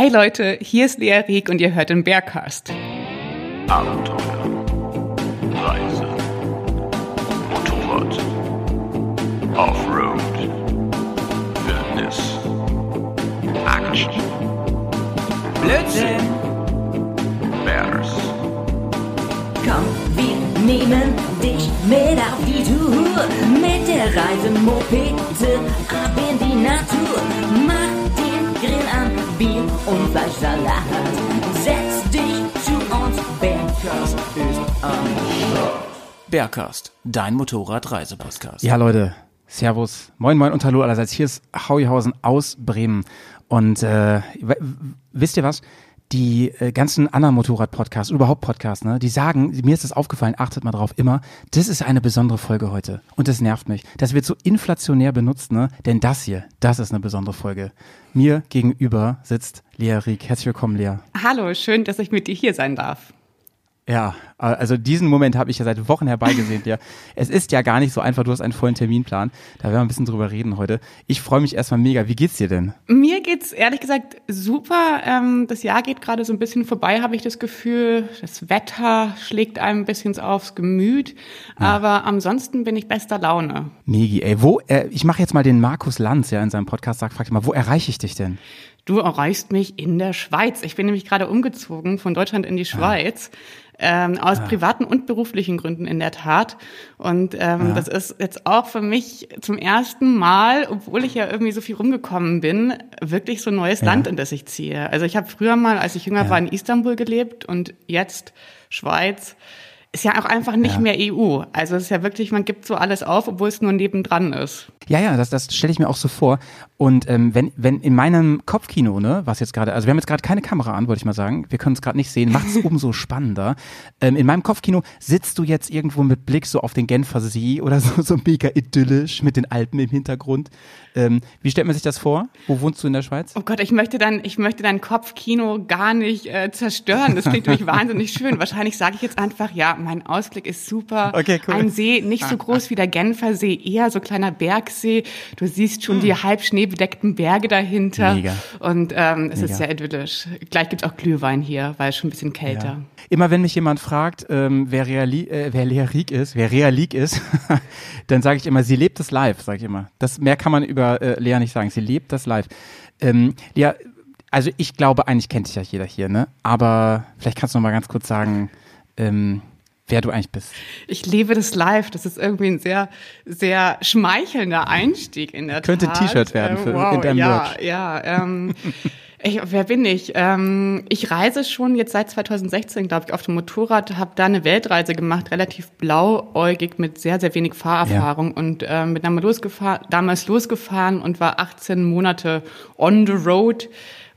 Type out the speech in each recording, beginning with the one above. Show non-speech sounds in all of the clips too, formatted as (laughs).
Hey Leute, hier ist Lea Rieck und ihr hört den Bearcast. Abenteuer, Reise, Motorrad, Offroad, Wildnis, Action, Blödsinn! Bears, Komm, wir nehmen dich mit auf die Tour. Mit der Reisemopete ab in die Natur. Fleischsalat. Setz dich zu uns, Bergkast ist am Bergcast, dein Motorrad-Reisepodcast. Ja, Leute, Servus, moin, moin und hallo allerseits. Hier ist Hauihausen aus Bremen. Und äh, wisst ihr was? Die äh, ganzen anderen Motorrad-Podcasts, überhaupt Podcasts, ne, die sagen, mir ist das aufgefallen, achtet mal drauf, immer, das ist eine besondere Folge heute. Und das nervt mich. Das wird so inflationär benutzt, ne? Denn das hier, das ist eine besondere Folge. Mir gegenüber sitzt Lea Rieck. Herzlich willkommen, Lea. Hallo, schön, dass ich mit dir hier sein darf. Ja, also diesen Moment habe ich ja seit Wochen herbeigesehnt. Ja, es ist ja gar nicht so einfach. Du hast einen vollen Terminplan. Da werden wir ein bisschen drüber reden heute. Ich freue mich erstmal mega. Wie geht's dir denn? Mir geht's ehrlich gesagt super. Ähm, das Jahr geht gerade so ein bisschen vorbei, habe ich das Gefühl. Das Wetter schlägt einem ein bisschen aufs Gemüt. Aber ansonsten bin ich bester Laune. Megi, ey, wo? Äh, ich mache jetzt mal den Markus Lanz, ja, in seinem Podcast sagt, frag dich mal, wo erreiche ich dich denn? Du erreichst mich in der Schweiz. Ich bin nämlich gerade umgezogen von Deutschland in die Schweiz. Ähm, aus privaten und beruflichen Gründen in der Tat. Und ähm, das ist jetzt auch für mich zum ersten Mal, obwohl ich ja irgendwie so viel rumgekommen bin, wirklich so ein neues Land, in das ich ziehe. Also ich habe früher mal, als ich jünger war, in Istanbul gelebt und jetzt Schweiz. Ist ja auch einfach nicht Ja. mehr EU. Also es ist ja wirklich, man gibt so alles auf, obwohl es nur nebendran ist. Ja, ja, das, das stelle ich mir auch so vor. Und ähm, wenn, wenn in meinem Kopfkino, ne, was jetzt gerade, also wir haben jetzt gerade keine Kamera an, wollte ich mal sagen, wir können es gerade nicht sehen, macht es (laughs) umso spannender. Ähm, in meinem Kopfkino sitzt du jetzt irgendwo mit Blick so auf den Genfer See oder so, so mega idyllisch mit den Alpen im Hintergrund. Ähm, wie stellt man sich das vor? Wo wohnst du in der Schweiz? Oh Gott, ich möchte dann, ich möchte dein Kopfkino gar nicht äh, zerstören. Das klingt nämlich (laughs) wahnsinnig schön. Wahrscheinlich sage ich jetzt einfach, ja, mein Ausblick ist super. Okay, cool. Ein See, nicht so groß wie der Genfer See, eher so kleiner Bergsee. Du siehst schon die halb schneebedeckten Berge dahinter. Hm. Mega. Und ähm, es Mega. ist sehr idyllisch. Gleich gibt's auch Glühwein hier, weil es schon ein bisschen kälter. Ja. Immer wenn mich jemand fragt, ähm, wer, Reali äh, wer Lea Rieck ist, wer Rea League ist, (laughs) dann sage ich immer, sie lebt das live, sage ich immer. Das mehr kann man über äh, Lea nicht sagen. Sie lebt das live. Ähm, Lea, also ich glaube, eigentlich kennt dich ja jeder hier, ne? Aber vielleicht kannst du noch mal ganz kurz sagen, ähm, wer du eigentlich bist. Ich lebe das live. Das ist irgendwie ein sehr, sehr schmeichelnder Einstieg in der Könnte ein Tat. T-Shirt werden Ähm, für- wow, in deinem ja, Merch. Ja, ähm, (laughs) ich, wer bin ich? Ähm, ich reise schon jetzt seit 2016, glaube ich, auf dem Motorrad, habe da eine Weltreise gemacht, relativ blauäugig mit sehr, sehr wenig Fahrerfahrung und ähm, bin damals losgefahren, damals losgefahren und war 18 Monate on the road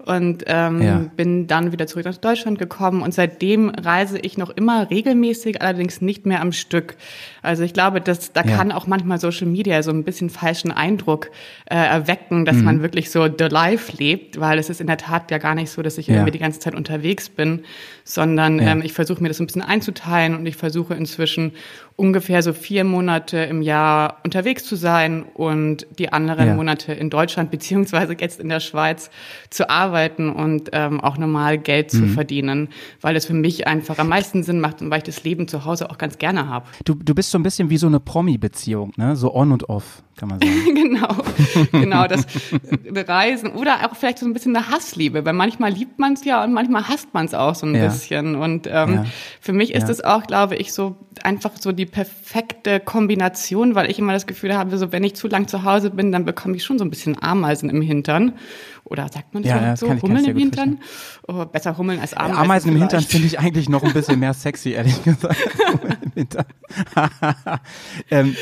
und ähm, Ja. bin dann wieder zurück nach Deutschland gekommen und seitdem reise ich noch immer regelmäßig, allerdings nicht mehr am Stück. Also ich glaube, dass da Ja. kann auch manchmal Social Media so ein bisschen falschen Eindruck äh, erwecken, Mhm. dass man wirklich so the life lebt, weil es ist in der Tat ja gar nicht so, dass ich Ja. irgendwie die ganze Zeit unterwegs bin, sondern Ja. ähm, ich versuche mir das ein bisschen einzuteilen und ich versuche inzwischen ungefähr so vier Monate im Jahr unterwegs zu sein und die anderen. Monate in Deutschland (laughs) beziehungsweise jetzt in der Schweiz zu arbeiten und ähm, auch normal Geld Mhm. zu verdienen, weil es für mich einfach am meisten Sinn macht und weil ich das Leben zu Hause auch ganz gerne habe. Du, du bist so ein bisschen wie so eine Promi-Beziehung, ne? So on und off, kann man sagen. (laughs) genau, genau, das Reisen oder auch vielleicht so ein bisschen eine Hassliebe, weil manchmal liebt man es ja und manchmal hasst man es auch so ein Ja. bisschen. Und ähm, Ja. für mich ist Ja. es auch, glaube ich, so einfach so die perfekte Kombination, weil ich immer das Gefühl habe, so wenn ich zu lang zu Hause bin, dann bekomme ich schon so ein bisschen Ameisen im Hintern. Oder sagt man Ja, so, ja, das so kann ich- kann Hummeln im Hintern? Oh, besser Hummeln als Ameisen. Ameisen im Hintern finde ich eigentlich noch ein bisschen mehr sexy, ehrlich (laughs) gesagt. Im Hintern. (laughs) ähm,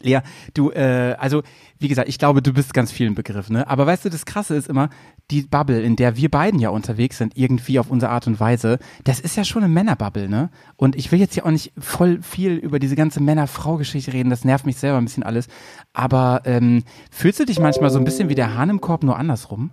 Lea, du, äh, also wie gesagt, ich glaube, du bist ganz vielen Begriff, ne? Aber weißt du, das Krasse ist immer, die Bubble, in der wir beiden ja unterwegs sind, irgendwie auf unsere Art und Weise, das ist ja schon eine Männerbubble, ne? Und ich will jetzt hier auch nicht voll viel über diese ganze Männer-Frau-Geschichte reden, das nervt mich selber ein bisschen alles. Aber ähm, fühlst du dich manchmal so ein bisschen wie der Hahn im Korb, nur andersrum?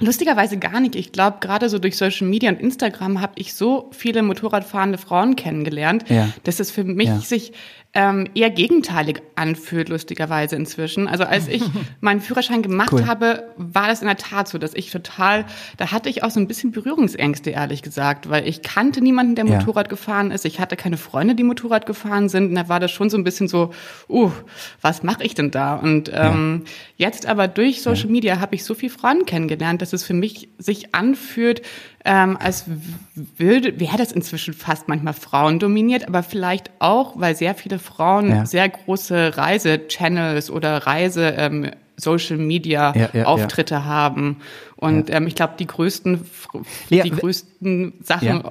Lustigerweise gar nicht. Ich glaube, gerade so durch Social Media und Instagram habe ich so viele Motorradfahrende Frauen kennengelernt, Ja. dass es für mich Ja. sich ähm, eher gegenteilig anfühlt, lustigerweise inzwischen. Also als ich (laughs) meinen Führerschein gemacht Cool. habe, war das in der Tat so, dass ich total, da hatte ich auch so ein bisschen Berührungsängste, ehrlich gesagt, weil ich kannte niemanden, der Ja. Motorrad gefahren ist. Ich hatte keine Freunde, die Motorrad gefahren sind. Und da war das schon so ein bisschen so, uh, was mache ich denn da? Und ähm, jetzt aber durch Social Media habe ich so viel Frauen kennengelernt, dass es für mich sich anfühlt, ähm, als würde, wäre das inzwischen fast manchmal Frauen dominiert, aber vielleicht auch, weil sehr viele Frauen Ja. sehr große Reise-Channels oder Reise ähm, Social Media Ja, ja. Auftritte haben. Und ähm, ich glaube, die größten, die größten Sachen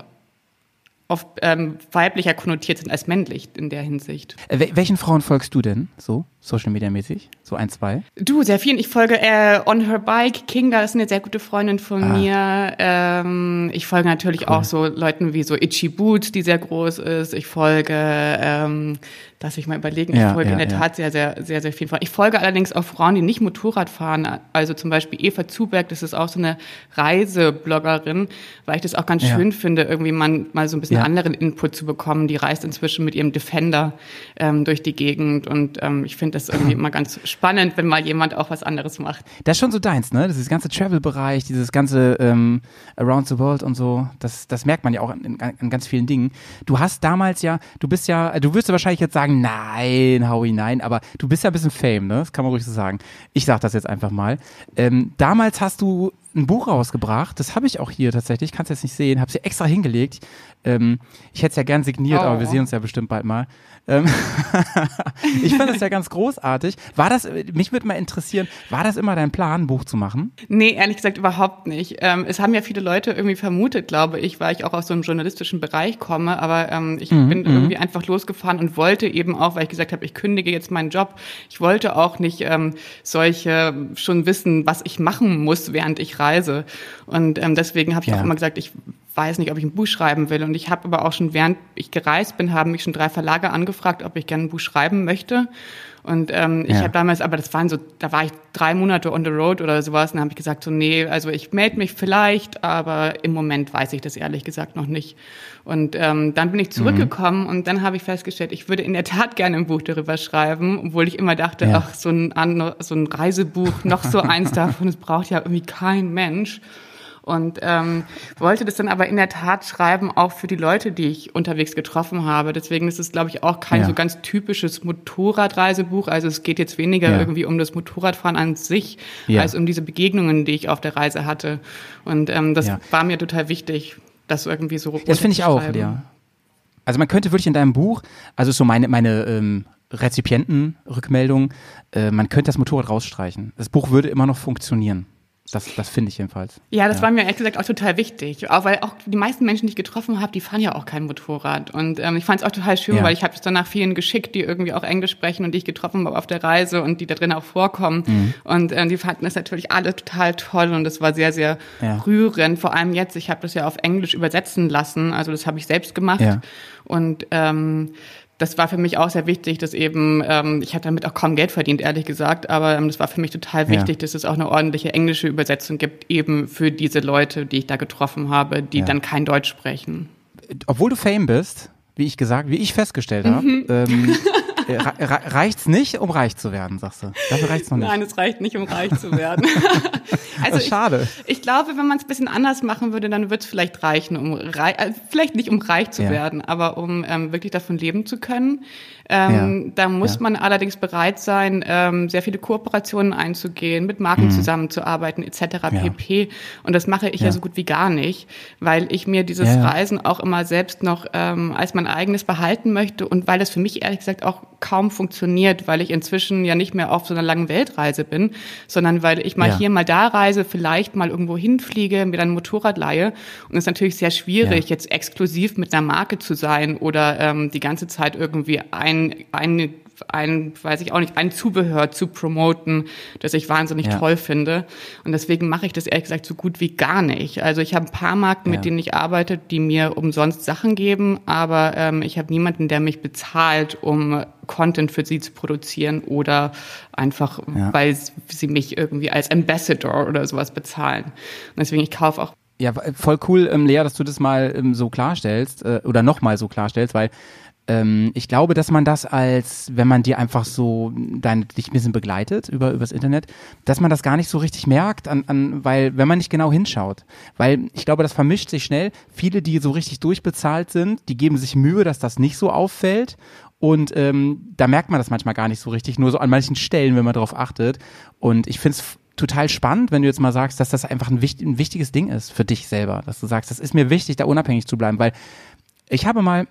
oft ähm, weiblicher konnotiert sind als männlich in der Hinsicht. Wel- welchen Frauen folgst du denn so, Social Media mäßig? So ein, zwei? Du, sehr vielen. Ich folge äh, On Her Bike, Kinga ist eine sehr gute Freundin von Ah. mir. Ähm, ich folge natürlich auch so Leuten wie so Itchy Boots, die sehr groß ist. Ich folge, ähm, lass ich mal überlegen, Ja, ich folge ja, in der ja. Tat sehr, sehr, sehr, sehr vielen Frauen. Ich folge allerdings auch Frauen, die nicht Motorrad fahren. Also zum Beispiel Eva Zuberg, das ist auch so eine Reisebloggerin, weil ich das auch ganz schön finde, irgendwie mal, mal so ein bisschen anderen Input zu bekommen. Die reist inzwischen mit ihrem Defender ähm, durch die Gegend und ähm, ich finde das irgendwie immer ganz spannend, wenn mal jemand auch was anderes macht. Das ist schon so deins, ne? Dieses ganze Travel-Bereich, dieses ganze ähm, Around the World und so, das, das merkt man ja auch an, an ganz vielen Dingen. Du hast damals ja, du bist ja, du wirst ja wahrscheinlich jetzt sagen, nein, Howie, nein, aber du bist ja ein bisschen Fame, ne? Das kann man ruhig so sagen. Ich sag das jetzt einfach mal. Ähm, damals hast du ein Buch rausgebracht, das habe ich auch hier tatsächlich, kannst jetzt nicht sehen, habe sie extra hingelegt. Ähm, ich hätte es ja gern signiert, Oh. aber wir sehen uns ja bestimmt bald mal. Ähm, (laughs) ich fand das ja ganz großartig. War das, mich würde mal interessieren, war das immer dein Plan, ein Buch zu machen? Nee, ehrlich gesagt überhaupt nicht. Ähm, es haben ja viele Leute irgendwie vermutet, glaube ich, weil ich auch aus so einem journalistischen Bereich komme, aber ähm, ich Mhm, bin irgendwie einfach losgefahren und wollte eben auch, weil ich gesagt habe, ich kündige jetzt meinen Job, ich wollte auch nicht ähm, solche schon wissen, was ich machen muss, während ich reise. Und ähm, deswegen habe ich Ja. auch immer gesagt, ich weiß nicht, ob ich ein Buch schreiben will. Und ich habe aber auch schon, während ich gereist bin, haben mich schon drei Verlage angefragt, ob ich gerne ein Buch schreiben möchte. Und ähm, ich Ja. habe damals, aber das waren so, da war ich drei Monate on the road oder sowas, und dann habe ich gesagt, so nee, also ich melde mich vielleicht, aber im Moment weiß ich das ehrlich gesagt noch nicht. Und ähm, dann bin ich zurückgekommen und dann habe ich festgestellt, ich würde in der Tat (laughs) gerne ein Buch darüber schreiben, obwohl ich immer dachte, Ja. ach, so ein, so ein Reisebuch, noch so eins (laughs) davon, das braucht ja irgendwie kein Mensch. Und ähm, wollte das dann aber in der Tat schreiben, auch für die Leute, die ich unterwegs getroffen habe. Deswegen ist es, glaube ich, auch kein Ja. so ganz typisches Motorradreisebuch. Also es geht jetzt weniger Ja. irgendwie um das Motorradfahren an sich, Ja. als um diese Begegnungen, die ich auf der Reise hatte. Und ähm, das war mir total wichtig, das irgendwie so Das finde ich auch, ja. Also man könnte wirklich in deinem Buch, also so meine, meine ähm, Rezipientenrückmeldung, äh, man könnte das Motorrad rausstreichen. Das Buch würde immer noch funktionieren. Das, das finde ich jedenfalls. Ja, das war mir ehrlich gesagt auch total wichtig. Auch weil auch die meisten Menschen, die ich getroffen habe, die fahren ja auch kein Motorrad. Und ähm, ich fand es auch total schön, Ja. weil ich habe es danach vielen geschickt, die irgendwie auch Englisch sprechen und die ich getroffen habe auf der Reise und die da drin auch vorkommen. Mhm. Und ähm, die fanden das natürlich alle total toll und das war sehr, sehr Ja. rührend. Vor allem jetzt, ich habe das ja auf Englisch übersetzen lassen, also das habe ich selbst gemacht. Ja. Und ähm, das war für mich auch sehr wichtig, dass eben, ähm, ich habe damit auch kaum Geld verdient, ehrlich gesagt, aber ähm, das war für mich total Ja. wichtig, dass es auch eine ordentliche englische Übersetzung gibt, eben für diese Leute, die ich da getroffen habe, die Ja. dann kein Deutsch sprechen. Obwohl du Fame bist, wie ich gesagt, wie ich festgestellt habe, Mhm. ähm, äh, (laughs) re reicht's nicht, um reich zu werden, sagst du. Dafür reicht's noch nicht. Nein, es reicht nicht, um reich zu werden. (laughs) (laughs) also Das ist schade. Ich, ich glaube, wenn man es ein bisschen anders machen würde, dann wird es vielleicht reichen, um rei äh, vielleicht nicht um reich zu Ja. werden, aber um ähm, wirklich davon leben zu können. Ähm, Ja. Da muss Ja. man allerdings bereit sein, ähm, sehr viele Kooperationen einzugehen, mit Marken zusammenzuarbeiten etc. Mhm. Pp. Und das mache ich ja. So gut wie gar nicht, weil ich mir dieses. Reisen auch immer selbst noch ähm, als mein eigenes behalten möchte und weil das für mich ehrlich gesagt auch kaum funktioniert, weil ich inzwischen ja nicht mehr auf so einer langen Weltreise bin, sondern weil ich mal Ja. hier, mal da reise, vielleicht mal irgendwo hinfliege, mir dann ein Motorrad leihe. Und es ist natürlich sehr schwierig, Ja. jetzt exklusiv mit einer Marke zu sein oder ähm, die ganze Zeit irgendwie ein, eine ein, weiß ich auch nicht, ein Zubehör zu promoten, das ich wahnsinnig Ja. toll finde. Und deswegen mache ich das ehrlich gesagt so gut wie gar nicht. Also ich habe ein paar Marken, Ja. mit denen ich arbeite, die mir umsonst Sachen geben, aber ähm, ich habe niemanden, der mich bezahlt, um Content für sie zu produzieren oder einfach, Ja. weil sie mich irgendwie als Ambassador oder sowas bezahlen. Und deswegen, ich kaufe auch Ja, voll cool, ähm, Lea, dass du das mal ähm, so klarstellst äh, oder nochmal so klarstellst, weil ähm, ich glaube, dass man das als, wenn man dir einfach so dein, dich ein bisschen begleitet über übers Internet, dass man das gar nicht so richtig merkt, an, an, weil wenn man nicht genau hinschaut, weil ich glaube, das vermischt sich schnell. Viele, die so richtig durchbezahlt sind, die geben sich Mühe, dass das nicht so auffällt. Und ähm, da merkt man das manchmal gar nicht so richtig, nur so an manchen Stellen, wenn man darauf achtet. Und ich finde es total spannend, wenn du jetzt mal sagst, dass das einfach ein, wichtig, ein wichtiges Ding ist für dich selber, dass du sagst, das ist mir wichtig, da unabhängig zu bleiben, weil ich habe mal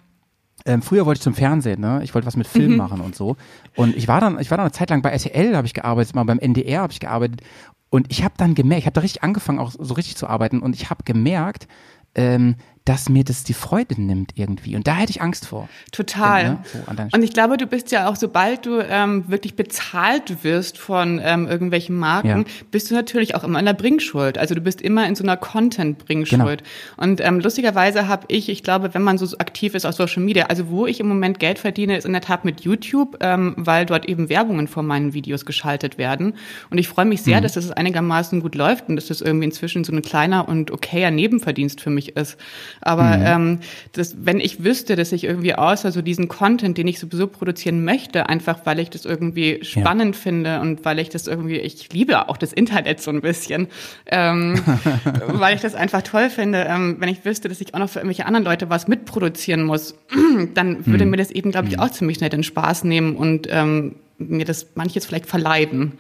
ähm, früher wollte ich zum Fernsehen, ne? Ich wollte was mit Film machen und so. Und ich war dann, ich war dann eine Zeit lang bei RTL, habe ich gearbeitet, mal beim NDR habe ich gearbeitet. Und ich habe dann gemerkt, ich habe da richtig angefangen, auch so richtig zu arbeiten. Und ich habe gemerkt, ähm, dass mir das die Freude nimmt irgendwie. Und da hätte ich Angst vor. Total. Ne? So und ich glaube, du bist ja auch, sobald du ähm, wirklich bezahlt wirst von ähm, irgendwelchen Marken, Ja. bist du natürlich auch immer in der Bringschuld. Also du bist immer in so einer Content-Bringschuld. Genau. Und ähm, lustigerweise habe ich, ich glaube, wenn man so aktiv ist auf Social Media, also wo ich im Moment Geld verdiene, ist in der Tat mit YouTube, ähm, weil dort eben Werbungen vor meinen Videos geschaltet werden. Und ich freue mich sehr, Mhm. dass das einigermaßen gut läuft und dass das irgendwie inzwischen so ein kleiner und okayer Nebenverdienst für mich ist. Aber Mhm. ähm, das, wenn ich wüsste, dass ich irgendwie außer so diesen Content, den ich sowieso produzieren möchte, einfach weil ich das irgendwie spannend finde und weil ich das irgendwie, ich liebe auch das Internet so ein bisschen, ähm, (laughs) weil ich das einfach toll finde, ähm, wenn ich wüsste, dass ich auch noch für irgendwelche anderen Leute was mitproduzieren muss, (clears throat) dann würde Mhm. mir das eben, glaube ich, auch ziemlich schnell den Spaß nehmen und ähm, mir das manches vielleicht verleiden.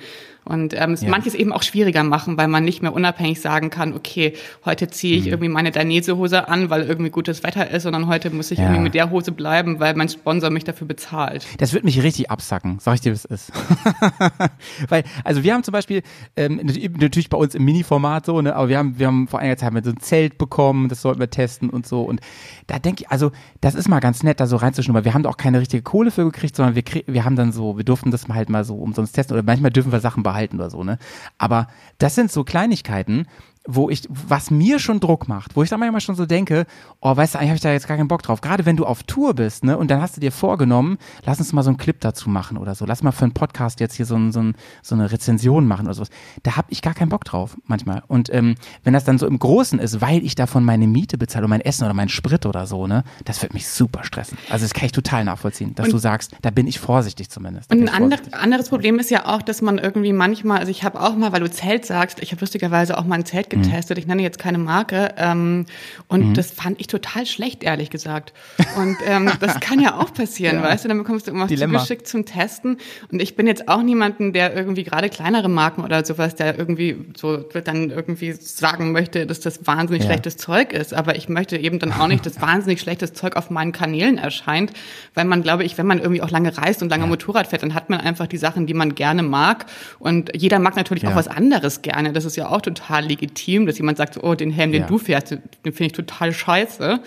Und ähm, es Ja. manches eben auch schwieriger machen, weil man nicht mehr unabhängig sagen kann, okay, heute ziehe Mhm. ich irgendwie meine Dainese-Hose an, weil irgendwie gutes Wetter ist, sondern heute muss ich Ja. irgendwie mit der Hose bleiben, weil mein Sponsor mich dafür bezahlt. Das wird mich richtig absacken, sag ich dir, wie es ist. (laughs) Weil, also wir haben zum Beispiel, ähm, natürlich bei uns im Mini-Format so, ne, aber wir haben, wir haben vor einiger Zeit mal so ein Zelt bekommen, das sollten wir testen und so. Und da denke ich, also das ist mal ganz nett, da so reinzuschnuppern. Wir haben da auch keine richtige Kohle für gekriegt, sondern wir, wir haben dann so, wir durften das mal halt mal so umsonst testen oder manchmal dürfen wir Sachen behalten oder so, ne. Aber das sind so Kleinigkeiten, wo ich, was mir schon Druck macht, wo ich dann manchmal schon so denke, oh, weißt du, eigentlich habe ich da jetzt gar keinen Bock drauf. Gerade wenn du auf Tour bist, ne, und dann hast du dir vorgenommen, lass uns mal so einen Clip dazu machen oder so. Lass mal für einen Podcast jetzt hier so, ein, so, ein, so eine Rezension machen oder sowas. Da habe ich gar keinen Bock drauf, manchmal. Und ähm, wenn das dann so im Großen ist, weil ich davon meine Miete bezahle und mein Essen oder meinen Sprit oder so, ne, das wird mich super stressen. Also das kann ich total nachvollziehen, dass Und- du sagst, da bin ich vorsichtig zumindest. Da Und ein ander, anderes Problem ist ja auch, dass man irgendwie manchmal, also ich habe auch mal, weil du Zelt sagst, ich habe lustigerweise auch mal ein Zelt Mhm. getestet, ich nenne jetzt keine Marke, ähm, und das fand ich total schlecht, ehrlich gesagt. Und ähm, das kann ja auch passieren, (laughs) weißt du, dann bekommst du irgendwas Dilemma. zugeschickt zum Testen. Und ich bin jetzt auch niemanden, der irgendwie gerade kleinere Marken oder sowas, der irgendwie so dann irgendwie sagen möchte, dass das wahnsinnig Ja. schlechtes Zeug ist. Aber ich möchte eben dann auch nicht, dass (laughs) wahnsinnig schlechtes Zeug auf meinen Kanälen erscheint, weil man, glaube ich, wenn man irgendwie auch lange reist und lange Motorrad fährt, dann hat man einfach die Sachen, die man gerne mag. Und jeder mag natürlich Ja. auch was anderes gerne. Das ist ja auch total legitim, dass jemand sagt, oh, den Helm, den Ja. du fährst, den finde ich total scheiße.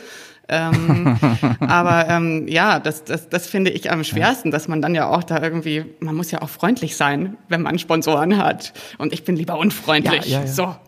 Ähm, (laughs) aber ähm, ja, das, das, das finde ich am schwersten, dass man dann ja auch da irgendwie, man muss ja auch freundlich sein, wenn man Sponsoren hat. Und ich bin lieber unfreundlich. Ja, ja, ja. So. (laughs)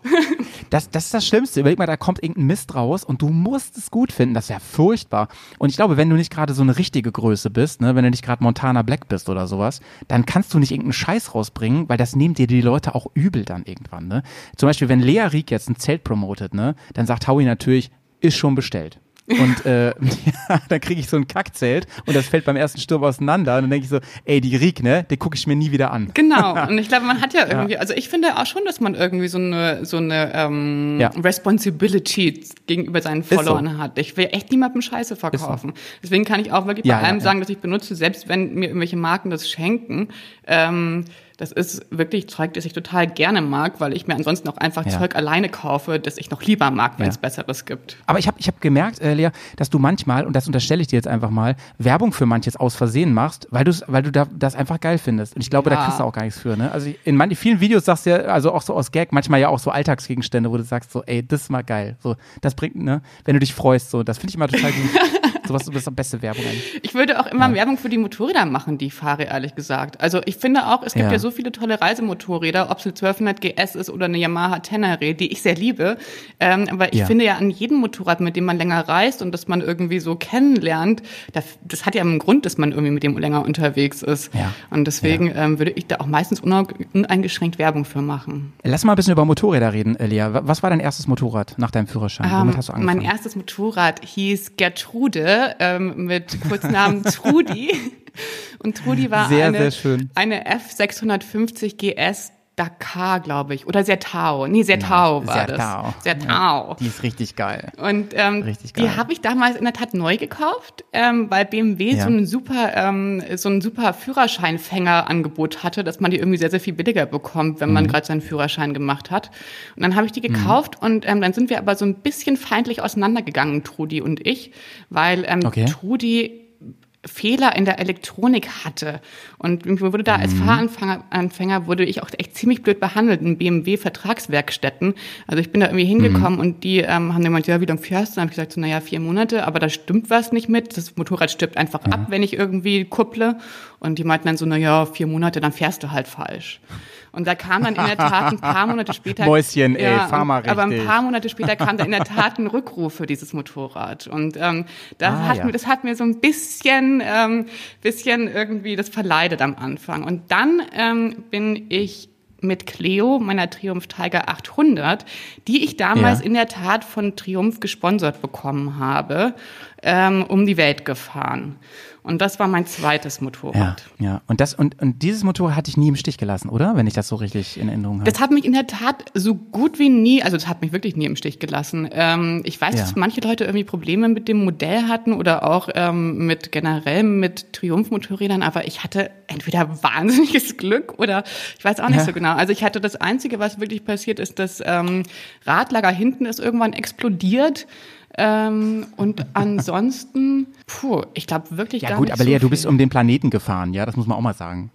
Das, das ist das Schlimmste. Überleg mal, da kommt irgendein Mist raus und du musst es gut finden. Das wäre furchtbar. Und ich glaube, wenn du nicht gerade so eine richtige Größe bist, ne, wenn du nicht gerade Montana Black bist oder sowas, dann kannst du nicht irgendeinen Scheiß rausbringen, weil das nehmen dir die Leute auch übel dann irgendwann. Ne? Zum Beispiel, wenn Lea Rieck jetzt ein Zelt promotet, ne, dann sagt Howie natürlich, ist schon bestellt. Und äh, (laughs) ja, dann kriege ich so ein Kackzelt und das fällt beim ersten Sturm auseinander. Und dann denke ich so, ey, die Riek, ne, den gucke ich mir nie wieder an. Genau. (laughs) Und ich glaube, man hat ja irgendwie, also ich finde auch schon, dass man irgendwie so eine, so eine ähm, Ja. Responsibility gegenüber seinen so. Followern hat. Ich will echt niemandem Scheiße verkaufen. Deswegen kann ich auch wirklich Ja, bei ja, allem ja. sagen, dass ich benutze, selbst wenn mir irgendwelche Marken das schenken. Ähm, das ist wirklich Zeug, das ich total gerne mag, weil ich mir ansonsten auch einfach Ja. Zeug alleine kaufe, das ich noch lieber mag, wenn es Ja. Besseres gibt. Aber ich habe ich hab gemerkt, äh, Lea, dass du manchmal, und das unterstelle ich dir jetzt einfach mal, Werbung für manches aus Versehen machst, weil, weil du da, das einfach geil findest. Und ich glaube, da Ja. kriegst du auch gar nichts für. Ne? Also in manchen vielen Videos sagst du ja, also auch so aus Gag, manchmal ja auch so Alltagsgegenstände, wo du sagst so, ey, das ist mal geil. So, das bringt, ne, wenn du dich freust, so, das finde ich immer total (laughs) gut. Sowas das ist die beste Werbung eigentlich. Ich würde auch immer Werbung für die Motorräder machen, die ich fahre, ehrlich gesagt. Also ich finde auch, es gibt Ja. ja, so viele tolle Reisemotorräder, ob es eine 1200 GS ist oder eine Yamaha Tenere, die ich sehr liebe. Ähm, aber ich Ja. finde ja an jedem Motorrad, mit dem man länger reist und das man irgendwie so kennenlernt, das, das hat ja einen Grund, dass man irgendwie mit dem länger unterwegs ist. Ja. Und deswegen ähm, würde ich da auch meistens uneingeschränkt Werbung für machen. Lass mal ein bisschen über Motorräder reden, äh, Lea. Was war dein erstes Motorrad nach deinem Führerschein? Womit Ähm, hast du angefangen? mein erstes Motorrad hieß Gertrude ähm, mit Kurznamen (laughs) Trudi. Und Trudi war Sehr, eine, sehr eine F650 GS Dakar, glaube ich. Oder Sertao. Nee, Sertao war Sertao. das. Sertao. Die ist richtig geil. Und ähm, Richtig geil. die habe ich damals in der Tat neu gekauft, ähm, weil BMW Ja. so einen super ähm, so einen super Führerscheinfänger-Angebot hatte, dass man die irgendwie sehr sehr viel billiger bekommt, wenn Mhm. man gerade seinen Führerschein gemacht hat. Und dann habe ich die gekauft und ähm, dann sind wir aber so ein bisschen feindlich auseinandergegangen, Trudi und ich, weil ähm, Okay. Trudi Fehler in der Elektronik hatte. Und mir wurde da als Mhm. Fahranfänger Anfänger wurde ich auch echt ziemlich blöd behandelt in BMW-Vertragswerkstätten. Also ich bin da irgendwie hingekommen und die ähm, haben gemeint, ja, wie lange fährst du? Dann habe ich gesagt, so, naja, vier Monate, aber da stimmt was nicht mit. Das Motorrad stirbt einfach ab, wenn ich irgendwie kupple. Und die meinten dann so, naja, vier Monate, dann fährst du halt falsch. Und da kam dann in der Tat ein paar Monate später. (laughs) Mäuschen, ey, fahr mal Aber ein richtig. paar Monate später kam da in der Tat ein Rückruf für dieses Motorrad. Und ähm, das, Ah, hat ja. mir, das hat mir so ein bisschen, ähm, bisschen irgendwie das verleidet am Anfang. Und dann ähm, bin ich mit Cleo, meiner Triumph Tiger 800, die ich damals Ja. in der Tat von Triumph gesponsert bekommen habe, ähm, um die Welt gefahren. Und das war mein zweites Ja, Motorrad. ja. Und das und, und dieses Motorrad hatte ich nie im Stich gelassen, oder? Wenn ich das so richtig in Erinnerung habe. Das hat mich in der Tat so gut wie nie, also das hat mich wirklich nie im Stich gelassen. Ähm, ich weiß, Ja. dass manche Leute irgendwie Probleme mit dem Modell hatten oder auch ähm, mit generell mit Triumph-Motorrädern, aber ich hatte entweder wahnsinniges (laughs) Glück oder ich weiß auch nicht Ja. so genau. Also ich hatte das Einzige, was wirklich passiert ist, das ähm, Radlager hinten ist irgendwann explodiert. Ähm, und ansonsten, puh, ich glaube wirklich ja gar gut, nicht aber so Lea, du viel. bist um den Planeten gefahren, ja, das muss man auch mal sagen.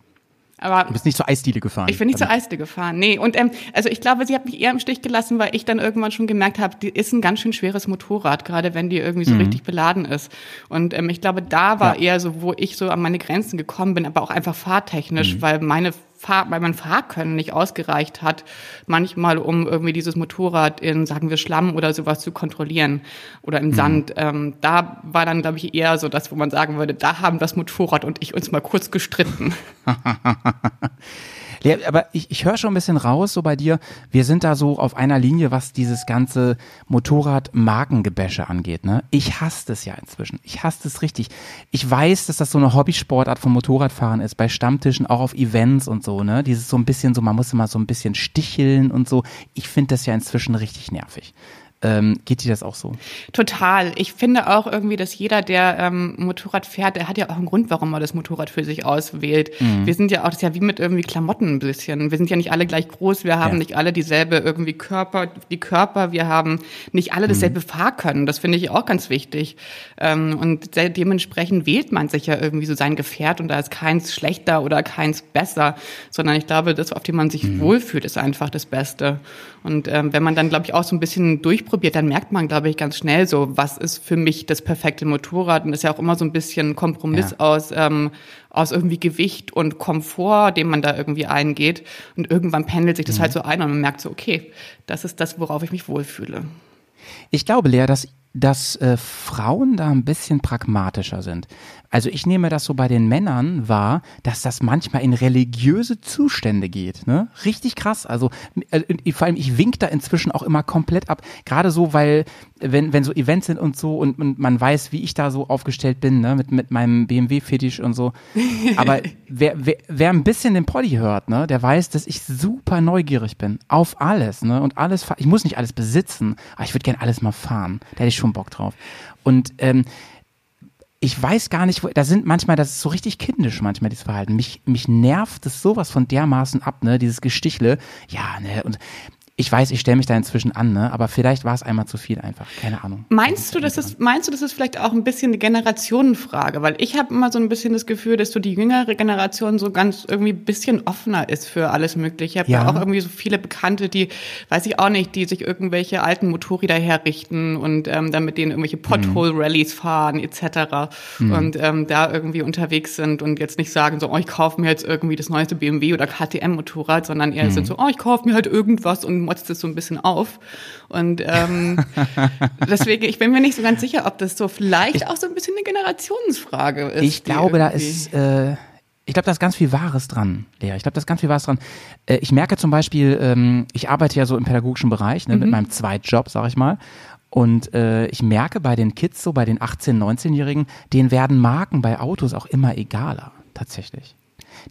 aber Du bist nicht zur Eisdiele gefahren. Ich bin nicht zur damit. Eisdiele gefahren. Nee, und ähm, also ich glaube, sie hat mich eher im Stich gelassen, weil ich dann irgendwann schon gemerkt habe, die ist ein ganz schön schweres Motorrad, gerade wenn die irgendwie so richtig beladen ist. Und ähm, ich glaube, da war Mhm. Ja. eher so, wo ich so an meine Grenzen gekommen bin, aber auch einfach fahrtechnisch, Mhm. weil meine Fahr weil mein Fahrkönnen nicht ausgereicht hat, manchmal um irgendwie dieses Motorrad in, sagen wir, Schlamm oder sowas zu kontrollieren oder Mhm. im Sand. Ähm, da war dann, glaube ich, eher so das, wo man sagen würde, da haben das Motorrad und ich uns mal kurz gestritten. (laughs) Aber ich, ich höre schon ein bisschen raus, so bei dir, wir sind da so auf einer Linie, was dieses ganze Motorrad-Markengebäsche angeht. Ne? Ich hasse das ja inzwischen. Ich hasse das richtig. Ich weiß, dass das so eine Hobbysportart vom Motorradfahren ist, bei Stammtischen, auch auf Events und so. Ne? Dieses so ein bisschen so, man muss immer so ein bisschen sticheln und so. Ich finde das ja inzwischen richtig nervig. Ähm, geht dir das auch so? Total. Ich finde auch irgendwie, dass jeder, der ähm, Motorrad fährt, der hat ja auch einen Grund, warum er das Motorrad für sich auswählt. Mhm. Wir sind ja auch, das ist ja wie mit irgendwie Klamotten ein bisschen. Wir sind ja nicht alle gleich groß, wir haben Ja. nicht alle dieselbe irgendwie Körper, die Körper, wir haben nicht alle Mhm. dasselbe Fahrkönnen. Das finde ich auch ganz wichtig. Ähm, und de dementsprechend wählt man sich ja irgendwie so sein Gefährt und da ist keins schlechter oder keins besser, sondern ich glaube, das, auf dem man sich Mhm. wohlfühlt, ist einfach das Beste. Und ähm, wenn man dann, glaube ich, auch so ein bisschen durchprobiert, dann merkt man, glaube ich, ganz schnell so, was ist für mich das perfekte Motorrad. Und das ist ja auch immer so ein bisschen Kompromiss Ja. aus, ähm, aus irgendwie Gewicht und Komfort, den man da irgendwie eingeht. Und irgendwann pendelt sich das Mhm. halt so ein und man merkt so, okay, das ist das, worauf ich mich wohlfühle. Ich glaube, Lea, dass, dass äh, Frauen da ein bisschen pragmatischer sind. Also ich nehme das so bei den Männern wahr, dass das manchmal in religiöse Zustände geht. Ne? Richtig krass. Also äh, vor allem, ich wink da inzwischen auch immer komplett ab. Gerade so, weil wenn, wenn so Events sind und so und, und man weiß, wie ich da so aufgestellt bin, ne? mit, mit meinem BMW-Fetisch und so. Aber (laughs) wer, wer, wer ein bisschen den Poddy hört, ne? der weiß, dass ich super neugierig bin. Auf alles. Ne? Und alles, ich muss nicht alles besitzen, aber ich würde gerne alles mal fahren. Da hätte ich schon Bock drauf. Und ähm, ich weiß gar nicht, wo, da sind manchmal, das ist so richtig kindisch manchmal, dieses Verhalten. Mich, mich nervt es sowas von dermaßen ab, ne, dieses Gestichle. Ja, ne, und Ich weiß, ich stelle mich da inzwischen an, ne? aber vielleicht war es einmal zu viel einfach. Keine Ahnung. Meinst du, das ist, meinst du, das ist vielleicht auch ein bisschen eine Generationenfrage? Weil ich habe immer so ein bisschen das Gefühl, dass so die jüngere Generation so ganz irgendwie ein bisschen offener ist für alles Mögliche. Ich habe ja. Ja. auch irgendwie so viele Bekannte, die, weiß ich auch nicht, die sich irgendwelche alten Motorräder herrichten und ähm, dann mit denen irgendwelche Pothole-Rallies fahren etc. Und ähm, da irgendwie unterwegs sind und jetzt nicht sagen so, oh, ich kaufe mir jetzt irgendwie das neueste BMW oder KTM-Motorrad, sondern eher sind so, oh, ich kaufe mir halt irgendwas und motzt es so ein bisschen auf. Und ähm, (laughs) deswegen, ich bin mir nicht so ganz sicher, ob das so vielleicht auch so ein bisschen eine Generationsfrage ist. Ich glaube, da ist, äh, ich glaube, da ist ganz viel Wahres dran, Lea. Ich glaube, da ist ganz viel Wahres dran. Äh, ich merke zum Beispiel, ähm, ich arbeite ja so im pädagogischen Bereich, ne, mit meinem Zweitjob, sag ich mal. Und äh, ich merke bei den Kids, so bei den 18-, 19-Jährigen, denen werden Marken bei Autos auch immer egaler, tatsächlich.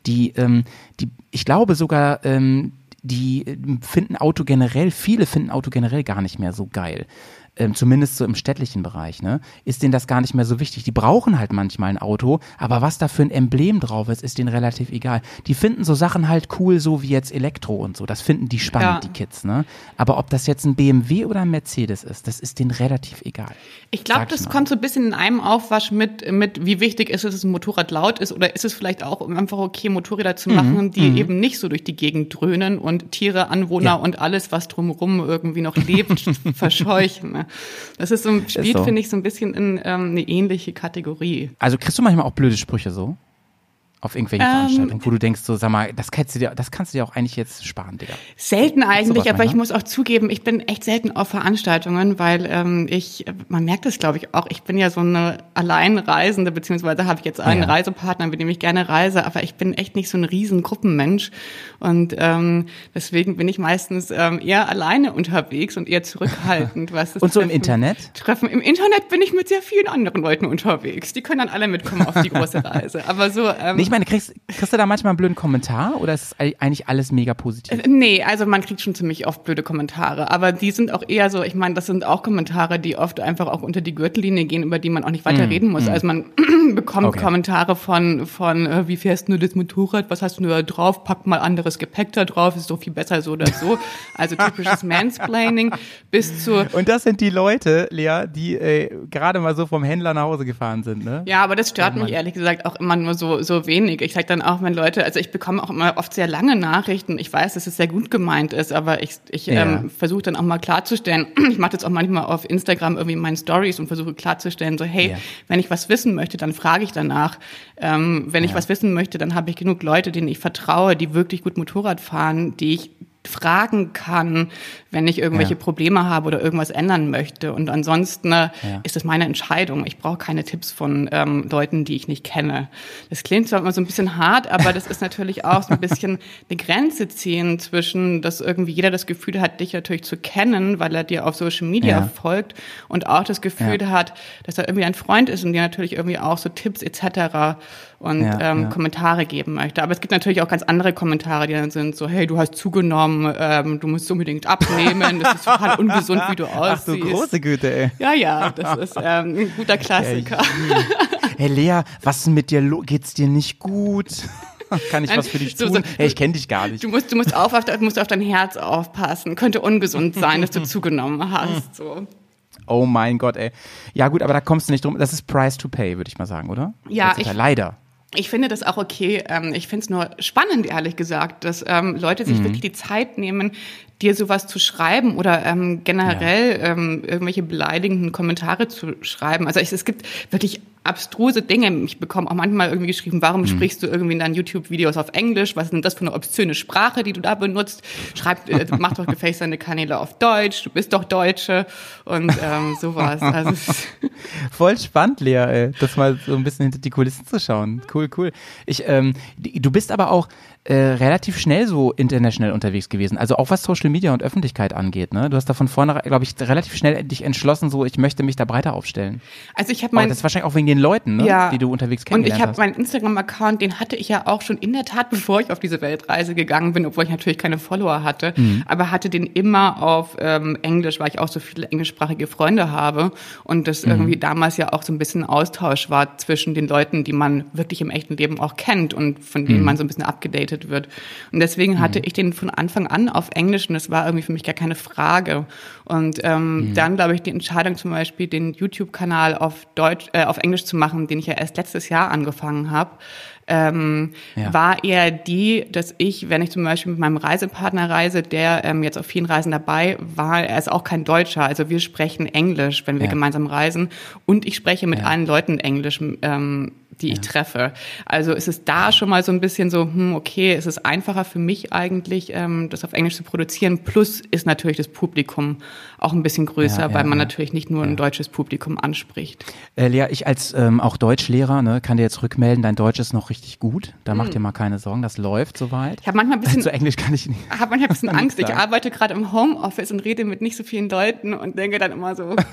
Die, ähm, die, ich glaube sogar, ähm, die äh, finden Auto generell, viele finden Auto generell gar nicht mehr so geil. Ähm, zumindest so im städtlichen Bereich, ne? Ist denen das gar nicht mehr so wichtig. Die brauchen halt manchmal ein Auto, aber was da für ein Emblem drauf ist, ist denen relativ egal. Die finden so Sachen halt cool, so wie jetzt Elektro und so. Das finden die spannend, Ja. die Kids, ne? Aber ob das jetzt ein BMW oder ein Mercedes ist, das ist denen relativ egal. Ich glaube, ich das mal. kommt so ein bisschen in einem Aufwasch mit, mit wie wichtig ist es, dass ein Motorrad laut ist oder ist es vielleicht auch um einfach okay, Motorräder Mhm. zu machen, die eben nicht so durch die Gegend dröhnen und Tiere, Anwohner Ja. und alles, was drumherum irgendwie noch lebt, (laughs) verscheuchen. ne? Das ist so, ein- spielt, so. finde ich, so ein bisschen in ähm, eine ähnliche Kategorie. Also kriegst du manchmal auch blöde Sprüche so? Auf irgendwelchen Ähm, Veranstaltungen, wo du denkst, so, sag mal, das kannst du dir, das kannst du dir auch eigentlich jetzt sparen, Digga. Selten eigentlich, sowas aber ich manchmal? muss auch zugeben, ich bin echt selten auf Veranstaltungen, weil ähm, ich, man merkt es, glaube ich, auch, ich bin ja so eine Alleinreisende, beziehungsweise habe ich jetzt einen Ja. Reisepartner, mit dem ich gerne reise, aber ich bin echt nicht so ein riesen Gruppenmensch und ähm, deswegen bin ich meistens ähm, eher alleine unterwegs und eher zurückhaltend. Was das (laughs) Und so im Internet? Treffen. Im Internet bin ich mit sehr vielen anderen Leuten unterwegs. Die können dann alle mitkommen auf die große Reise. Aber so, ähm, Nee, ich meine, kriegst, kriegst du da manchmal einen blöden Kommentar oder ist eigentlich alles mega positiv? Nee, also man kriegt schon ziemlich oft blöde Kommentare, aber die sind auch eher so, ich meine, das sind auch Kommentare, die oft einfach auch unter die Gürtellinie gehen, über die man auch nicht weiter reden muss. Also man (clears throat) bekommt Okay. Kommentare von, von äh, wie fährst du das Motorrad, was hast du da drauf, pack mal anderes Gepäck da drauf, ist doch viel besser so oder so. Also typisches (laughs) Mansplaining bis zu, Und das sind die Leute, Lea, die äh, gerade mal so vom Händler nach Hause gefahren sind, ne? Ja, aber das stört Oh mich ehrlich gesagt auch immer nur so, so wenig. Ich sage dann auch, wenn Leute, also ich bekomme auch immer oft sehr lange Nachrichten. Ich weiß, dass es sehr gut gemeint ist, aber ich, ich Ja. ähm, versuche dann auch mal klarzustellen. (clears throat) Ich mache das auch manchmal auf Instagram irgendwie in meinen Stories und versuche klarzustellen, so hey, Ja. wenn ich was wissen möchte, dann frage ich danach. Ähm, wenn ich was wissen möchte, dann habe ich genug Leute, denen ich vertraue, die wirklich gut Motorrad fahren, die ich fragen kann, wenn ich irgendwelche Ja. Probleme habe oder irgendwas ändern möchte. Und ansonsten äh, Ja. ist es meine Entscheidung. Ich brauche keine Tipps von ähm, Leuten, die ich nicht kenne. Das klingt zwar immer so ein bisschen hart, aber das ist natürlich auch so ein bisschen (laughs) eine Grenze ziehen zwischen, dass irgendwie jeder das Gefühl hat, dich natürlich zu kennen, weil er dir auf Social Media Ja. folgt und auch das Gefühl hat, dass er irgendwie ein Freund ist und dir natürlich irgendwie auch so Tipps etc. und Ja, ähm, ja. Kommentare geben möchte. Aber es gibt natürlich auch ganz andere Kommentare, die dann sind so, hey, du hast zugenommen, ähm, du musst unbedingt abnehmen, das ist total ungesund, wie du (laughs) Ach du aussiehst. große Güte, ey. Ja, ja, das ist ähm, ein guter Klassiker. Hey Lea, was ist mit dir los? Geht's dir nicht gut? (laughs) Kann ich Nein, was für dich so- tun? so- hey, ich kenne dich gar nicht. Du musst, du musst auf, auf, musst auf dein Herz aufpassen. Könnte ungesund sein, dass du zugenommen hast. So. Oh mein Gott, ey. Ja gut, aber da kommst du nicht drum. Das ist Price to Pay, würde ich mal sagen, oder? Ja, ich- Leider. Ich finde das auch okay. Ähm, ich finde es nur spannend, ehrlich gesagt, dass ähm, Leute sich wirklich die Zeit nehmen, dir sowas zu schreiben oder ähm, generell ähm, irgendwelche beleidigenden Kommentare zu schreiben. Also es gibt wirklich abstruse Dinge. Ich bekomme auch manchmal irgendwie geschrieben, warum sprichst du irgendwie in deinen YouTube-Videos auf Englisch? Was ist denn das für eine obszöne Sprache, die du da benutzt? Schreib, äh, (laughs) mach doch gefälligst deine Kanäle auf Deutsch. Du bist doch Deutsche und ähm, sowas. Also (laughs) Voll spannend, Lea, ey, das mal so ein bisschen hinter die Kulissen zu schauen. Cool, cool. Ich, ähm, du bist aber auch äh, relativ schnell so international unterwegs gewesen. Also auch was Social Media und Öffentlichkeit angeht. Ne? Du hast da von vornherein, glaube ich, relativ schnell dich entschlossen, so ich möchte mich da breiter aufstellen. also ich habe Aber mein das ist wahrscheinlich auch wegen den Leuten, ne? die du unterwegs Und ich kennengelernt habe meinen Instagram-Account, den hatte ich ja auch schon in der Tat, (laughs) bevor ich auf diese Weltreise gegangen bin, obwohl ich natürlich keine Follower hatte, Mhm. aber hatte den immer auf ähm, Englisch, weil ich auch so viele englischsprachige Freunde habe und das Mhm. irgendwie damals ja auch so ein bisschen Austausch war zwischen den Leuten, die man wirklich im echten Leben auch kennt und von Mhm. denen man so ein bisschen abgedatet vermittelt wird. Und deswegen hatte ich den von Anfang an auf Englisch und das war irgendwie für mich gar keine Frage. Und ähm, dann glaube ich die Entscheidung zum Beispiel, den YouTube-Kanal auf Deutsch, äh, auf Englisch zu machen, den ich ja erst letztes Jahr angefangen habe, ähm, Ja. war eher die, dass ich, wenn ich zum Beispiel mit meinem Reisepartner reise, der ähm, jetzt auf vielen Reisen dabei war, er ist auch kein Deutscher, also wir sprechen Englisch, wenn wir Ja. gemeinsam reisen und ich spreche mit Ja. allen Leuten Englisch, ähm, die ich treffe. Also ist es da schon mal so ein bisschen so, hm, okay, es ist einfacher für mich eigentlich, ähm, das auf Englisch zu produzieren. Plus ist natürlich das Publikum auch ein bisschen größer, Ja, ja, weil man ja. natürlich nicht nur ein deutsches Publikum anspricht. Äh, Lea, ich als ähm, auch Deutschlehrer ne, kann dir jetzt rückmelden, dein Deutsch ist noch richtig gut. Da mach dir mal keine Sorgen, das läuft soweit. Ich habe manchmal ein bisschen Zu Englisch kann ich nicht. habe manchmal ein bisschen (laughs) Angst. Ich arbeite gerade im Homeoffice und rede mit nicht so vielen Leuten und denke dann immer so, (laughs)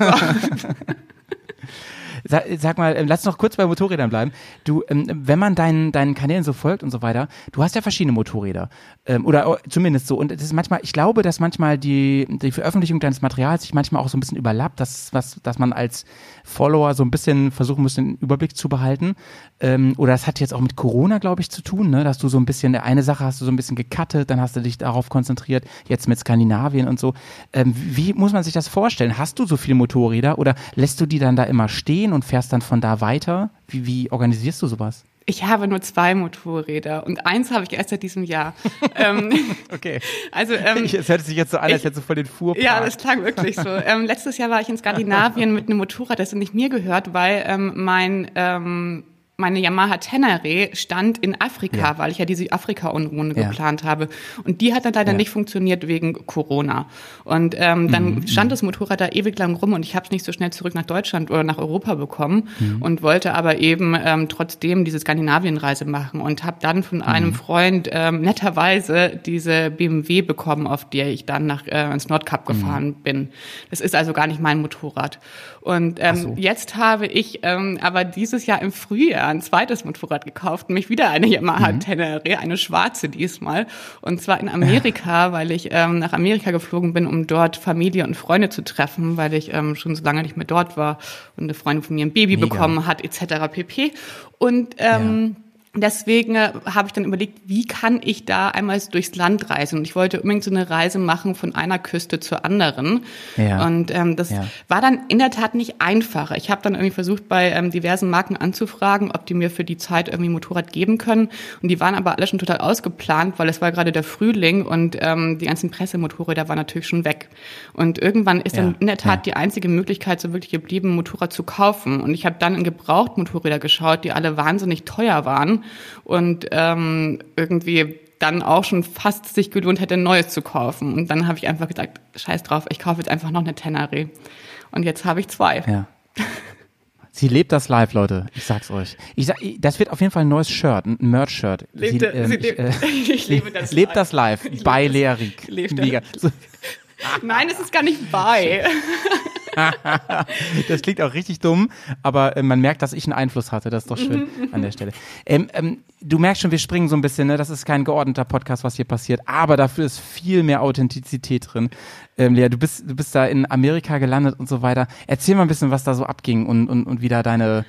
Sag, sag mal, ähm, lass noch kurz bei Motorrädern bleiben. Du, ähm, wenn man deinen, deinen Kanälen so folgt und so weiter, du hast ja verschiedene Motorräder. Ähm, oder zumindest so. Und das ist manchmal, ich glaube, dass manchmal die, die Veröffentlichung deines Materials sich manchmal auch so ein bisschen überlappt, dass, was, dass man als Follower so ein bisschen versuchen muss, den Überblick zu behalten. Ähm, oder das hat jetzt auch mit Corona, glaube ich, zu tun, ne? dass du so ein bisschen, der eine Sache hast du so ein bisschen gecuttet, dann hast du dich darauf konzentriert, jetzt mit Skandinavien und so. Ähm, wie muss man sich das vorstellen? Hast du so viele Motorräder oder lässt du die dann da immer stehen und fährst dann von da weiter? Wie, wie organisierst du sowas? Ich habe nur zwei Motorräder und eins habe ich erst seit diesem Jahr. (laughs) ähm, Okay. also ähm, (laughs) es hört sich jetzt so an, als ich- hättest du voll den Fuhrpark. Ja, das klang wirklich so. Ähm, letztes Jahr war ich in Skandinavien mit einem Motorrad, das nicht mir gehört, weil ähm, mein ähm, meine Yamaha Tenere stand in Afrika, Ja. weil ich ja diese Afrika-Unruhen Ja. geplant habe. Und die hat dann leider Ja. nicht funktioniert wegen Corona. Und ähm, dann stand das Motorrad da ewig lang rum und ich habe es nicht so schnell zurück nach Deutschland oder nach Europa bekommen und wollte aber eben ähm, trotzdem diese Skandinavien-Reise machen und habe dann von einem Freund ähm, netterweise diese BMW bekommen, auf der ich dann nach äh, ins Nordkap gefahren bin. Das ist also gar nicht mein Motorrad. Und ähm, so. jetzt habe ich ähm, aber dieses Jahr im Frühjahr ein zweites Motorrad gekauft, nämlich wieder eine Yamaha Tenere, eine schwarze diesmal. Und zwar in Amerika, weil ich ähm, nach Amerika geflogen bin, um dort Familie und Freunde zu treffen, weil ich ähm, schon so lange nicht mehr dort war und eine Freundin von mir ein Baby Mega. bekommen hat, etc. pp. Und ähm, Deswegen äh, habe ich dann überlegt, wie kann ich da einmal durchs Land reisen? Und ich wollte unbedingt so eine Reise machen von einer Küste zur anderen. Ja. Und ähm, das Ja. war dann in der Tat nicht einfacher. Ich habe dann irgendwie versucht, bei ähm, diversen Marken anzufragen, ob die mir für die Zeit irgendwie Motorrad geben können. Und die waren aber alle schon total ausgeplant, weil es war gerade der Frühling und ähm, die ganzen Pressemotorräder waren natürlich schon weg. Und irgendwann ist Ja, dann in der Tat die einzige Möglichkeit so wirklich geblieben, ein Motorrad zu kaufen. Und ich habe dann in Gebrauchtmotorräder geschaut, die alle wahnsinnig teuer waren und ähm, irgendwie dann auch schon fast sich gelohnt hätte, ein neues zu kaufen. Und dann habe ich einfach gesagt, scheiß drauf, ich kaufe jetzt einfach noch eine Tenere. Und jetzt habe ich zwei. Ja. Sie lebt das live, Leute. Ich sag's euch. Ich sag, das wird auf jeden Fall ein neues Shirt, ein Merch-Shirt. Lebt- Sie, ähm, (laughs) sie ich, lebt- äh, (laughs) ich lebe das lebt live. das live bei Lea Rieck. Lebt Mega. (laughs) Nein, es ist gar nicht bei. (laughs) das klingt auch richtig dumm, aber äh, man merkt, dass ich einen Einfluss hatte. Das ist doch schön an der Stelle. Ähm, ähm, du merkst schon, wir springen so ein bisschen. Ne? Das ist kein geordneter Podcast, was hier passiert, aber dafür ist viel mehr Authentizität drin. Ähm, Lea, du bist, du bist da in Amerika gelandet und so weiter. Erzähl mal ein bisschen, was da so abging und, und, und wie da deine,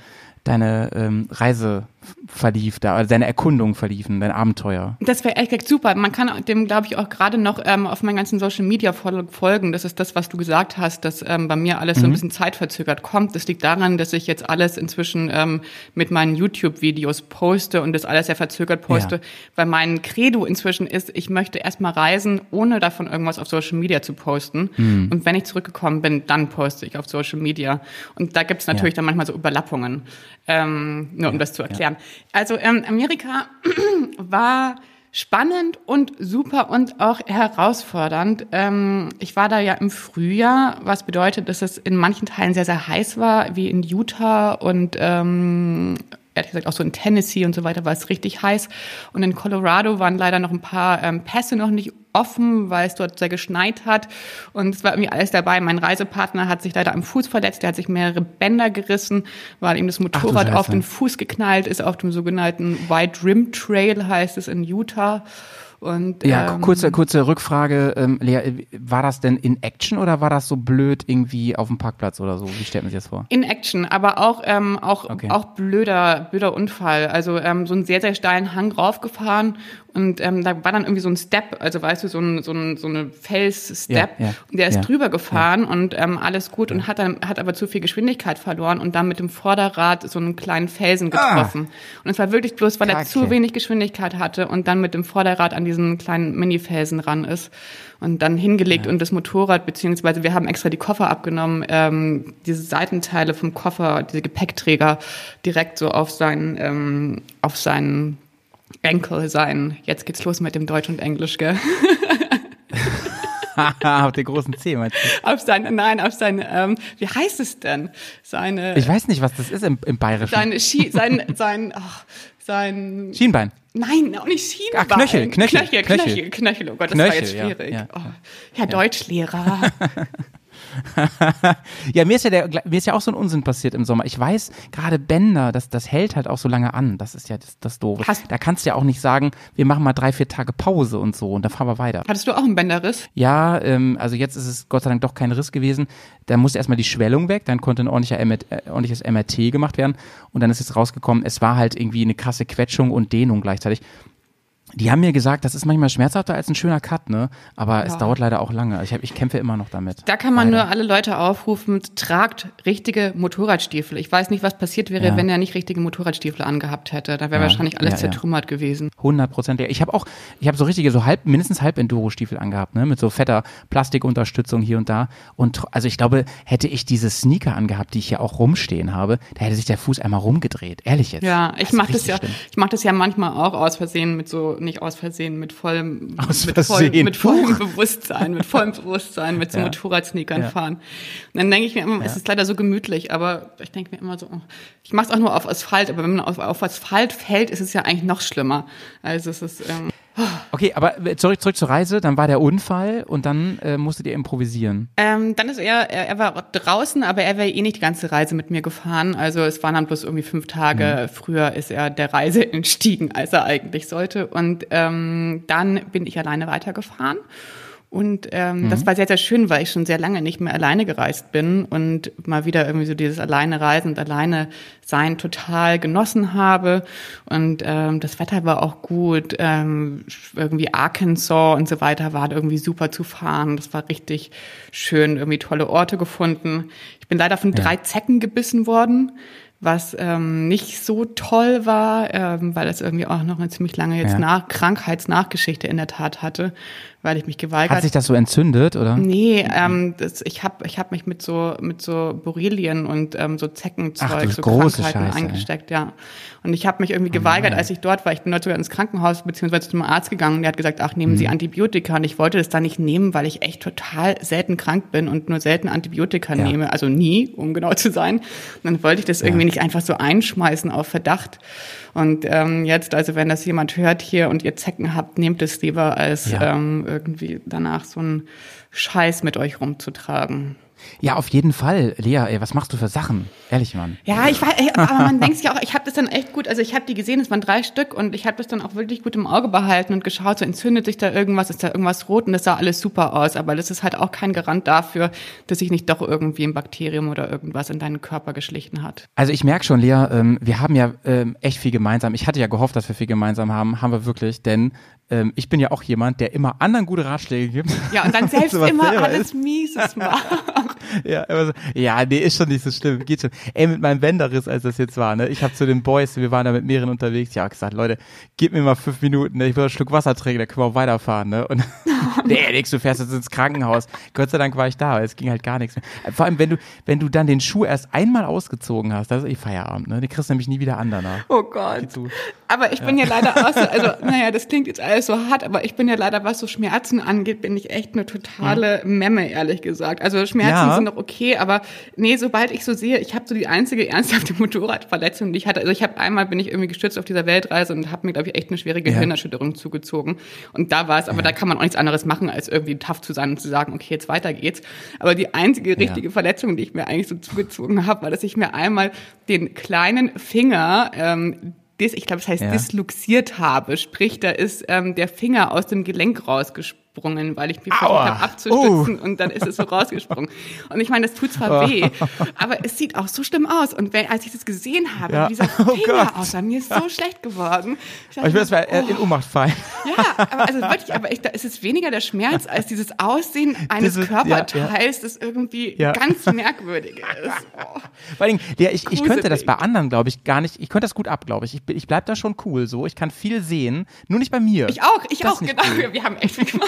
deine ähm, Reise verlief, da, also deine Erkundung verliefen, dein Abenteuer. Das wäre echt echt super. Man kann dem, glaube ich, auch gerade noch ähm, auf meinen ganzen Social Media fol- folgen. Das ist das, was du gesagt hast, dass ähm, bei mir alles so ein bisschen zeitverzögert kommt. Das liegt daran, dass ich jetzt alles inzwischen ähm, mit meinen YouTube-Videos poste und das alles sehr verzögert poste, Ja. weil mein Credo inzwischen ist, ich möchte erstmal reisen, ohne davon irgendwas auf Social Media zu posten. Und wenn ich zurückgekommen bin, dann poste ich auf Social Media. Und da gibt es natürlich Ja. dann manchmal so Überlappungen, ähm, nur um das zu erklären. Also ähm, Amerika (clears throat) war spannend und super und auch herausfordernd. Ähm, ich war da ja im Frühjahr, was bedeutet, dass es in manchen Teilen sehr, sehr heiß war, wie in Utah und ähm, ehrlich gesagt auch so in Tennessee und so weiter war es richtig heiß. Und in Colorado waren leider noch ein paar ähm, Pässe noch nicht offen, weil es dort sehr geschneit hat. Und es war irgendwie alles dabei. Mein Reisepartner hat sich leider am Fuß verletzt, der hat sich mehrere Bänder gerissen, weil ihm das Motorrad Scheiße. auf den Fuß geknallt ist, auf dem sogenannten White Rim Trail heißt es in Utah. Und, Ja, ähm, kurze, kurze Rückfrage, ähm, Lea, äh, war das denn in Action oder war das so blöd irgendwie auf dem Parkplatz oder so? Wie stellt man sich das vor? In Action, aber auch ähm, auch Okay. auch blöder blöder Unfall. Also ähm, so einen sehr sehr steilen Hang raufgefahren Und ähm, da war dann irgendwie so ein Step, also weißt du, so ein, so ein, so eine Fels-Step. Ja, ja, und der ist ja, drüber gefahren und ähm, alles gut und hat dann hat aber zu viel Geschwindigkeit verloren und dann mit dem Vorderrad so einen kleinen Felsen getroffen. Und es war wirklich bloß, weil er Ah. Kacke. zu wenig Geschwindigkeit hatte und dann mit dem Vorderrad an diesen kleinen Mini-Felsen ran ist und dann hingelegt und das Motorrad, beziehungsweise wir haben extra die Koffer abgenommen, ähm, diese Seitenteile vom Koffer, diese Gepäckträger direkt so auf seinen, ähm, auf seinen Enkel sein. Jetzt geht's los mit dem Deutsch und Englisch, gell? (laughs) Auf den großen C, meinst du? auf seine, nein, auf seine, ähm, wie heißt es denn? Seine, Ich weiß nicht, was das ist im, im Bayerischen. seine Ski, sein, sein, ach, sein, Schienbein. nein, auch nicht Schienbein. Ah, Knöchel, Knöchel, Knöchel, Knöchel. Knöchel, Knöchel. Oh Gott, das war Knöchel, jetzt ja, schwierig. ja, oh. Herr Deutschlehrer. (laughs) (laughs) Ja, mir ist ja der, mir ist ja auch so ein Unsinn passiert im Sommer. Ich weiß, gerade Bänder, das, das hält halt auch so lange an. Das ist ja das, das Doofe. Hast- da kannst du ja auch nicht sagen, wir machen mal drei, vier Tage Pause und so und dann fahren wir weiter. Hattest du auch einen Bänderriss? Ja, ähm, also jetzt ist es Gott sei Dank doch kein Riss gewesen. Da musste erstmal die Schwellung weg, dann konnte ein ordentlicher MRT, äh, ordentliches MRT gemacht werden und dann ist jetzt rausgekommen, es war halt irgendwie eine krasse Quetschung und Dehnung gleichzeitig. Die haben mir gesagt, das ist manchmal schmerzhafter als ein schöner Cut, ne? Aber es Ja. dauert leider auch lange. Ich, hab, ich kämpfe immer noch damit. Da kann man Leider. nur alle Leute aufrufen, tragt richtige Motorradstiefel. Ich weiß nicht, was passiert wäre, Ja. wenn er nicht richtige Motorradstiefel angehabt hätte. Da wäre Ja, wahrscheinlich alles zertrümmert gewesen. 100 Prozent. Ich habe auch, ich habe so richtige, so halb, mindestens halb Enduro-Stiefel angehabt, ne, mit so fetter Plastikunterstützung hier und da. Und also ich glaube, hätte ich diese Sneaker angehabt, die ich hier auch rumstehen habe, da hätte sich der Fuß einmal rumgedreht. Ehrlich jetzt. Ja, ich mache das ja, schlimm. ich mache das ja manchmal auch aus Versehen mit so, nicht aus Versehen, mit vollem, Aus mit, Versehen. Voll, mit vollem Bewusstsein, mit vollem Bewusstsein, mit so Ja. Motorradsneakern Ja. fahren. Und dann denke ich mir immer, es ist leider so gemütlich, aber ich denke mir immer so, oh, ich mache es auch nur auf Asphalt, aber wenn man auf, auf Asphalt fällt, ist es ja eigentlich noch schlimmer. Also es ist, ähm, Okay, aber zurück, zurück zur Reise, dann war der Unfall und dann äh, musstet ihr improvisieren. Ähm, dann ist er, er, er war draußen, aber er wäre eh nicht die ganze Reise mit mir gefahren. Also es waren dann bloß irgendwie fünf Tage früher ist er der Reise entstiegen, als er eigentlich sollte. Und ähm, dann bin ich alleine weitergefahren. Und ähm, das war sehr, sehr schön, weil ich schon sehr lange nicht mehr alleine gereist bin und mal wieder irgendwie so dieses alleine Reisen und alleine sein total genossen habe. Und ähm, das Wetter war auch gut. Ähm, irgendwie Arkansas und so weiter war irgendwie super zu fahren. Das war richtig schön, irgendwie tolle Orte gefunden. Ich bin leider von drei Zecken gebissen worden was ähm, nicht so toll war, ähm, weil es irgendwie auch noch eine ziemlich lange jetzt Ja. nach Krankheitsnachgeschichte in der Tat hatte, weil ich mich geweigert Hat sich das so entzündet, oder? Nee, ähm, das, ich habe ich hab mich mit so mit so Borrelien und ähm, so Zeckenzeug, Ach, so große Krankheiten Scheiße, ey. eingesteckt, ja. Und ich habe mich irgendwie geweigert, als ich dort war. Ich bin dort sogar ins Krankenhaus beziehungsweise zum Arzt gegangen. Der hat gesagt, ach, nehmen. Sie Antibiotika. Und ich wollte das da nicht nehmen, weil ich echt total selten krank bin und nur selten Antibiotika Ja. nehme. Also nie, um genau zu sein. Und dann wollte ich das irgendwie nicht einfach so einschmeißen auf Verdacht. Und ähm, jetzt, also wenn das jemand hört hier und ihr Zecken habt, nehmt es lieber, als Ja. ähm, irgendwie danach so einen Scheiß mit euch rumzutragen. Ja, auf jeden Fall. Lea, ey, was machst du für Sachen? Ehrlich, Mann. Ja, ich weiß, ey, aber man (laughs) denkt sich ja auch, ich habe das dann echt gut, also ich habe die gesehen, es waren drei Stück und ich habe das dann auch wirklich gut im Auge behalten und geschaut, so entzündet sich da irgendwas, ist da irgendwas rot und das sah alles super aus, aber das ist halt auch kein Garant dafür, dass sich nicht doch irgendwie ein Bakterium oder irgendwas in deinen Körper geschlichen hat. Also ich merke schon, Lea, ähm, wir haben ja ähm, echt viel gemeinsam. Ich hatte ja gehofft, dass wir viel gemeinsam haben. Haben wir wirklich, denn ähm, ich bin ja auch jemand, der immer anderen gute Ratschläge gibt. Ja, und dann (laughs) selbst immer alles. Mieses macht. (laughs) (laughs) Ja, immer so, ja, nee, ist schon nicht so schlimm, geht schon. Ey, mit meinem Bänderriss, als das jetzt war, ne, ich habe zu den Boys, wir waren da mit mehreren unterwegs, ja, gesagt, Leute, gib mir mal fünf Minuten, ne, ich will einen Schluck Wasser trinken, dann können wir auch weiterfahren, ne, und (laughs) (laughs) nee, nix, du fährst jetzt ins Krankenhaus. Gott sei Dank war ich da, aber es ging halt gar nichts mehr. Vor allem, wenn du, wenn du dann den Schuh erst einmal ausgezogen hast, das ist eh Feierabend, ne, den kriegst du nämlich nie wieder an danach. Oh Gott. Aber ich bin ja leider auch so, also naja, das klingt jetzt alles so hart, aber ich bin ja leider, was so Schmerzen angeht, bin ich echt eine totale Memme, ehrlich gesagt. Also Schmerzen Ja. sind noch okay, aber nee, sobald ich so sehe, ich habe so die einzige ernsthafte (laughs) Motorradverletzung, die ich hatte. Also ich habe einmal bin ich irgendwie gestürzt auf dieser Weltreise und habe mir, glaube ich, echt eine schwere Gehirnerschütterung zugezogen. Und da war es, aber da kann man auch nichts anderes machen, als irgendwie tough zu sein und zu sagen, okay, jetzt weiter geht's. Aber die einzige richtige Verletzung, die ich mir eigentlich so zugezogen habe, war, dass ich mir einmal den kleinen Finger ähm, dis, ich glaube, es heißt Ja. disloxiert habe. Sprich, da ist ähm, der Finger aus dem Gelenk rausgesprungen. Rausgesprungen, weil ich mich versucht habe abzustützen und dann ist es so rausgesprungen. Und ich meine, das tut zwar weh, (laughs) aber es sieht auch so schlimm aus. Und wenn, als ich das gesehen habe, Ja. wie dieser (laughs) Oh Finger Gott. aussah, mir ist so schlecht geworden. Ich, Aber ich mal dachte, äh, in Ohnmacht fallen. ja, aber also wirklich, aber ich, da ist es weniger der Schmerz als dieses Aussehen eines ja, Körperteils, das irgendwie Ja. ganz merkwürdig ist. Oh. (laughs) Vor allen Dingen, ja, ich, ich könnte das bei anderen, glaube ich, gar nicht. Ich könnte das gut ab, glaube ich. Ich, ich bleib da schon cool so. Ich kann viel sehen, nur nicht bei mir. Ich auch, ich Das auch, genau. cool. Wir haben echt viel gemein.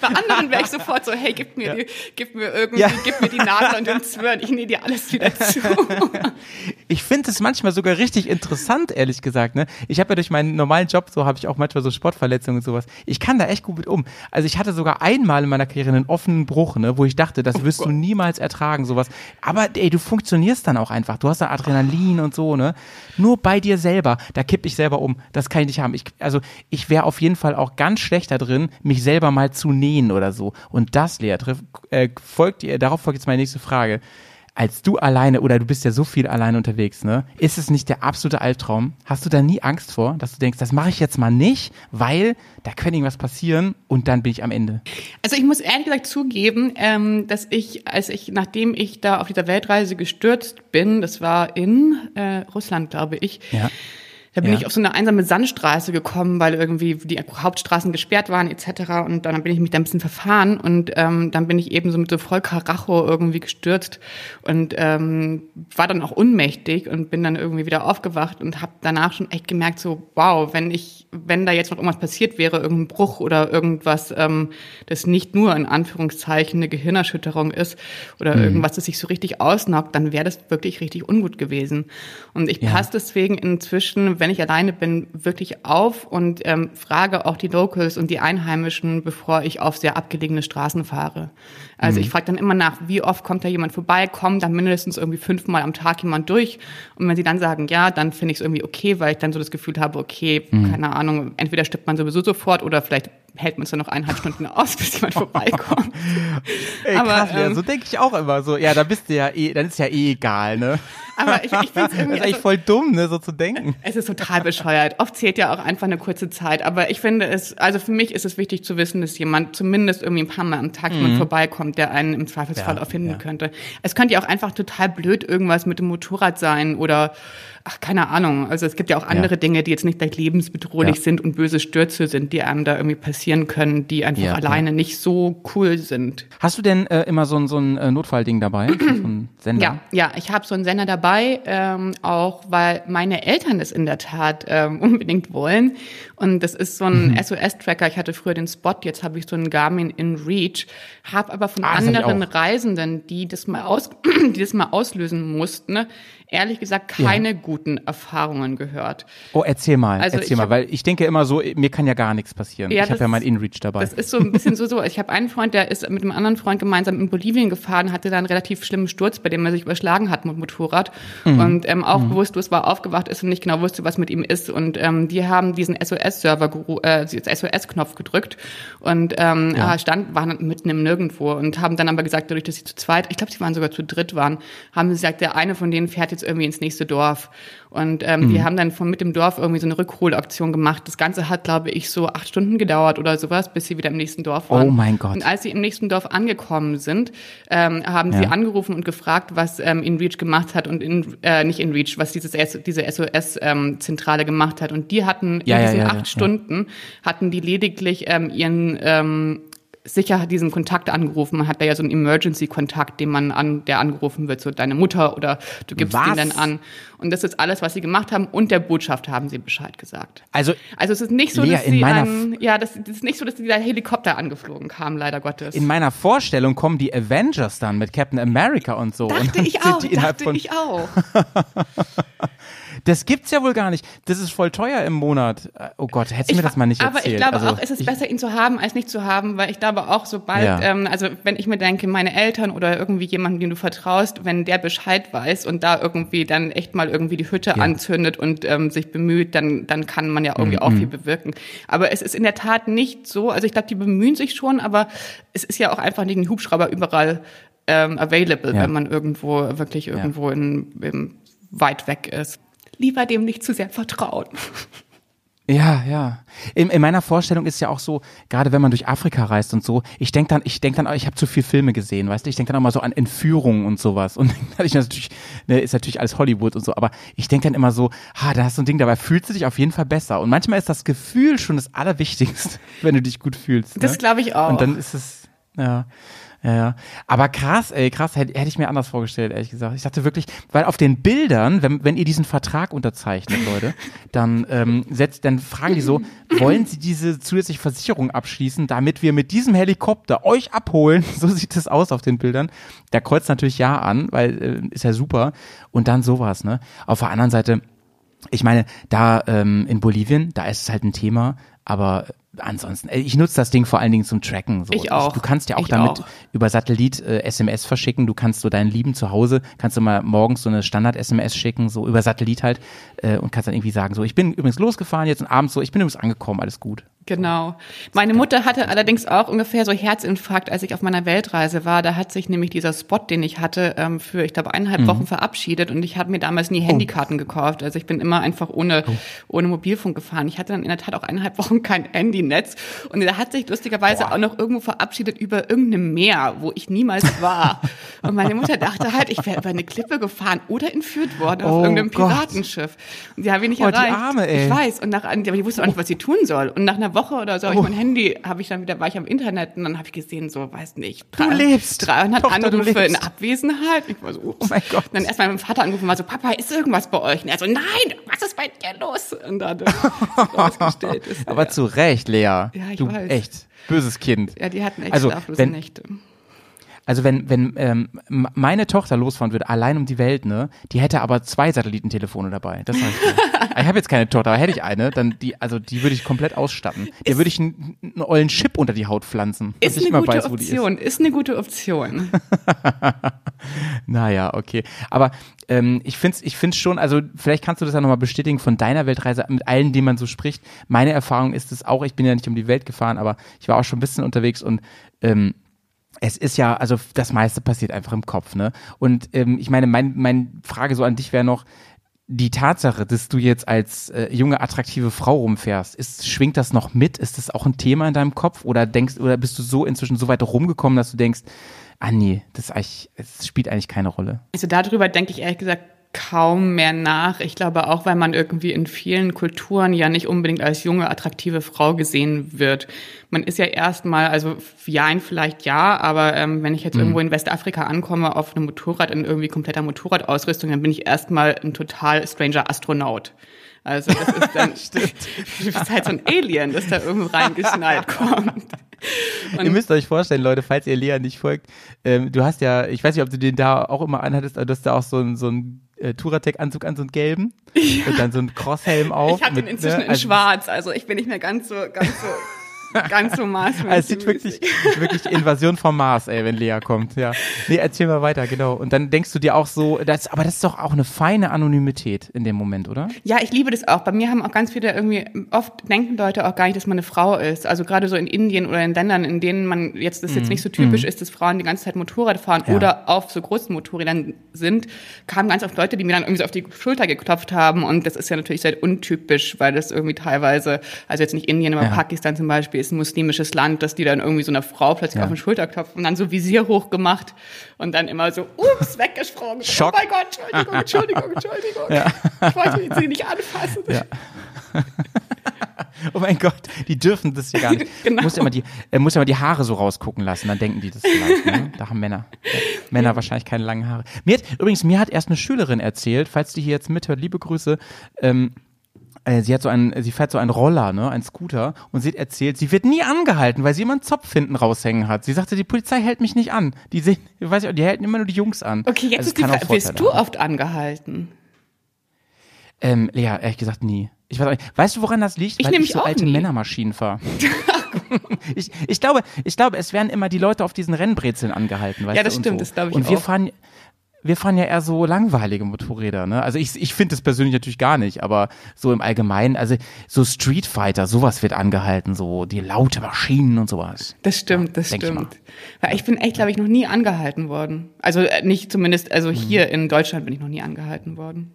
Bei anderen wäre ich sofort so, hey, gib mir, die, gib mir irgendwie, Ja. gib mir die Nadel und den Zwirn, ich nähe dir alles wieder (laughs) zu. Ich finde es manchmal sogar richtig interessant, ehrlich gesagt. Ne? Ich habe ja durch meinen normalen Job, so habe ich auch manchmal so Sportverletzungen und sowas. Ich kann da echt gut mit um. Also ich hatte sogar einmal in meiner Karriere einen offenen Bruch, ne, wo ich dachte, das wirst du niemals ertragen, sowas. Aber ey, du funktionierst dann auch einfach. Du hast da Adrenalin und so, ne? Nur bei dir selber, da kipp ich selber um. Das kann ich nicht haben. Ich, also ich wäre auf jeden Fall auch ganz schlecht da drin, mich selber mal zu nähen oder so. Und das, Lea, trifft, äh, folgt ihr, darauf folgt jetzt meine nächste Frage als du alleine oder du bist ja so viel alleine unterwegs, ne? Ist es nicht der absolute Albtraum? Hast du da nie Angst vor, dass du denkst, das mache ich jetzt mal nicht, weil da könnte irgendwas passieren und dann bin ich am Ende? Also ich muss ehrlich gesagt zugeben, ähm, dass ich, als ich, nachdem ich da auf dieser Weltreise gestürzt bin, das war in äh, Russland, glaube ich, Ja. Da bin Ja. ich auf so eine einsame Sandstraße gekommen, weil irgendwie die Hauptstraßen gesperrt waren etc. Und dann bin ich mich da ein bisschen verfahren und ähm, dann bin ich eben so mit so voll Karacho irgendwie gestürzt und ähm, war dann auch unmächtig und bin dann irgendwie wieder aufgewacht und habe danach schon echt gemerkt so wow, wenn ich wenn da jetzt noch irgendwas passiert wäre, irgendein Bruch oder irgendwas, ähm, das nicht nur in Anführungszeichen eine Gehirnerschütterung ist oder irgendwas, das sich so richtig ausnockt, dann wäre das wirklich richtig ungut gewesen. Und ich Ja. passe deswegen inzwischen, wenn ich alleine bin, wirklich auf und ähm, frage auch die Locals und die Einheimischen, bevor ich auf sehr abgelegene Straßen fahre. Also ich frage dann immer nach, wie oft kommt da jemand vorbei, kommt dann mindestens irgendwie fünfmal am Tag jemand durch. Und wenn sie dann sagen, ja, dann finde ich es irgendwie okay, weil ich dann so das Gefühl habe, okay, keine Ahnung, entweder stirbt man sowieso sofort oder vielleicht hält man es dann noch eineinhalb Stunden aus, (laughs) bis jemand vorbeikommt. (laughs) Ey, Aber, krass, ähm, so denke ich auch immer so. Ja, da bist du ja eh, dann ist ja eh egal, ne? Aber ich, ich finde es Das irgendwie. ist eigentlich also- voll dumm, ne, so zu denken. Es ist total bescheuert. Oft zählt ja auch einfach eine kurze Zeit. Aber ich finde es, also für mich ist es wichtig zu wissen, dass jemand zumindest irgendwie ein paar Mal am Tag jemand vorbeikommt, der einen im Zweifelsfall Mhm. Ja, auch finden ja. könnte. Es könnte ja auch einfach total blöd irgendwas mit dem Motorrad sein oder ach, keine Ahnung. Also es gibt ja auch andere Dinge, die jetzt nicht gleich lebensbedrohlich Ja. sind und böse Stürze sind, die einem da irgendwie passieren können, die einfach Ja, alleine nicht so cool sind. Hast du denn äh, immer so ein, so ein äh, Notfallding dabei? so ein Sender? Ja, ja, ich habe so einen Sender dabei, ähm, auch weil meine Eltern es in der Tat ähm, (laughs) unbedingt wollen. Und das ist so Mhm. ein SOS-Tracker. Ich hatte früher den Spot, jetzt habe ich so einen Garmin in Reach, habe aber von Ah, anderen. Reisenden, die das mal aus, (clears throat) die das mal auslösen mussten, ne, ehrlich gesagt keine guten Erfahrungen gehört. Oh, erzähl mal, Also erzähl mal, hab- weil ich denke immer so, mir kann ja gar nichts passieren. Ja, ich habe ja mein InReach dabei. Das ist so ein bisschen so so. Ich habe einen Freund, der ist mit einem anderen Freund gemeinsam in Bolivien gefahren, hatte da einen relativ schlimmen Sturz, bei dem er sich überschlagen hat mit Motorrad Mhm. und ähm, auch bewusstlos war, aufgewacht ist und nicht genau wusste, was mit ihm ist. Und ähm, die haben diesen SOS-Server, äh, SOS-Knopf gedrückt und ähm, Ja. er stand, waren mitten im Nirgendwo und haben dann aber gesagt, dadurch, dass sie zu zweit, ich glaube, sie waren sogar zu dritt waren, haben sie gesagt, der eine von denen fährt jetzt irgendwie ins nächste Dorf. Und ähm, Mhm. die haben dann von mit dem Dorf irgendwie so eine Rückholaktion gemacht. Das Ganze hat, glaube ich, so acht Stunden gedauert oder sowas, bis sie wieder im nächsten Dorf waren. Oh mein Gott. Und als sie im nächsten Dorf angekommen sind, ähm, haben sie Ja. angerufen und gefragt, was ähm, InReach gemacht hat und in, äh, nicht InReach, was dieses diese SOS-Zentrale gemacht hat. Und die hatten Ja, in diesen ja, acht. Stunden hatten die lediglich ähm, ihren ähm, sicher diesen Kontakt angerufen. Man hat da ja so einen Emergency-Kontakt, den man an, der angerufen wird, so deine Mutter oder du gibst Was? den dann an. Und das ist alles, was sie gemacht haben. Und der Botschaft haben sie Bescheid gesagt. also Also es ist nicht so, Lea, dass sie meiner ein, ja, das, das ist nicht so, dass die da Helikopter angeflogen kamen, leider Gottes. in meiner Vorstellung kommen die Avengers dann mit Captain America und so. und dachte dann ich auch, dachte ich auch. (laughs) Das gibt's ja wohl gar nicht. Das ist voll teuer im Monat. Oh Gott, hättest du mir das mal nicht aber erzählt. ich glaube also, auch, es ist besser, ihn zu haben, als nicht zu haben, weil ich glaube auch, sobald, Ja. ähm, also wenn ich mir denke, meine Eltern oder irgendwie jemanden, dem du vertraust, wenn der Bescheid weiß und da irgendwie dann echt mal irgendwie die Hütte anzündet und ähm, sich bemüht, dann, dann kann man ja irgendwie Mhm. auch viel bewirken. Aber es ist in der Tat nicht so, also ich glaube, die bemühen sich schon, aber es ist ja auch einfach nicht ein Hubschrauber überall ähm, available, Ja. wenn man irgendwo, wirklich irgendwo in, in, weit weg ist. Lieber dem nicht zu sehr vertrauen. Ja, ja. In, in meiner Vorstellung ist ja auch so, gerade wenn man durch Afrika reist und so, ich denk dann, ich denk dann, ich habe zu viel Filme gesehen, weißt du, ich denk dann auch mal so an Entführungen und sowas. Und (laughs) ich natürlich, ne, ist natürlich alles Hollywood und so, aber ich denk dann immer so, ha, da hast du ein Ding, dabei fühlst du dich auf jeden Fall besser. Und manchmal ist das Gefühl schon das Allerwichtigste, (laughs) wenn du dich gut fühlst. Ne? Das glaube ich auch. Und dann ist es, ja. Ja. Aber krass, ey, krass, hätte, hätte ich mir anders vorgestellt, ehrlich gesagt. Ich dachte wirklich, weil auf den Bildern, wenn, wenn ihr diesen Vertrag unterzeichnet, Leute, dann ähm, setzt, dann fragen die so, wollen sie diese zusätzliche Versicherung abschließen, damit wir mit diesem Helikopter euch abholen? (laughs) So sieht es aus auf den Bildern. Der kreuzt natürlich ja an, weil äh, ist ja super. Und dann sowas, ne? Auf der anderen Seite, ich meine, da ähm, in Bolivien, da ist es halt ein Thema, aber ansonsten, äh, ich nutze das Ding vor allen Dingen zum Tracken. So. Ich auch. Du kannst ja auch Ich damit auch. über Satellit äh, SMS verschicken. Du kannst so deinen Lieben zu Hause, kannst du mal morgens so eine Standard-SMS schicken, so über Satellit halt, äh, und kannst dann irgendwie sagen, so, ich bin übrigens losgefahren jetzt und abends so, ich bin übrigens angekommen, alles gut. Genau. Meine Mutter hatte allerdings auch ungefähr so Herzinfarkt, als ich auf meiner Weltreise war. Da hat sich nämlich dieser Spot, den ich hatte, ähm, für, ich glaube, eineinhalb Wochen verabschiedet und ich habe mir damals nie Handykarten gekauft. Also ich bin immer einfach ohne, ohne Mobilfunk gefahren. Ich hatte dann in der Tat auch eineinhalb (laughs) Wochen kein Handynetz und der hat sich lustigerweise auch noch irgendwo verabschiedet über irgendeinem Meer, wo ich niemals war. und meine Mutter dachte halt, ich wäre über eine Klippe gefahren oder entführt worden auf Oh irgendeinem Gott. Piratenschiff. Und die habe ich nicht Oh, die erreicht. Arme, ey. Ich weiß. Und nach, aber die wusste auch nicht, was sie tun soll. Und nach einer Woche oder so habe ich mein Handy, habe ich dann wieder, war ich am Internet und dann habe ich gesehen, so, weiß nicht, Du lebst. 300 Tochter, du Anrufe lebst. in Abwesenheit. Ich war so, ups. Oh mein Gott. Und dann erst mal meinem Vater angerufen, war so, Papa, ist irgendwas bei euch? Und er so, nein, was ist bei dir los? Und dann (laughs) rausgestellt. Ist, Aber ja. zu Recht, Lea. Ja, ich du weiß. echt böses Kind. ja, die hatten echt Also, schlaflose wenn- Nächte. Also wenn, wenn ähm, meine Tochter losfahren würde, allein um die Welt, ne, die hätte aber zwei Satellitentelefone dabei. Das sag (laughs) ich habe jetzt keine Tochter, aber hätte ich eine, dann die, also die würde ich komplett ausstatten. Der würde ich einen, einen ollen Chip unter die Haut pflanzen. Ist eine gute weiß, die ist. Option, ist eine gute Option. (laughs) Naja, okay. Aber ähm, ich finde es ich find's schon, also vielleicht kannst du das ja nochmal bestätigen von deiner Weltreise mit allen, denen man so spricht. Meine Erfahrung ist es auch, ich bin ja nicht um die Welt gefahren, aber ich war auch schon ein bisschen unterwegs und ähm, es ist ja, also das meiste passiert einfach im Kopf, ne? Und ähm, ich meine, mein, mein Frage so an dich wäre noch, die Tatsache, dass du jetzt als äh, junge, attraktive Frau rumfährst, ist, schwingt das noch mit? Ist das auch ein Thema in deinem Kopf? Oder denkst, oder bist du so inzwischen so weit rumgekommen, dass du denkst, ah nee, das, das spielt eigentlich keine Rolle? Also darüber denke ich ehrlich gesagt kaum mehr nach. Ich glaube auch, weil man irgendwie in vielen Kulturen ja nicht unbedingt als junge, attraktive Frau gesehen wird. Man ist ja erstmal, also ja, vielleicht ja, aber ähm, wenn ich jetzt irgendwo in Westafrika ankomme auf einem Motorrad in irgendwie kompletter Motorradausrüstung, dann bin ich erstmal ein total stranger Astronaut. Also das ist dann (laughs) (laughs) du bist halt so ein Alien, das da irgendwo reingeschnallt (laughs) kommt. ihr müsst euch vorstellen, Leute, falls ihr Lea nicht folgt, ähm, du hast ja, ich weiß nicht, ob du den da auch immer anhattest, aber du hast da auch so einen so einen äh, Touratec-Anzug an, so einen gelben und dann so einen Crosshelm auf. Ich den mit, inzwischen ne, in also- schwarz, also ich bin nicht mehr ganz so, ganz so, ganz so (laughs) maßmäßig. Also es sieht wirklich, (laughs) wirklich Invasion vom Mars, ey, wenn Lea kommt, ja. Nee, erzähl mal weiter, genau. Und dann denkst du dir auch so, das, aber das ist doch auch eine feine Anonymität in dem Moment, oder? Ja, ich liebe das auch. Bei mir haben auch ganz viele irgendwie, oft denken Leute auch gar nicht, dass man eine Frau ist. Also gerade so in Indien oder in Ländern, in denen man jetzt, das jetzt nicht so typisch ist, dass Frauen die ganze Zeit Motorrad fahren Ja. oder auf so großen Motorrädern sind, kamen ganz oft Leute, die mir dann irgendwie so auf die Schulter geklopft haben. Und das ist ja natürlich sehr untypisch, weil das irgendwie teilweise, also jetzt nicht Indien, aber Ja. Pakistan zum Beispiel ist ein muslimisches Land, dass die dann irgendwie so einer Frau plötzlich Ja. auf die Schulter klopfen und dann so Visier hochgemacht und dann immer so, ups, (laughs) weggesprungen. Schock. Oh mein Gott, Entschuldigung, Entschuldigung, Entschuldigung. Ich wollte sie nicht anfassen. Ja. Oh mein Gott, die dürfen das ja gar nicht. (laughs) Genau. Muss ja mal die, äh, muss ja mal die Haare so rausgucken lassen, dann denken die das vielleicht. Ne? Da haben Männer, ja, Männer wahrscheinlich keine langen Haare. Mir hat, übrigens, mir hat erst eine Schülerin erzählt, falls die hier jetzt mithört, liebe Grüße, ähm, äh, sie hat so einen, sie fährt so einen Roller, ne, einen Scooter, und sie erzählt, sie wird nie angehalten, weil sie immer einen Zopf hinten raushängen hat. Sie sagte, die Polizei hält mich nicht an. Die sehen, ich weiß nicht, die halten immer nur die Jungs an. Okay, jetzt Also ist die auch Frage, wirst Vorteile du haben. oft angehalten? Ähm, Lea, ehrlich gesagt nie. Ich weiß auch nicht. Weißt du, woran das liegt? Ich Weil ich so auch alte nie. Männermaschinen fahre. (laughs) ich, ich glaube, ich glaube, es werden immer die Leute auf diesen Rennbrezeln angehalten, weißt Ja, du, das und stimmt, so. das glaube ich Und wir auch. fahren, wir fahren ja eher so langweilige Motorräder, ne? Also ich, ich finde das persönlich natürlich gar nicht, aber so im Allgemeinen, also so Street Fighter, sowas wird angehalten, so die laute Maschinen und sowas. Das stimmt, das denk ich stimmt. Weil ich bin echt, glaube ich, noch nie angehalten worden. Also äh, nicht zumindest, also Mhm. hier in Deutschland bin ich noch nie angehalten worden.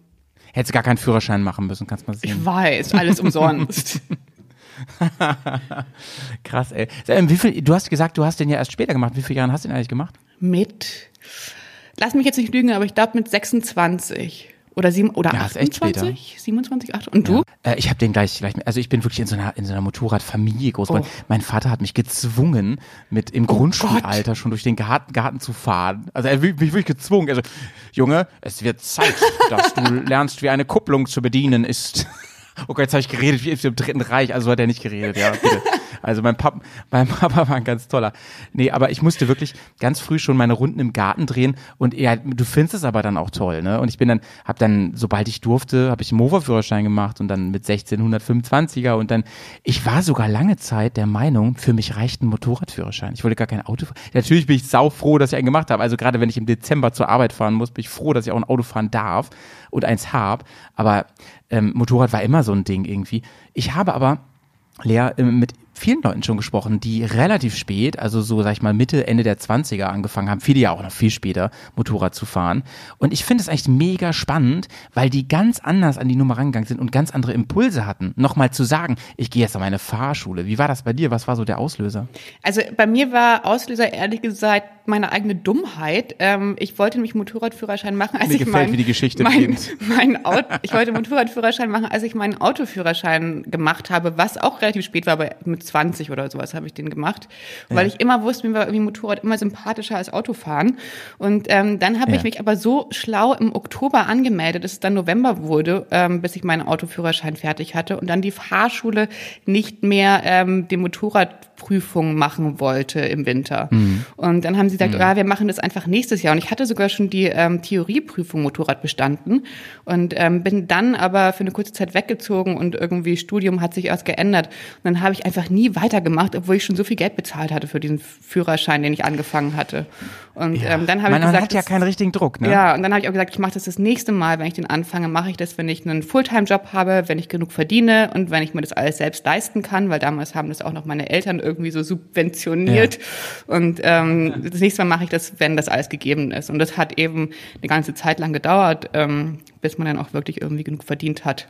Hättest gar keinen Führerschein machen müssen, kannst mal sehen. Ich weiß, alles umsonst. (laughs) Krass, ey. Ähm, Wie viel, du hast gesagt, du hast den ja erst später gemacht. Wie viele Jahre hast du den eigentlich gemacht? mit, lass mich jetzt nicht lügen, aber ich glaube mit 26 oder sieben oder Ja, ist echt 28, 27, 8 und du? Äh, ich habe den gleich, gleich, also ich bin wirklich in so einer, in so einer Motorradfamilie groß geworden. Oh. Mein Vater hat mich gezwungen, mit im Grundschulalter schon durch den Garten, Garten zu fahren. Also er hat mich wirklich gezwungen. Also, Junge, es wird Zeit, (laughs) dass du lernst, wie eine Kupplung zu bedienen ist. (laughs) Oh Gott, jetzt habe ich geredet wie im Dritten Reich, also so hat er nicht geredet, ja, bitte. Also mein Papa, (laughs) mein Papa war ein ganz toller. Nee, aber ich musste wirklich ganz früh schon meine Runden im Garten drehen und ja, du findest es aber dann auch toll, ne? Und ich bin dann, hab dann, sobald ich durfte, habe ich einen Mofa-Führerschein gemacht und dann mit 16 125er und dann, ich war sogar lange Zeit der Meinung, für mich reicht ein Motorradführerschein. Ich wollte gar kein Auto fahren. Natürlich bin ich sau froh, dass ich einen gemacht habe. Also gerade wenn ich im Dezember zur Arbeit fahren muss, bin ich froh, dass ich auch ein Auto fahren darf und eins hab. Aber ähm, Motorrad war immer so ein Ding irgendwie. Ich habe aber Lea, ähm, mit vielen Leuten schon gesprochen, die relativ spät, also so, sag ich mal, Mitte, Ende der 20er angefangen haben, viele ja auch noch viel später, Motorrad zu fahren. Und ich finde es eigentlich mega spannend, weil die ganz anders an die Nummer rangegangen sind und ganz andere Impulse hatten. Nochmal zu sagen, ich gehe jetzt an meine Fahrschule. Wie war das bei dir? Was war so der Auslöser? Also bei mir war Auslöser ehrlich gesagt meine eigene Dummheit. Ähm, ich wollte nämlich Motorradführerschein machen, als Mir ich gefällt, mein, wie die Geschichte mein, (laughs) mein Auto, ich wollte Motorradführerschein machen, als ich meinen Autoführerschein gemacht habe, was auch relativ spät war, aber mit 20 oder sowas habe ich den gemacht, weil ich immer wusste, mir war irgendwie Motorrad immer sympathischer als Autofahren. Und ähm, dann habe Ja. ich mich aber so schlau im Oktober angemeldet, dass es dann November wurde, ähm, bis ich meinen Autoführerschein fertig hatte und dann die Fahrschule nicht mehr ähm, die Motorradprüfung machen wollte im Winter. Und dann haben sie gesagt, ja, wir machen das einfach nächstes Jahr. Und ich hatte sogar schon die ähm, Theorieprüfung Motorrad bestanden und ähm, bin dann aber für eine kurze Zeit weggezogen und irgendwie Studium hat sich erst geändert. Und dann habe ich einfach nie weitergemacht, obwohl ich schon so viel Geld bezahlt hatte für diesen Führerschein, den ich angefangen hatte. Und ähm, dann habe man, ich man gesagt, hat ja das- keinen richtigen Druck, ne? ja, und dann habe ich auch gesagt, ich mache das das nächste Mal, wenn ich den anfange, mache ich das, wenn ich einen Fulltime-Job habe, wenn ich genug verdiene und wenn ich mir das alles selbst leisten kann, weil damals haben das auch noch meine Eltern irgendwie so subventioniert. Und ähm, das nächste Mal mache ich das, wenn das alles gegeben ist. Und das hat eben eine ganze Zeit lang gedauert, ähm, bis man dann auch wirklich irgendwie genug verdient hat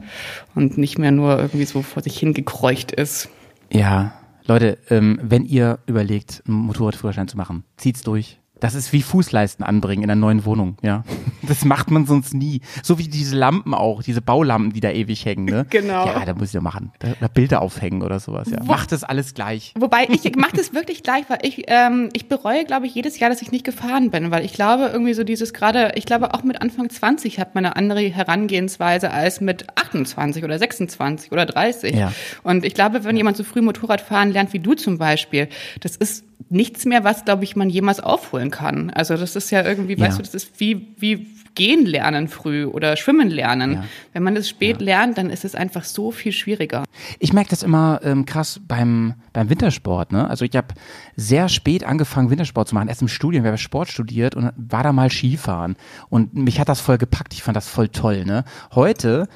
und nicht mehr nur irgendwie so vor sich hingekreucht ist. Ja, Leute, ähm, wenn ihr überlegt, einen Motorradführerschein zu machen, zieht's durch. Das ist wie Fußleisten anbringen in einer neuen Wohnung, ja. (laughs) Das macht man sonst nie. So wie diese Lampen auch, diese Baulampen, die da ewig hängen, ne? (laughs) Genau. Ja, da muss ich ja machen. Da, da Bilder aufhängen oder sowas, ja. Macht das alles gleich. Wobei ich (laughs) mache das wirklich gleich, weil ich ähm, ich bereue, glaube ich, jedes Jahr, dass ich nicht gefahren bin, weil ich glaube irgendwie so dieses gerade, ich glaube auch mit Anfang 20 hat man eine andere Herangehensweise als mit 28 oder 26 oder 30. Ja. Und ich glaube, wenn jemand so früh Motorrad fahren lernt wie du zum Beispiel, das ist nichts mehr, was glaube ich man jemals aufholen kann. Also das ist ja irgendwie, Ja. weißt du, das ist wie wie gehen lernen früh oder schwimmen lernen. Ja. Wenn man das spät lernt, dann ist es einfach so viel schwieriger. Ich merke das immer ähm, krass beim, beim Wintersport. Ne? Also ich habe sehr spät angefangen, Wintersport zu machen. Erst im Studium, ich habe Sport studiert und war da mal Skifahren. Und mich hat das voll gepackt. Ich fand das voll toll. Ne? Heute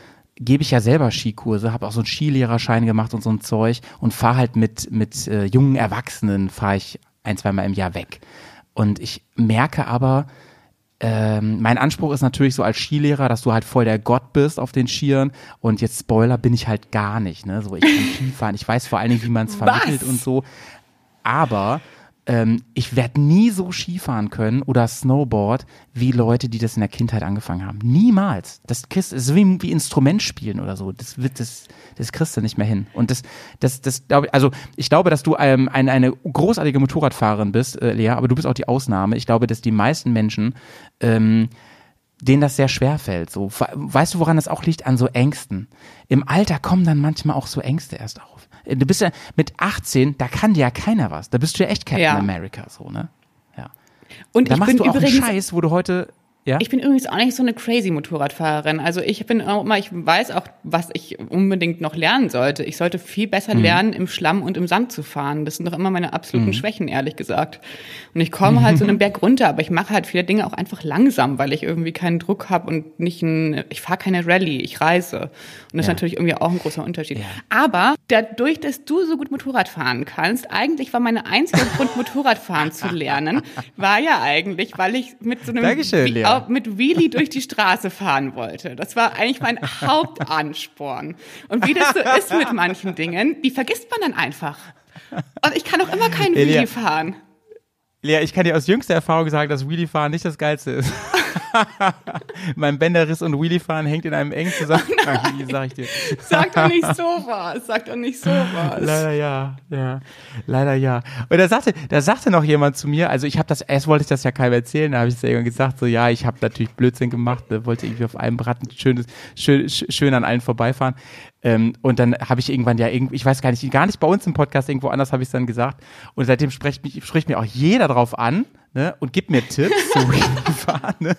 gebe ich ja selber Skikurse, habe auch so einen Skilehrerschein gemacht und so ein Zeug und fahre halt mit, mit äh, jungen Erwachsenen, fahre ich ein, zweimal im Jahr weg. Und ich merke aber, ähm, mein Anspruch ist natürlich so als Skilehrer, dass du halt voll der Gott bist auf den Skiern und jetzt Spoiler bin ich halt gar nicht, ne? So ich kann (laughs) Skifahren, ich weiß vor allen Dingen, wie man es vermittelt und so, aber ähm, ich werde nie so Skifahren können oder Snowboard wie Leute, die das in der Kindheit angefangen haben. Niemals. Das kriegst ist wie, wie Instrument spielen oder so. Das wird das das kriegst du nicht mehr hin. Und das das das glaube ich, also ich glaube, dass du ähm, eine eine großartige Motorradfahrerin bist, äh, Lea, aber du bist auch die Ausnahme. Ich glaube, dass die meisten Menschen ähm, denen das sehr schwer fällt. So, weißt du, woran das auch liegt? An so Ängsten. Im Alter kommen dann manchmal auch so Ängste erst auf. Du bist ja mit 18, da kann dir ja keiner was. Da bist du ja echt Captain Ja. America, so, ne? Ja. Und Da ich machst bin du auch einen übrigens Scheiß, wo du heute, ja? Ich bin übrigens auch nicht so eine crazy Motorradfahrerin. Also ich bin auch immer, ich weiß auch, was ich unbedingt noch lernen sollte. Ich sollte viel besser Mhm. lernen, im Schlamm und im Sand zu fahren. Das sind doch immer meine absoluten Schwächen, ehrlich gesagt. Und ich komme halt so einen (laughs) Berg runter, aber ich mache halt viele Dinge auch einfach langsam, weil ich irgendwie keinen Druck habe und nicht ein, ich fahre keine Rallye, ich reise. Und das ist Ja. natürlich irgendwie auch ein großer Unterschied. Ja. Aber dadurch, dass du so gut Motorrad fahren kannst, eigentlich war meine einzige Grund, (laughs) Motorradfahren zu lernen, war ja eigentlich, weil ich mit so einem Dankeschön, Lea. Urlaub mit Wheelie durch die Straße fahren wollte. Das war eigentlich mein Hauptansporn. Und wie das so ist mit manchen Dingen, die vergisst man dann einfach. Und ich kann auch immer Elia. Wheelie fahren. Lea, ich kann dir aus jüngster Erfahrung sagen, dass Wheelie-Fahren nicht das Geilste ist. (laughs) mein Bänderriss und Wheelie-Fahren hängt in einem engen Zusammenhang, (laughs) (laughs) wie sag ich dir. Sag doch nicht sowas. Sag doch nicht sowas. Leider ja, ja, leider ja. Und da sagte, da sagte noch jemand zu mir, also ich habe das, erst wollte ich das ja keinem erzählen, da habe ich es ja irgendwann gesagt, so ja, ich habe natürlich Blödsinn gemacht, ne, wollte irgendwie auf einem Rad ein schönes, schön, schön an allen vorbeifahren. Ähm, und dann habe ich irgendwann ja irgendwie, ich weiß gar nicht, gar nicht bei uns im Podcast, irgendwo anders habe ich es dann gesagt. Und seitdem spricht mich, spricht mir auch jeder drauf an ne, und gibt mir Tipps zu Fahren. Ne?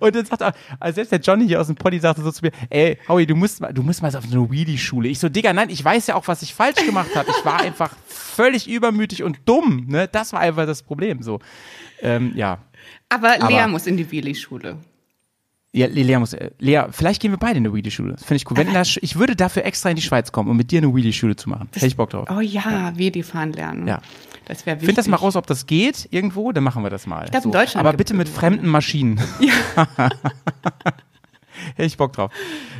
Und dann sagt er, also selbst der Johnny hier aus dem Poddy sagte so zu mir, ey, Howie, du musst mal, du musst mal auf so eine Wheelie-Schule. Ich so, Digga, nein, ich weiß ja auch, was ich falsch gemacht habe. Ich war einfach völlig übermütig und dumm, ne? Das war einfach das Problem, so. Ähm, ja. Aber Lea Aber- muss in die Wheelie-Schule. Ja, Le- Lea muss, äh, Lea, vielleicht gehen wir beide in eine Wheelie-Schule. Das finde ich cool. Wenn in der Sch ich würde dafür extra in die Schweiz kommen, um mit dir eine Wheelie-Schule zu machen. Hätte ich Bock drauf. Oh ja, Wheelie fahren lernen. Ja. Das wäre wichtig. Find das mal raus, ob das geht irgendwo, dann machen wir das mal. glaub, in Deutschland Aber bitte mit fremden Maschinen. (laughs) Ja. (laughs) Hätte ich Bock drauf.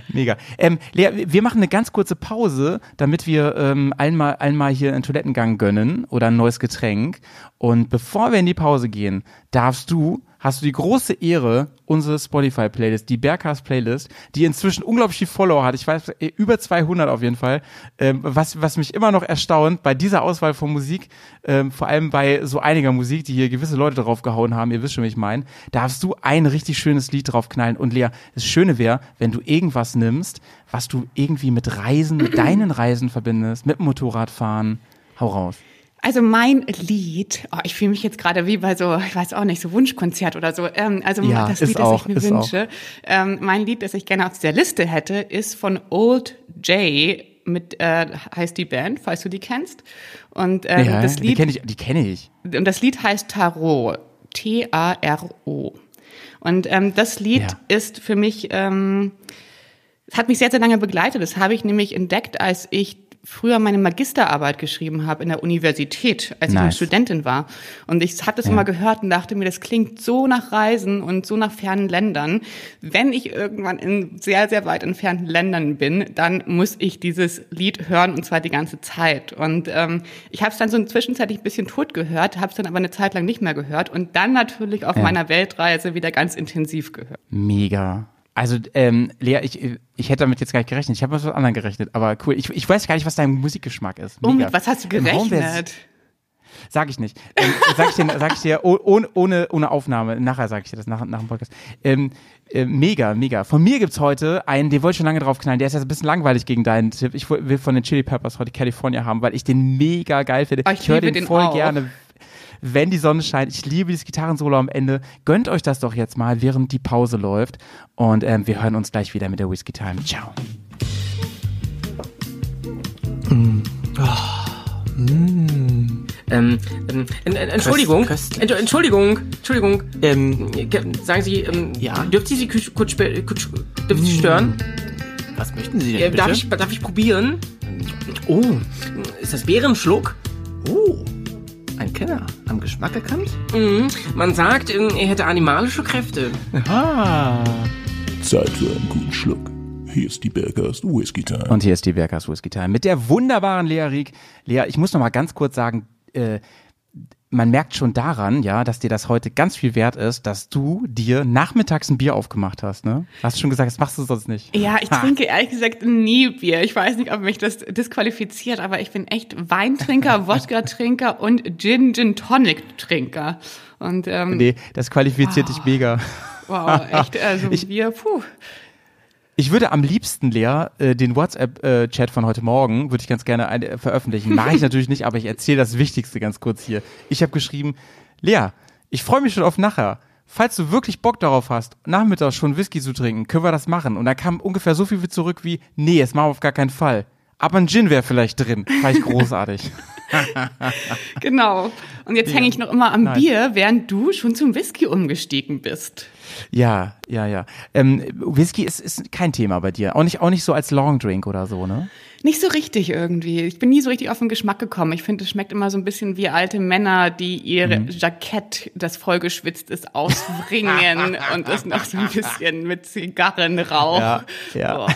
Mega. Ähm, Lea, wir machen eine ganz kurze Pause, damit wir ähm, allen, mal, allen mal hier einen Toilettengang gönnen oder ein neues Getränk. Und bevor wir in die Pause gehen, darfst du, hast du die große Ehre, unsere Spotify-Playlist, die Bergcast Playlist, die inzwischen unglaublich viel Follower hat, ich weiß, äh, über 200 auf jeden Fall, ähm, was, was mich immer noch erstaunt bei dieser Auswahl von Musik, ähm, vor allem bei so einiger Musik, die hier gewisse Leute drauf gehauen haben, ihr wisst schon, wie ich meine, darfst du ein richtig schönes Lied drauf knallen. Und Lea, das Schöne wäre, wenn du irgendwas nimmst, was du irgendwie mit Reisen, mit deinen Reisen verbindest, mit Motorradfahren. Hau raus. Also mein Lied, oh, ich fühle mich jetzt gerade wie bei so, ich weiß auch nicht, so Wunschkonzert oder so. Ähm, also Ja, das Lied, das auch, ich mir wünsche. Ähm, mein Lied, das ich gerne auf der Liste hätte, ist von Old J mit äh, heißt die Band, falls du die kennst. Und ähm, ja, das die Lied kenne ich, die kenne ich. und das Lied heißt Tarot. T-A-R-O. Und ähm, das Lied Ja. ist für mich, ähm, es hat mich sehr, sehr lange begleitet. Das habe ich nämlich entdeckt, als ich früher meine Magisterarbeit geschrieben habe in der Universität, als ich eine Nice. Studentin war. Und ich habe das immer gehört und dachte mir, das klingt so nach Reisen und so nach fernen Ländern. Wenn ich irgendwann in sehr, sehr weit entfernten Ländern bin, dann muss ich dieses Lied hören und zwar die ganze Zeit. Und ähm, ich habe es dann so zwischenzeitlich ein bisschen tot gehört, habe es dann aber eine Zeit lang nicht mehr gehört und dann natürlich auf meiner Weltreise wieder ganz intensiv gehört. Mega. Also, ähm, Lea, ich, ich hätte damit jetzt gar nicht gerechnet. Ich habe mit was anderem gerechnet, aber cool. Ich, ich weiß gar nicht, was dein Musikgeschmack ist. Oh, Mega. mit was hast du gerechnet? Sag ich nicht. Ähm, sag ich dir, sag ich dir oh- ohne, ohne, ohne Aufnahme. Nachher sag ich dir das, nach, nach dem Podcast. Ähm, äh, mega, mega. Von mir gibt's heute einen, den wollte ich schon lange drauf knallen. Der ist jetzt ein bisschen langweilig gegen deinen Tipp. Ich will von den Chili Peppers heute California haben, weil ich den mega geil finde. Oh, ich ich höre den, den voll auch. gerne. Wenn die Sonne scheint, ich liebe dieses Gitarrensolo am Ende. Gönnt euch das doch jetzt mal, während die Pause läuft. Und ähm, wir hören uns gleich wieder mit der Whiskey Time. Ciao. Ähm, ähm, en- en- Entschuldigung, Ent- Entschuldigung, Entschuldigung, ähm, ge- sagen Sie, ähm, Ja? dürfte ich Sie kurz, kurz, ich Sie stören? Was möchten Sie denn Äh, bitte? darf, ich, darf ich probieren? oh, Ist das Bärenschluck? oh, ein Kenner. Am Geschmack erkannt? Mhm. Man sagt, ähm, er hätte animalische Kräfte. Ah. Zeit für einen guten Schluck. Hier ist die Bergers Whisky Time. Und hier ist die Bergers Whisky Time mit der wunderbaren Lea Rieck. Lea, ich muss noch mal ganz kurz sagen, äh, man merkt schon daran, ja, dass dir das heute ganz viel wert ist, dass du dir nachmittags ein Bier aufgemacht hast, ne? Hast du schon gesagt, das machst du sonst nicht. Ja, ich trinke ehrlich gesagt nie Bier. Ich weiß nicht, ob mich das disqualifiziert, aber ich bin echt Weintrinker, (laughs) Wodka-Trinker und Gin, Gin Tonic-Trinker. Und ähm, Nee, das qualifiziert dich mega. wow, echt, also (laughs) Ich- Bier, puh. Ich würde am liebsten, Lea, äh, den WhatsApp-Chat von heute Morgen, würde ich ganz gerne ein, äh, veröffentlichen. Mache ich (laughs) natürlich nicht, aber ich erzähle das Wichtigste ganz kurz hier. Ich habe geschrieben, Lea, ich freue mich schon auf nachher. Falls du wirklich Bock darauf hast, nachmittags schon Whisky zu trinken, können wir das machen. Und da kam ungefähr so viel zurück wie, nee, das machen wir auf gar keinen Fall. Aber ein Gin wäre vielleicht drin. Fand ich großartig. (laughs) Genau. Und jetzt hänge ich noch immer am Nice. Bier, während du schon zum Whisky umgestiegen bist. Ja, ja, ja. Ähm, Whisky ist, ist kein Thema bei dir. Auch nicht, auch nicht so als Long Drink oder so, ne? Nicht so richtig irgendwie. Ich bin nie so richtig auf den Geschmack gekommen. Ich finde, es schmeckt immer so ein bisschen wie alte Männer, die ihr mhm. Jackett, das vollgeschwitzt ist, ausbringen (laughs) und es noch so ein bisschen mit Zigarrenrauch. Ja, ja.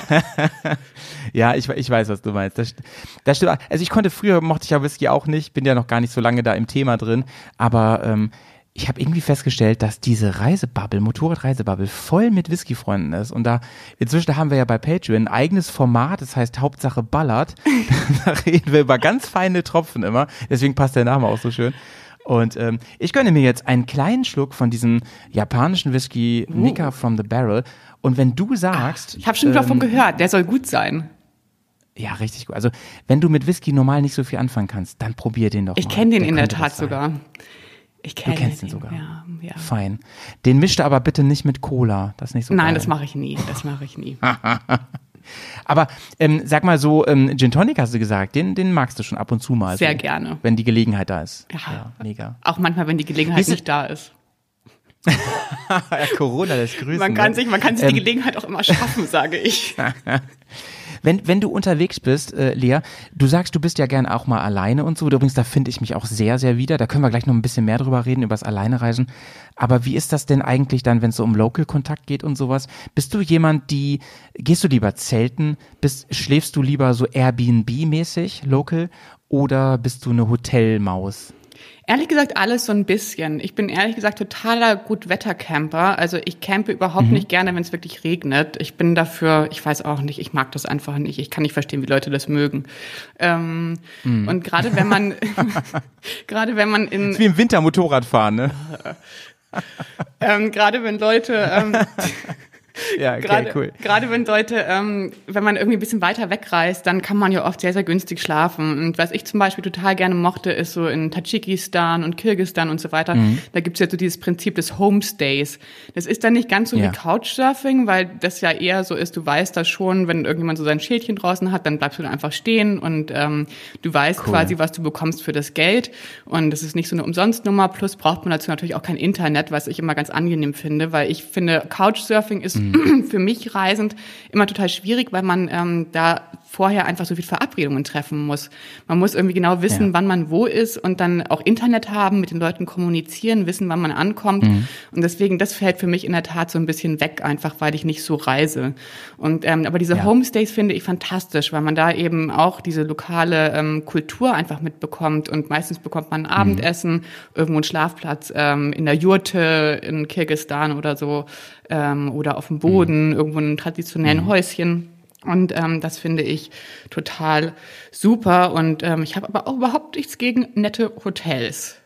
(laughs) ja ich, ich weiß, was du meinst. Das, das stimmt. Also ich konnte früher, mochte ich ja Whisky auch nicht, bin ja noch gar nicht so lange da im Thema drin, aber ähm, ich habe irgendwie festgestellt, dass diese Reisebubble, Motorradreisebubble, voll mit Whisky-Freunden ist. Und da, inzwischen haben wir ja bei Patreon ein eigenes Format, das heißt Hauptsache ballert. (laughs) da reden wir über ganz feine Tropfen immer. Deswegen passt der Name auch so schön. Und ähm, ich gönne mir jetzt einen kleinen Schluck von diesem japanischen Whisky uh. Nika from the Barrel. Und wenn du sagst. Ach, ich habe schon ähm, davon gehört, der soll gut sein. Ja, richtig gut. Also, wenn du mit Whisky normal nicht so viel anfangen kannst, dann probier den doch ich kenne den der in der Tat sogar. Ich kenne du kennst den, sogar. Ja, ja. Fein. Den mischte aber bitte nicht mit Cola. Das ist nicht so Nein, geil. das mache ich nie. Das mache ich nie. (laughs) aber ähm, sag mal so, ähm, Gin Tonic hast du gesagt, den, den magst du schon ab und zu mal. Sehr so, gerne. Wenn die Gelegenheit da ist. Ja, ja mega. Auch manchmal, wenn die Gelegenheit Ist nicht da ist. (laughs) ja, Corona lässt grüßen. Man kann sich, man kann sich ähm, die Gelegenheit auch immer schaffen, sage ich. (laughs) Wenn, wenn du unterwegs bist, äh, Lea, du sagst, du bist ja gern auch mal alleine und so. Übrigens, da finde ich mich auch sehr, sehr wieder. Da können wir gleich noch ein bisschen mehr drüber reden, über das Alleinereisen. Aber wie ist das denn eigentlich dann, wenn es so um Local-Kontakt geht und sowas? Bist du jemand, die, gehst du lieber zelten? Bist, schläfst du lieber so Airbnb-mäßig, local? Oder bist du eine Hotelmaus? Ehrlich gesagt, alles so ein bisschen. Ich bin ehrlich gesagt totaler Gutwettercamper. Also ich campe überhaupt mhm. nicht gerne, wenn es wirklich regnet. Ich bin dafür, ich weiß auch nicht, ich mag das einfach nicht. Ich kann nicht verstehen, wie Leute das mögen. Ähm, mhm. Und gerade wenn man, (laughs) gerade wenn man in... Wie im Winter Motorrad fahren, ne? (laughs) ähm, gerade wenn Leute... Ähm, (laughs) Ja, okay, gerade, cool. Gerade wenn Leute, ähm, wenn man irgendwie ein bisschen weiter wegreist, dann kann man ja oft sehr, sehr günstig schlafen. Und was ich zum Beispiel total gerne mochte, ist so in Tadschikistan und Kirgistan und so weiter, mhm. da gibt's ja so dieses Prinzip des Homestays. Das ist dann nicht ganz so ja. wie Couchsurfing, weil das ja eher so ist, du weißt das schon, wenn irgendjemand so sein Schildchen draußen hat, dann bleibst du da einfach stehen und ähm, du weißt cool. quasi, was du bekommst für das Geld. Und das ist nicht so eine Umsonstnummer. Plus braucht man dazu natürlich auch kein Internet, was ich immer ganz angenehm finde, weil ich finde, Couchsurfing ist mhm. (clears throat) für mich reisend immer total schwierig, weil man ähm, da vorher einfach so viel Verabredungen treffen muss. Man muss irgendwie genau wissen, ja. wann man wo ist und dann auch Internet haben, mit den Leuten kommunizieren, wissen, wann man ankommt. Mhm. Und deswegen, das fällt für mich in der Tat so ein bisschen weg, einfach weil ich nicht so reise. Und ähm, aber diese ja. Homestays finde ich fantastisch, weil man da eben auch diese lokale ähm, Kultur einfach mitbekommt. Und meistens bekommt man ein Abendessen, mhm. irgendwo einen Schlafplatz ähm, in der Jurte in Kirgistan oder so ähm, oder auf dem Boden, mhm. irgendwo in einem traditionellen mhm. Häuschen. Und ähm, das finde ich total super. Und ähm, ich habe aber auch überhaupt nichts gegen nette Hotels.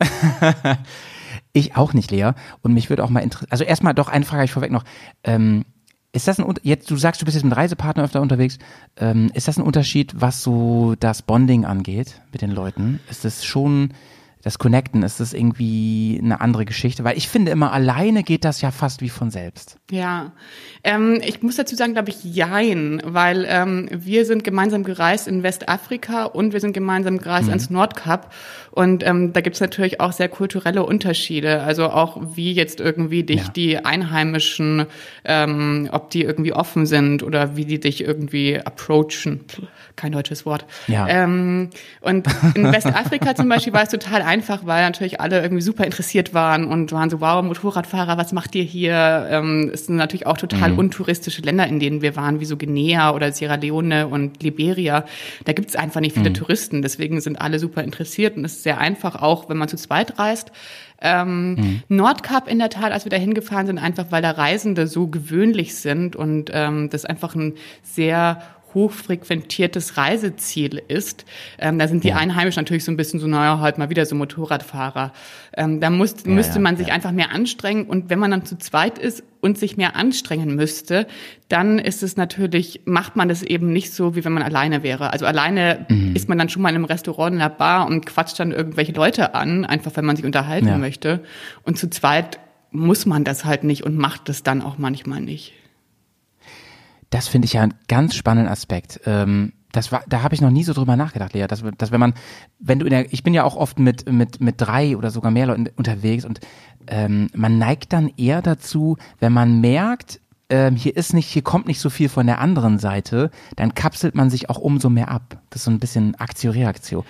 (laughs) ich auch nicht, Lea. Und mich würde auch mal interessieren. Also erstmal doch eine Frage ich vorweg noch. Ähm, ist das ein jetzt? Du sagst, du bist jetzt mit Reisepartner öfter unterwegs. Ähm, ist das ein Unterschied, was so das Bonding angeht mit den Leuten? Ist es schon das Connecten, ist das irgendwie eine andere Geschichte? Weil ich finde immer, alleine geht das ja fast wie von selbst. Ja, ähm, ich muss dazu sagen, glaube ich, jein, weil ähm, wir sind gemeinsam gereist in Westafrika und wir sind gemeinsam gereist mhm. ans Nordkap und ähm, da gibt's natürlich auch sehr kulturelle Unterschiede, also auch wie jetzt irgendwie dich ja. die Einheimischen, ähm, ob die irgendwie offen sind oder wie die dich irgendwie approachen kein deutsches Wort. Ja. Ähm, und in Westafrika zum Beispiel war es total einfach, weil natürlich alle irgendwie super interessiert waren und waren so, wow, Motorradfahrer, was macht ihr hier? Ähm, es sind natürlich auch total mhm. untouristische Länder, in denen wir waren, wie so Guinea oder Sierra Leone und Liberia. Da gibt es einfach nicht viele mhm. Touristen, deswegen sind alle super interessiert und es ist sehr einfach, auch wenn man zu zweit reist. Ähm, mhm. Nordkap in der Tat, als wir da hingefahren sind, einfach weil da Reisende so gewöhnlich sind und ähm, das einfach ein sehr hochfrequentiertes Reiseziel ist. Ähm, da sind die ja. Einheimischen natürlich so ein bisschen so, naja, halt mal wieder so Motorradfahrer. Ähm, da muss, ja, müsste man ja, sich einfach mehr anstrengen. Und wenn man dann zu zweit ist und sich mehr anstrengen müsste, dann ist es natürlich, macht man das eben nicht so, wie wenn man alleine wäre. Also alleine mhm. ist man dann schon mal in einem Restaurant, in einer Bar und quatscht dann irgendwelche Leute an, einfach wenn man sich unterhalten möchte. Und zu zweit muss man das halt nicht und macht das dann auch manchmal nicht. Das finde ich ja einen ganz spannenden Aspekt. Ähm, das war, da habe ich noch nie so drüber nachgedacht, Lea, dass, dass wenn man, wenn du in der, ich bin ja auch oft mit mit mit drei oder sogar mehr Leuten unterwegs und ähm, man neigt dann eher dazu, wenn man merkt, ähm, hier ist nicht, hier kommt nicht so viel von der anderen Seite, dann kapselt man sich auch umso mehr ab. Das ist so ein bisschen Aktio-Reaktio.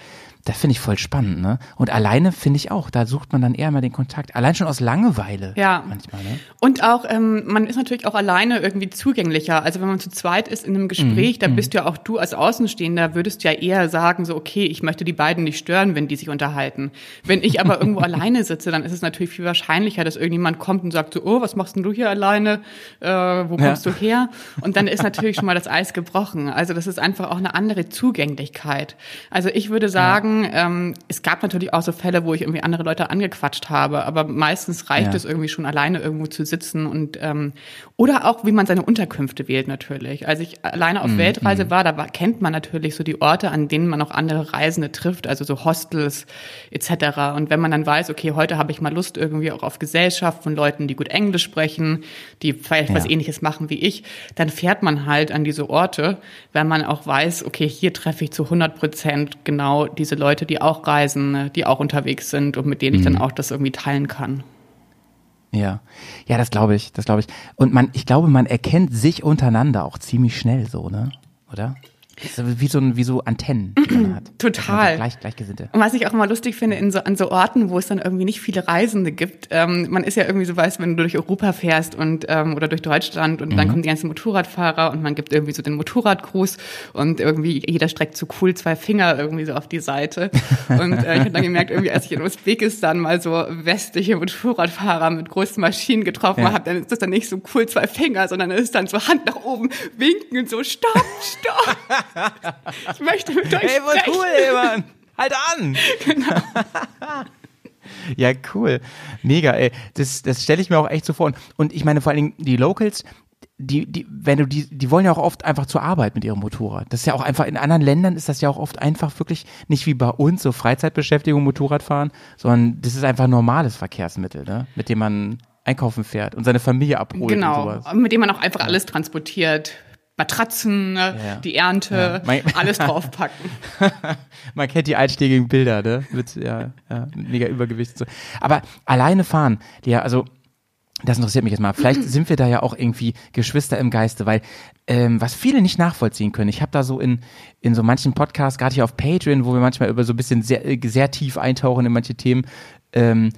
Das finde ich voll spannend, ne? Und alleine finde ich auch, da sucht man dann eher mal den Kontakt. Allein schon aus Langeweile. Ja. Manchmal, ne? Und auch, ähm, man ist natürlich auch alleine irgendwie zugänglicher. Also wenn man zu zweit ist in einem Gespräch, Mhm. da bist ja auch du als Außenstehender, würdest ja eher sagen, so, okay, ich möchte die beiden nicht stören, wenn die sich unterhalten. Wenn ich aber irgendwo (laughs) alleine sitze, dann ist es natürlich viel wahrscheinlicher, dass irgendjemand kommt und sagt so, oh, was machst denn du hier alleine? Äh, wo kommst Ja. du her? (laughs) Und dann ist natürlich schon mal das Eis gebrochen. Also das ist einfach auch eine andere Zugänglichkeit. Also ich würde sagen, ähm, es gab natürlich auch so Fälle, wo ich irgendwie andere Leute angequatscht habe, aber meistens reicht Ja. es irgendwie schon alleine irgendwo zu sitzen und ähm, oder auch wie man seine Unterkünfte wählt natürlich. Als ich alleine auf Weltreise war, da war, kennt man natürlich so die Orte, an denen man auch andere Reisende trifft, also so Hostels etc. Und wenn man dann weiß, okay, heute habe ich mal Lust irgendwie auch auf Gesellschaft von Leuten, die gut Englisch sprechen, die vielleicht was Ja. Ähnliches machen wie ich, dann fährt man halt an diese Orte, weil man auch weiß, okay, hier treffe ich zu 100 Prozent genau diese Leute, die auch reisen, ne, die auch unterwegs sind und mit denen ich dann auch das irgendwie teilen kann. Ja. Ja, das glaube ich, das glaube ich. Und man, ich glaube, man erkennt sich untereinander auch ziemlich schnell so, ne? Oder? Wie so, ein, wie so Antennen, die man (clears throat) hat. Total. So Gleich, Gleichgesinnte. Und was ich auch immer lustig finde, in so, an so Orten, wo es dann irgendwie nicht viele Reisende gibt, ähm, man ist ja irgendwie so weiß, wenn du durch Europa fährst und ähm, oder durch Deutschland und dann kommen die ganzen Motorradfahrer und man gibt irgendwie so den Motorradgruß und irgendwie jeder streckt so cool zwei Finger irgendwie so auf die Seite. (laughs) Und äh, ich habe dann gemerkt, irgendwie als ich in Usbekistan mal so westliche Motorradfahrer mit großen Maschinen getroffen Ja. habe, dann ist das dann nicht so cool zwei Finger, sondern es ist dann so Hand nach oben, winken und so, stopp, stopp. (laughs) (laughs) Ich möchte mit euch Ey, voll sprechen. cool, ey, Mann. Halt an! Genau. (laughs) ja, cool. Mega, ey. Das, das stelle ich mir auch echt so vor. Und, und ich meine, vor allen Dingen die Locals, die, die, wenn du die, die wollen ja auch oft einfach zur Arbeit mit ihrem Motorrad. Das ist ja auch einfach, in anderen Ländern ist das ja auch oft einfach wirklich nicht wie bei uns, so Freizeitbeschäftigung, Motorradfahren, sondern das ist einfach ein normales Verkehrsmittel, ne? Mit dem man einkaufen fährt und seine Familie abholt und Genau, sowas. mit dem man auch einfach alles transportiert. Matratzen, ne, Ja. die Ernte, Ja. (laughs) Alles (laughs) draufpacken. Man kennt die einschlägigen Bilder, ne? Mit, ja, ja, mega Übergewicht. So. Aber alleine fahren, ja, also das interessiert mich jetzt mal. Vielleicht (clears throat) sind wir da ja auch irgendwie Geschwister im Geiste, weil ähm, was viele nicht nachvollziehen können. Ich habe da so in in so manchen Podcasts, gerade hier auf Patreon, wo wir manchmal über so ein bisschen sehr äh, sehr tief eintauchen in manche Themen, ähm,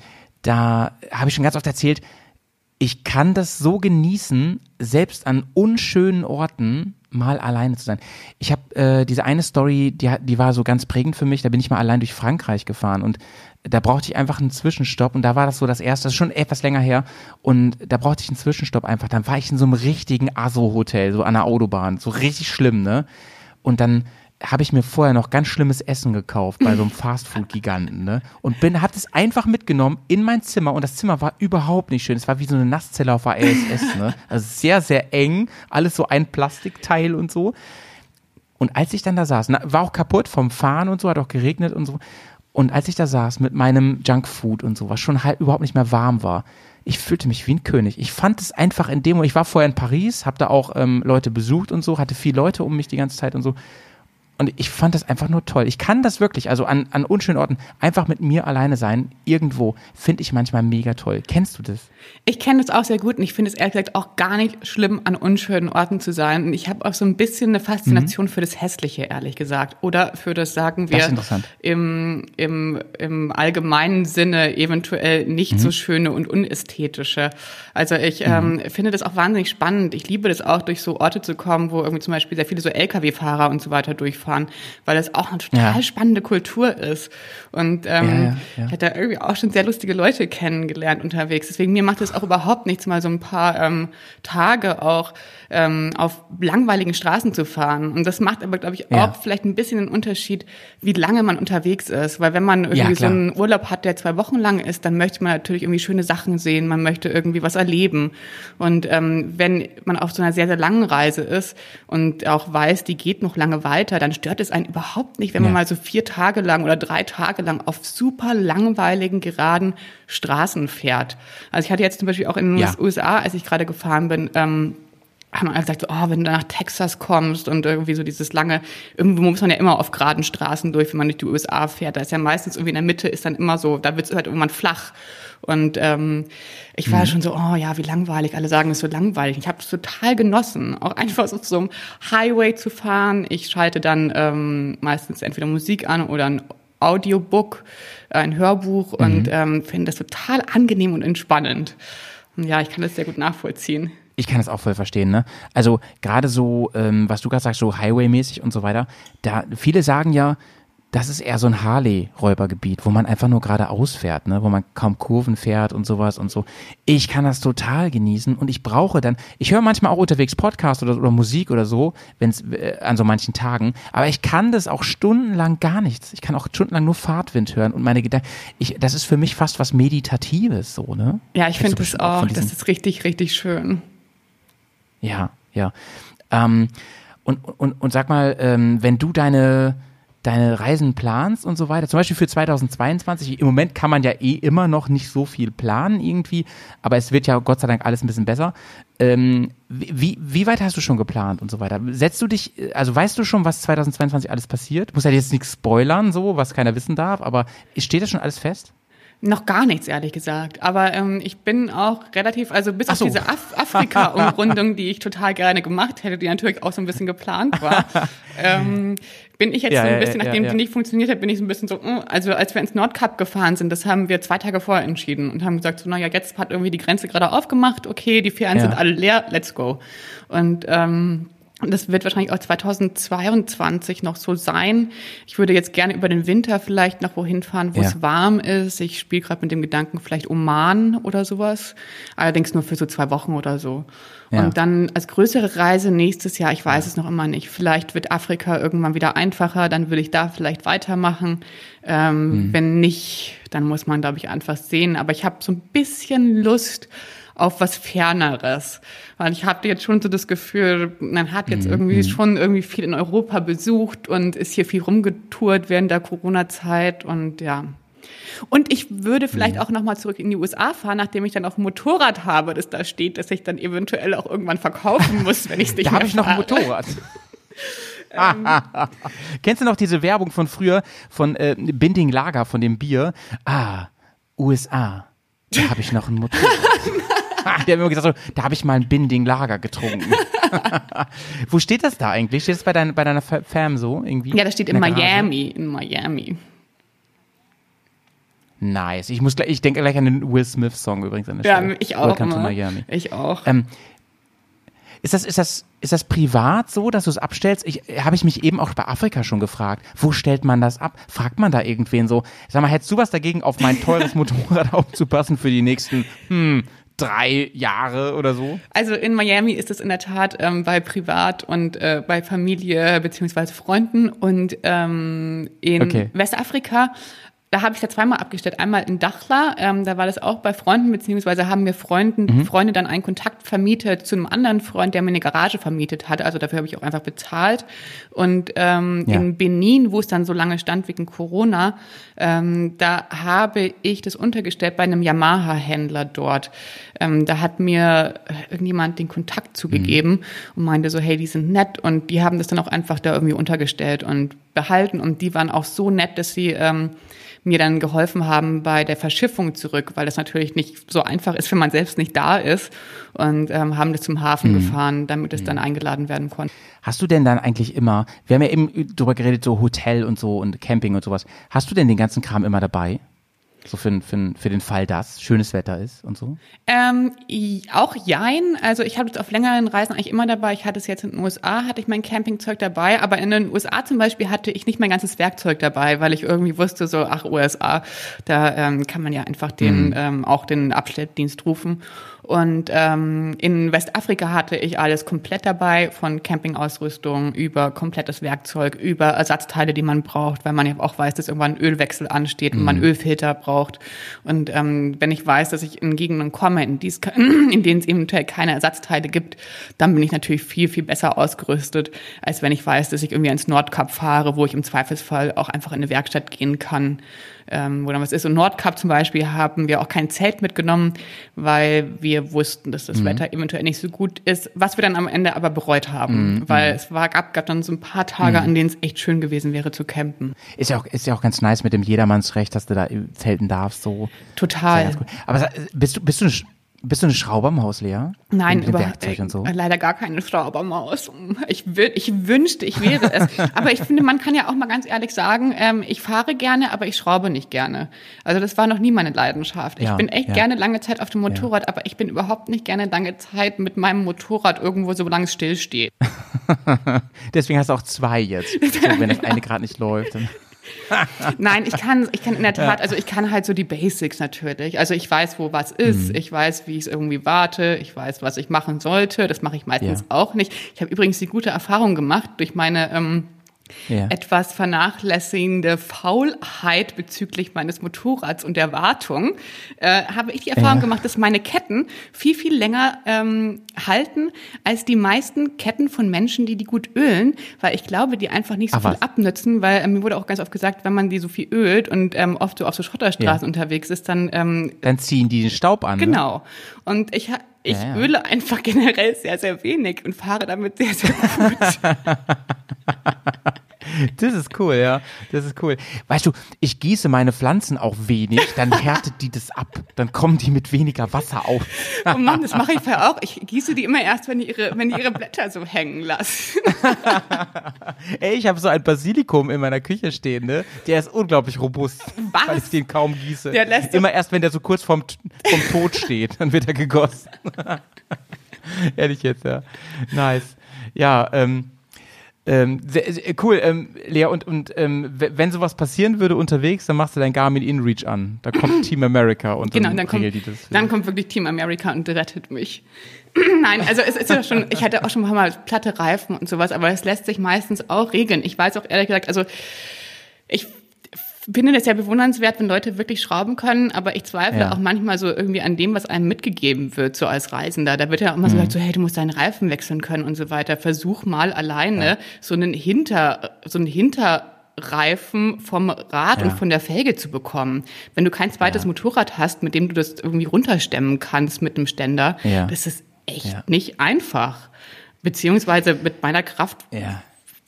da habe ich schon ganz oft erzählt, ich kann das so genießen, selbst an unschönen Orten mal alleine zu sein. Ich habe äh, diese eine Story, die, die war so ganz prägend für mich. Da bin ich mal allein durch Frankreich gefahren und da brauchte ich einfach einen Zwischenstopp und da war das so das erste, das ist schon etwas länger her und da brauchte ich einen Zwischenstopp einfach. Dann war ich in so einem richtigen Aso-Hotel, so an der Autobahn, so richtig schlimm, ne? Und dann habe ich mir vorher noch ganz schlimmes Essen gekauft bei so einem (laughs) Fastfood-Giganten, ne? Und bin, hab es einfach mitgenommen in mein Zimmer und das Zimmer war überhaupt nicht schön. Es war wie so eine Nasszelle auf der ISS, ne? (laughs) Also sehr, sehr eng, alles so ein Plastikteil und so. Und als ich dann da saß, na, war auch kaputt vom Fahren und so, hat auch geregnet und so. Und als ich da saß mit meinem Junkfood und so, was schon halb überhaupt nicht mehr warm war, ich fühlte mich wie ein König. Ich fand es einfach in dem, ich war vorher in Paris, habe da auch ähm, Leute besucht und so, hatte viele Leute um mich die ganze Zeit und so. Und ich fand das einfach nur toll. Ich kann das wirklich, also an, an unschönen Orten, einfach mit mir alleine sein, irgendwo, finde ich manchmal mega toll. Kennst du das? Ich kenne das auch sehr gut und ich finde es ehrlich gesagt auch gar nicht schlimm, an unschönen Orten zu sein. Und ich habe auch so ein bisschen eine Faszination für das Hässliche, ehrlich gesagt. Oder für das, sagen Mhm. Das wir, interessant. im, im, im allgemeinen Sinne eventuell nicht Mhm. so schöne und unästhetische. Also ich ähm, finde das auch wahnsinnig spannend. Ich liebe das auch, durch so Orte zu kommen, wo irgendwie zum Beispiel sehr viele so Lkw-Fahrer und so weiter durchfahren, weil das auch eine total Ja. spannende Kultur ist. Und ähm, Ja, ich hatte da irgendwie auch schon sehr lustige Leute kennengelernt unterwegs. Deswegen mir macht es auch überhaupt nichts, mal so ein paar ähm, Tage auch ähm, auf langweiligen Straßen zu fahren. Und das macht aber, glaube ich, auch vielleicht ein bisschen einen Unterschied, wie lange man unterwegs ist. Weil wenn man irgendwie so einen Urlaub hat, der zwei Wochen lang ist, dann möchte man natürlich irgendwie schöne Sachen sehen, man möchte irgendwie was erleben. Und ähm, wenn man auf so einer sehr, sehr langen Reise ist und auch weiß, die geht noch lange weiter, dann stört es einen überhaupt nicht, wenn man Ja. mal so vier Tage lang oder drei Tage lang auf super langweiligen, geraden Straßen fährt. Also ich hatte jetzt zum Beispiel auch in den Ja. USA, als ich gerade gefahren bin, ähm, haben alle gesagt, oh, wenn du nach Texas kommst und irgendwie so dieses lange, irgendwo muss man ja immer auf geraden Straßen durch, wenn man durch die USA fährt. Da ist ja meistens irgendwie in der Mitte ist dann immer so, da wird es halt irgendwann flach. Und ähm, ich war mhm. schon so, oh ja, wie langweilig. Alle sagen, es ist so langweilig. Ich habe es total genossen, auch einfach so zum Highway zu fahren. Ich schalte dann ähm, meistens entweder Musik an oder ein Audiobook, ein Hörbuch mhm. und ähm, finde das total angenehm und entspannend. Und ja, ich kann das sehr gut nachvollziehen. Ich kann das auch voll verstehen, ne? Also gerade so, ähm, was du gerade sagst, so Highway-mäßig und so weiter, da viele sagen ja, das ist eher so ein Harley-Räubergebiet, wo man einfach nur geradeaus fährt, ne? wo man kaum Kurven fährt und sowas und so. Ich kann das total genießen und ich brauche dann, ich höre manchmal auch unterwegs Podcast oder, oder Musik oder so, wenn es äh, an so manchen Tagen, aber ich kann das auch stundenlang gar nichts. Ich kann auch stundenlang nur Fahrtwind hören und meine Gedanken, ich, das ist für mich fast was Meditatives, so, ne? Ja, ich finde das auch, das ist richtig, richtig schön. Ja, ja. Ähm, und, und, und sag mal, ähm, wenn du deine, deine Reisen planst und so weiter, zum Beispiel für 2022, im Moment kann man ja eh immer noch nicht so viel planen irgendwie, aber es wird ja Gott sei Dank alles ein bisschen besser. Ähm, wie, wie weit hast du schon geplant und so weiter? Setzt du dich, also weißt du schon, was 2022 alles passiert? Du musst ja jetzt nichts spoilern, so, was keiner wissen darf, aber steht das schon alles fest? Noch gar nichts, ehrlich gesagt. Aber ähm, ich bin auch relativ, also bis so. auf diese Af Afrika-Umrundung, die ich total gerne gemacht hätte, die natürlich auch so ein bisschen geplant war, (laughs) ähm, bin ich jetzt ja, so ein bisschen, ja, nachdem ja, die nicht funktioniert hat, bin ich so ein bisschen so, mm, also als wir ins Nordkap gefahren sind, das haben wir zwei Tage vorher entschieden und haben gesagt, so, naja, jetzt hat irgendwie die Grenze gerade aufgemacht, okay, die Ferien sind alle leer, let's go. Und ähm, und das wird wahrscheinlich auch 2022 noch so sein. Ich würde jetzt gerne über den Winter vielleicht noch wohin fahren, wo ja. es warm ist. Ich spiele gerade mit dem Gedanken, vielleicht Oman oder sowas. Allerdings nur für so zwei Wochen oder so. Ja. Und dann als größere Reise nächstes Jahr, ich weiß ja. es noch immer nicht. Vielleicht wird Afrika irgendwann wieder einfacher, dann würde ich da vielleicht weitermachen. Ähm, mhm. Wenn nicht, dann muss man, glaube ich, einfach sehen. Aber ich habe so ein bisschen Lust, auf was Ferneres. Weil ich hatte jetzt schon so das Gefühl, man hat jetzt mhm. irgendwie mhm. schon irgendwie viel in Europa besucht und ist hier viel rumgetourt während der Corona-Zeit und ja. Und ich würde vielleicht ja. auch nochmal zurück in die USA fahren, nachdem ich dann auch ein Motorrad habe, das da steht, dass ich dann eventuell auch irgendwann verkaufen muss, wenn ich es nicht da habe ich noch ein Motorrad. (laughs) ähm. Kennst du noch diese Werbung von früher von äh, Binding Lager von dem Bier? Ah, USA. Da habe ich noch ein Motorrad. (laughs) Der hat immer gesagt, so, da habe ich mal ein Binding Lager getrunken. (laughs) Wo steht das da eigentlich? Steht das bei, dein, bei deiner Fam so irgendwie? Ja, das steht in, in Miami. In Miami. Nice. Ich muss ich denke gleich an den Will Smith Song übrigens an der Stelle. Ja, ich auch. Welcome to Miami. Ich auch. Ähm, ist das, ist das, ist das privat so, dass du es abstellst? Ich, habe ich mich eben auch bei Afrika schon gefragt. Wo stellt man das ab? Fragt man da irgendwen so? Sag mal, hättest du was dagegen, auf mein teures (laughs) Motorrad aufzupassen für die nächsten, hm, drei Jahre oder so? Also in Miami ist es in der Tat ähm, bei Privat und äh, bei Familie beziehungsweise Freunden und ähm, in okay. Westafrika da habe ich da zweimal abgestellt. Einmal in Dachla, ähm, da war das auch bei Freunden, beziehungsweise haben mir Freunden, mhm. Freunde dann einen Kontakt vermietet zu einem anderen Freund, der mir eine Garage vermietet hat. Also dafür habe ich auch einfach bezahlt. Und ähm, ja. in Benin, wo es dann so lange stand wegen Corona, ähm, da habe ich das untergestellt bei einem Yamaha-Händler dort. Ähm, da hat mir irgendjemand den Kontakt zugegeben mhm. und meinte so, hey, die sind nett und die haben das dann auch einfach da irgendwie untergestellt und behalten. Und die waren auch so nett, dass sie ähm, mir dann geholfen haben bei der Verschiffung zurück, weil das natürlich nicht so einfach ist, wenn man selbst nicht da ist und ähm, haben das zum Hafen mhm. gefahren, damit es mhm. dann eingeladen werden konnte. Hast du denn dann eigentlich immer, wir haben ja eben drüber geredet, so Hotel und so und Camping und sowas, hast du denn den ganzen Kram immer dabei? So für, für, für den Fall, dass schönes Wetter ist und so? Ähm, auch jein. Also ich habe es auf längeren Reisen eigentlich immer dabei. Ich hatte es jetzt in den USA, hatte ich mein Campingzeug dabei, aber in den USA zum Beispiel hatte ich nicht mein ganzes Werkzeug dabei, weil ich irgendwie wusste, so, ach, USA, da ähm, kann man ja einfach den, mhm. ähm, auch den Abstelldienst rufen. Und ähm, in Westafrika hatte ich alles komplett dabei, von Campingausrüstung über komplettes Werkzeug, über Ersatzteile, die man braucht, weil man ja auch weiß, dass irgendwann ein Ölwechsel ansteht und mhm. man Ölfilter braucht. Und ähm, wenn ich weiß, dass ich in Gegenden komme, in, dies, (clears throat) in denen es eventuell keine Ersatzteile gibt, dann bin ich natürlich viel, viel besser ausgerüstet, als wenn ich weiß, dass ich irgendwie ins Nordkap fahre, wo ich im Zweifelsfall auch einfach in eine Werkstatt gehen kann. Ähm, wo dann was ist. Und Nordkap zum Beispiel haben wir auch kein Zelt mitgenommen, weil wir wussten, dass das Mhm. Wetter eventuell nicht so gut ist, was wir dann am Ende aber bereut haben, Mhm. weil es war, gab, gab dann so ein paar Tage, an denen es echt schön gewesen wäre zu campen. Ist ja auch, ist ja auch ganz nice mit dem Jedermannsrecht, dass du da zelten darfst, so. Total. Aber bist du, bist du bist du eine Schraubermaus, Lea? Nein, überhaupt und so. äh, leider gar keine Schraubermaus. Ich, ich wünschte, ich wäre es. (laughs) aber ich finde, man kann ja auch mal ganz ehrlich sagen, ähm, ich fahre gerne, aber ich schraube nicht gerne. Also das war noch nie meine Leidenschaft. Ich Ja, bin echt ja. gerne lange Zeit auf dem Motorrad, aber ich bin überhaupt nicht gerne lange Zeit mit meinem Motorrad irgendwo, solange es still steht. (laughs) Deswegen hast du auch zwei jetzt. (laughs) So, wenn das eine gerade nicht läuft. Nein, ich kann, ich kann in der Tat, also ich kann halt so die Basics natürlich. Also ich weiß, wo was ist, Mhm. ich weiß, wie ich es irgendwie warte, ich weiß, was ich machen sollte. Das mache ich meistens Ja. auch nicht. Ich habe übrigens die gute Erfahrung gemacht durch meine ähm, Ja. etwas vernachlässigende Faulheit bezüglich meines Motorrads und der Wartung, äh, habe ich die Erfahrung Ja. gemacht, dass meine Ketten viel, viel länger ähm, halten als die meisten Ketten von Menschen, die die gut ölen, weil ich glaube, die einfach nicht so Ach, viel was? abnützen, weil ähm, mir wurde auch ganz oft gesagt, wenn man die so viel ölt und ähm, oft so auf so Schotterstraßen Ja. unterwegs ist, dann ähm, Dann ziehen die den Staub an. Ne? genau. Und ich ich Ja, ja. öle einfach generell sehr, sehr wenig und fahre damit sehr, sehr gut. (laughs) Das ist cool, ja. Das ist cool. Weißt du, ich gieße meine Pflanzen auch wenig, dann härtet die das ab. Dann kommen die mit weniger Wasser auf. Oh Mann, das mache ich vorher auch. Ich gieße die immer erst, wenn die ihre, wenn die ihre Blätter so hängen lassen. (laughs) Ey, ich habe so ein Basilikum in meiner Küche stehen, ne? Der ist unglaublich robust, Was? weil ich den kaum gieße. Der lässt Immer erst, wenn der so kurz vorm, vom Tod steht, dann wird er gegossen. (laughs) Ehrlich jetzt, ja. Nice. Ja, ähm, ähm, sehr, sehr, cool, ähm, Lea, und, und ähm, wenn sowas passieren würde unterwegs, dann machst du dein Garmin InReach an. Da kommt (laughs) Team America und Genau, dann, dann kommt, die das. dann kommt wirklich Team America und rettet mich. (clears throat) Nein, also es ist ja schon, ich hatte auch schon ein paar Mal platte Reifen und sowas, aber es lässt sich meistens auch regeln. Ich weiß auch ehrlich gesagt, also ich finde das ja bewundernswert, wenn Leute wirklich schrauben können, aber ich zweifle Ja. auch manchmal so irgendwie an dem, was einem mitgegeben wird, so als Reisender. Da wird ja auch immer so gesagt, so, hey, du musst deinen Reifen wechseln können und so weiter. Versuch mal alleine so einen Hinter, so einen Hinterreifen vom Rad Ja. und von der Felge zu bekommen. Wenn du kein zweites Motorrad hast, mit dem du das irgendwie runterstemmen kannst mit einem Ständer, Ja. das ist echt Ja. nicht einfach. Beziehungsweise mit meiner Kraft Ja.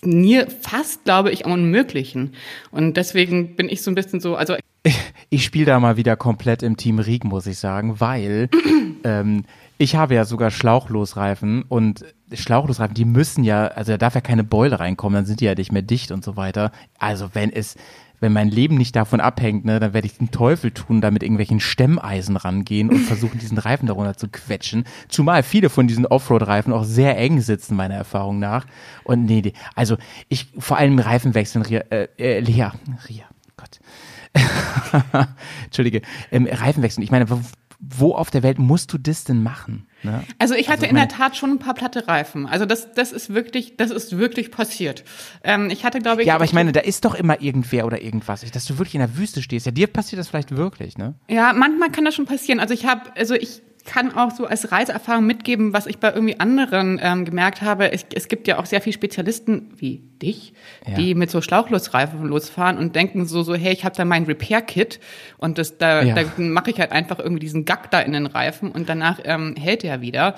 Mir fast, glaube ich, am Unmöglichen. Und deswegen bin ich so ein bisschen so, also Ich spiele da mal wieder komplett im Team Rieg, muss ich sagen, weil (clears throat) ähm, ich habe ja sogar Schlauchlosreifen und Schlauchlosreifen, die müssen ja, also da darf ja keine Beule reinkommen, dann sind die ja nicht mehr dicht und so weiter. Also wenn es, wenn mein Leben nicht davon abhängt, ne, dann werde ich den Teufel tun, da mit irgendwelchen Stemmeisen rangehen und versuchen, (laughs) diesen Reifen darunter zu quetschen. Zumal viele von diesen Offroad-Reifen auch sehr eng sitzen, meiner Erfahrung nach. Und nee, nee, also ich, vor allem Reifen wechseln, Ria, äh, äh, Lea, Ria, Gott. (laughs) Entschuldige, ähm, Reifen wechseln. Ich meine, wo, auf der Welt musst du das denn machen? Ne? Also ich hatte Also ich in der Tat schon ein paar platte Reifen. Also das, das ist wirklich, das ist wirklich passiert. Ähm, ich hatte, glaube ich. Ja, aber ich meine, da ist doch immer irgendwer oder irgendwas. Dass du wirklich in der Wüste stehst. Ja, dir passiert das vielleicht wirklich, ne? Ja, manchmal kann das schon passieren. Also ich habe, also ich kann auch so als Reiseerfahrung mitgeben, was ich bei irgendwie anderen ähm, gemerkt habe. Es, es gibt ja auch sehr viele Spezialisten wie dich, Ja. die mit so Schlauchlosreifen losfahren und denken so, so hey, ich habe da mein Repair-Kit und das, da, Ja. da mache ich halt einfach irgendwie diesen Gack da in den Reifen und danach ähm, hält er wieder.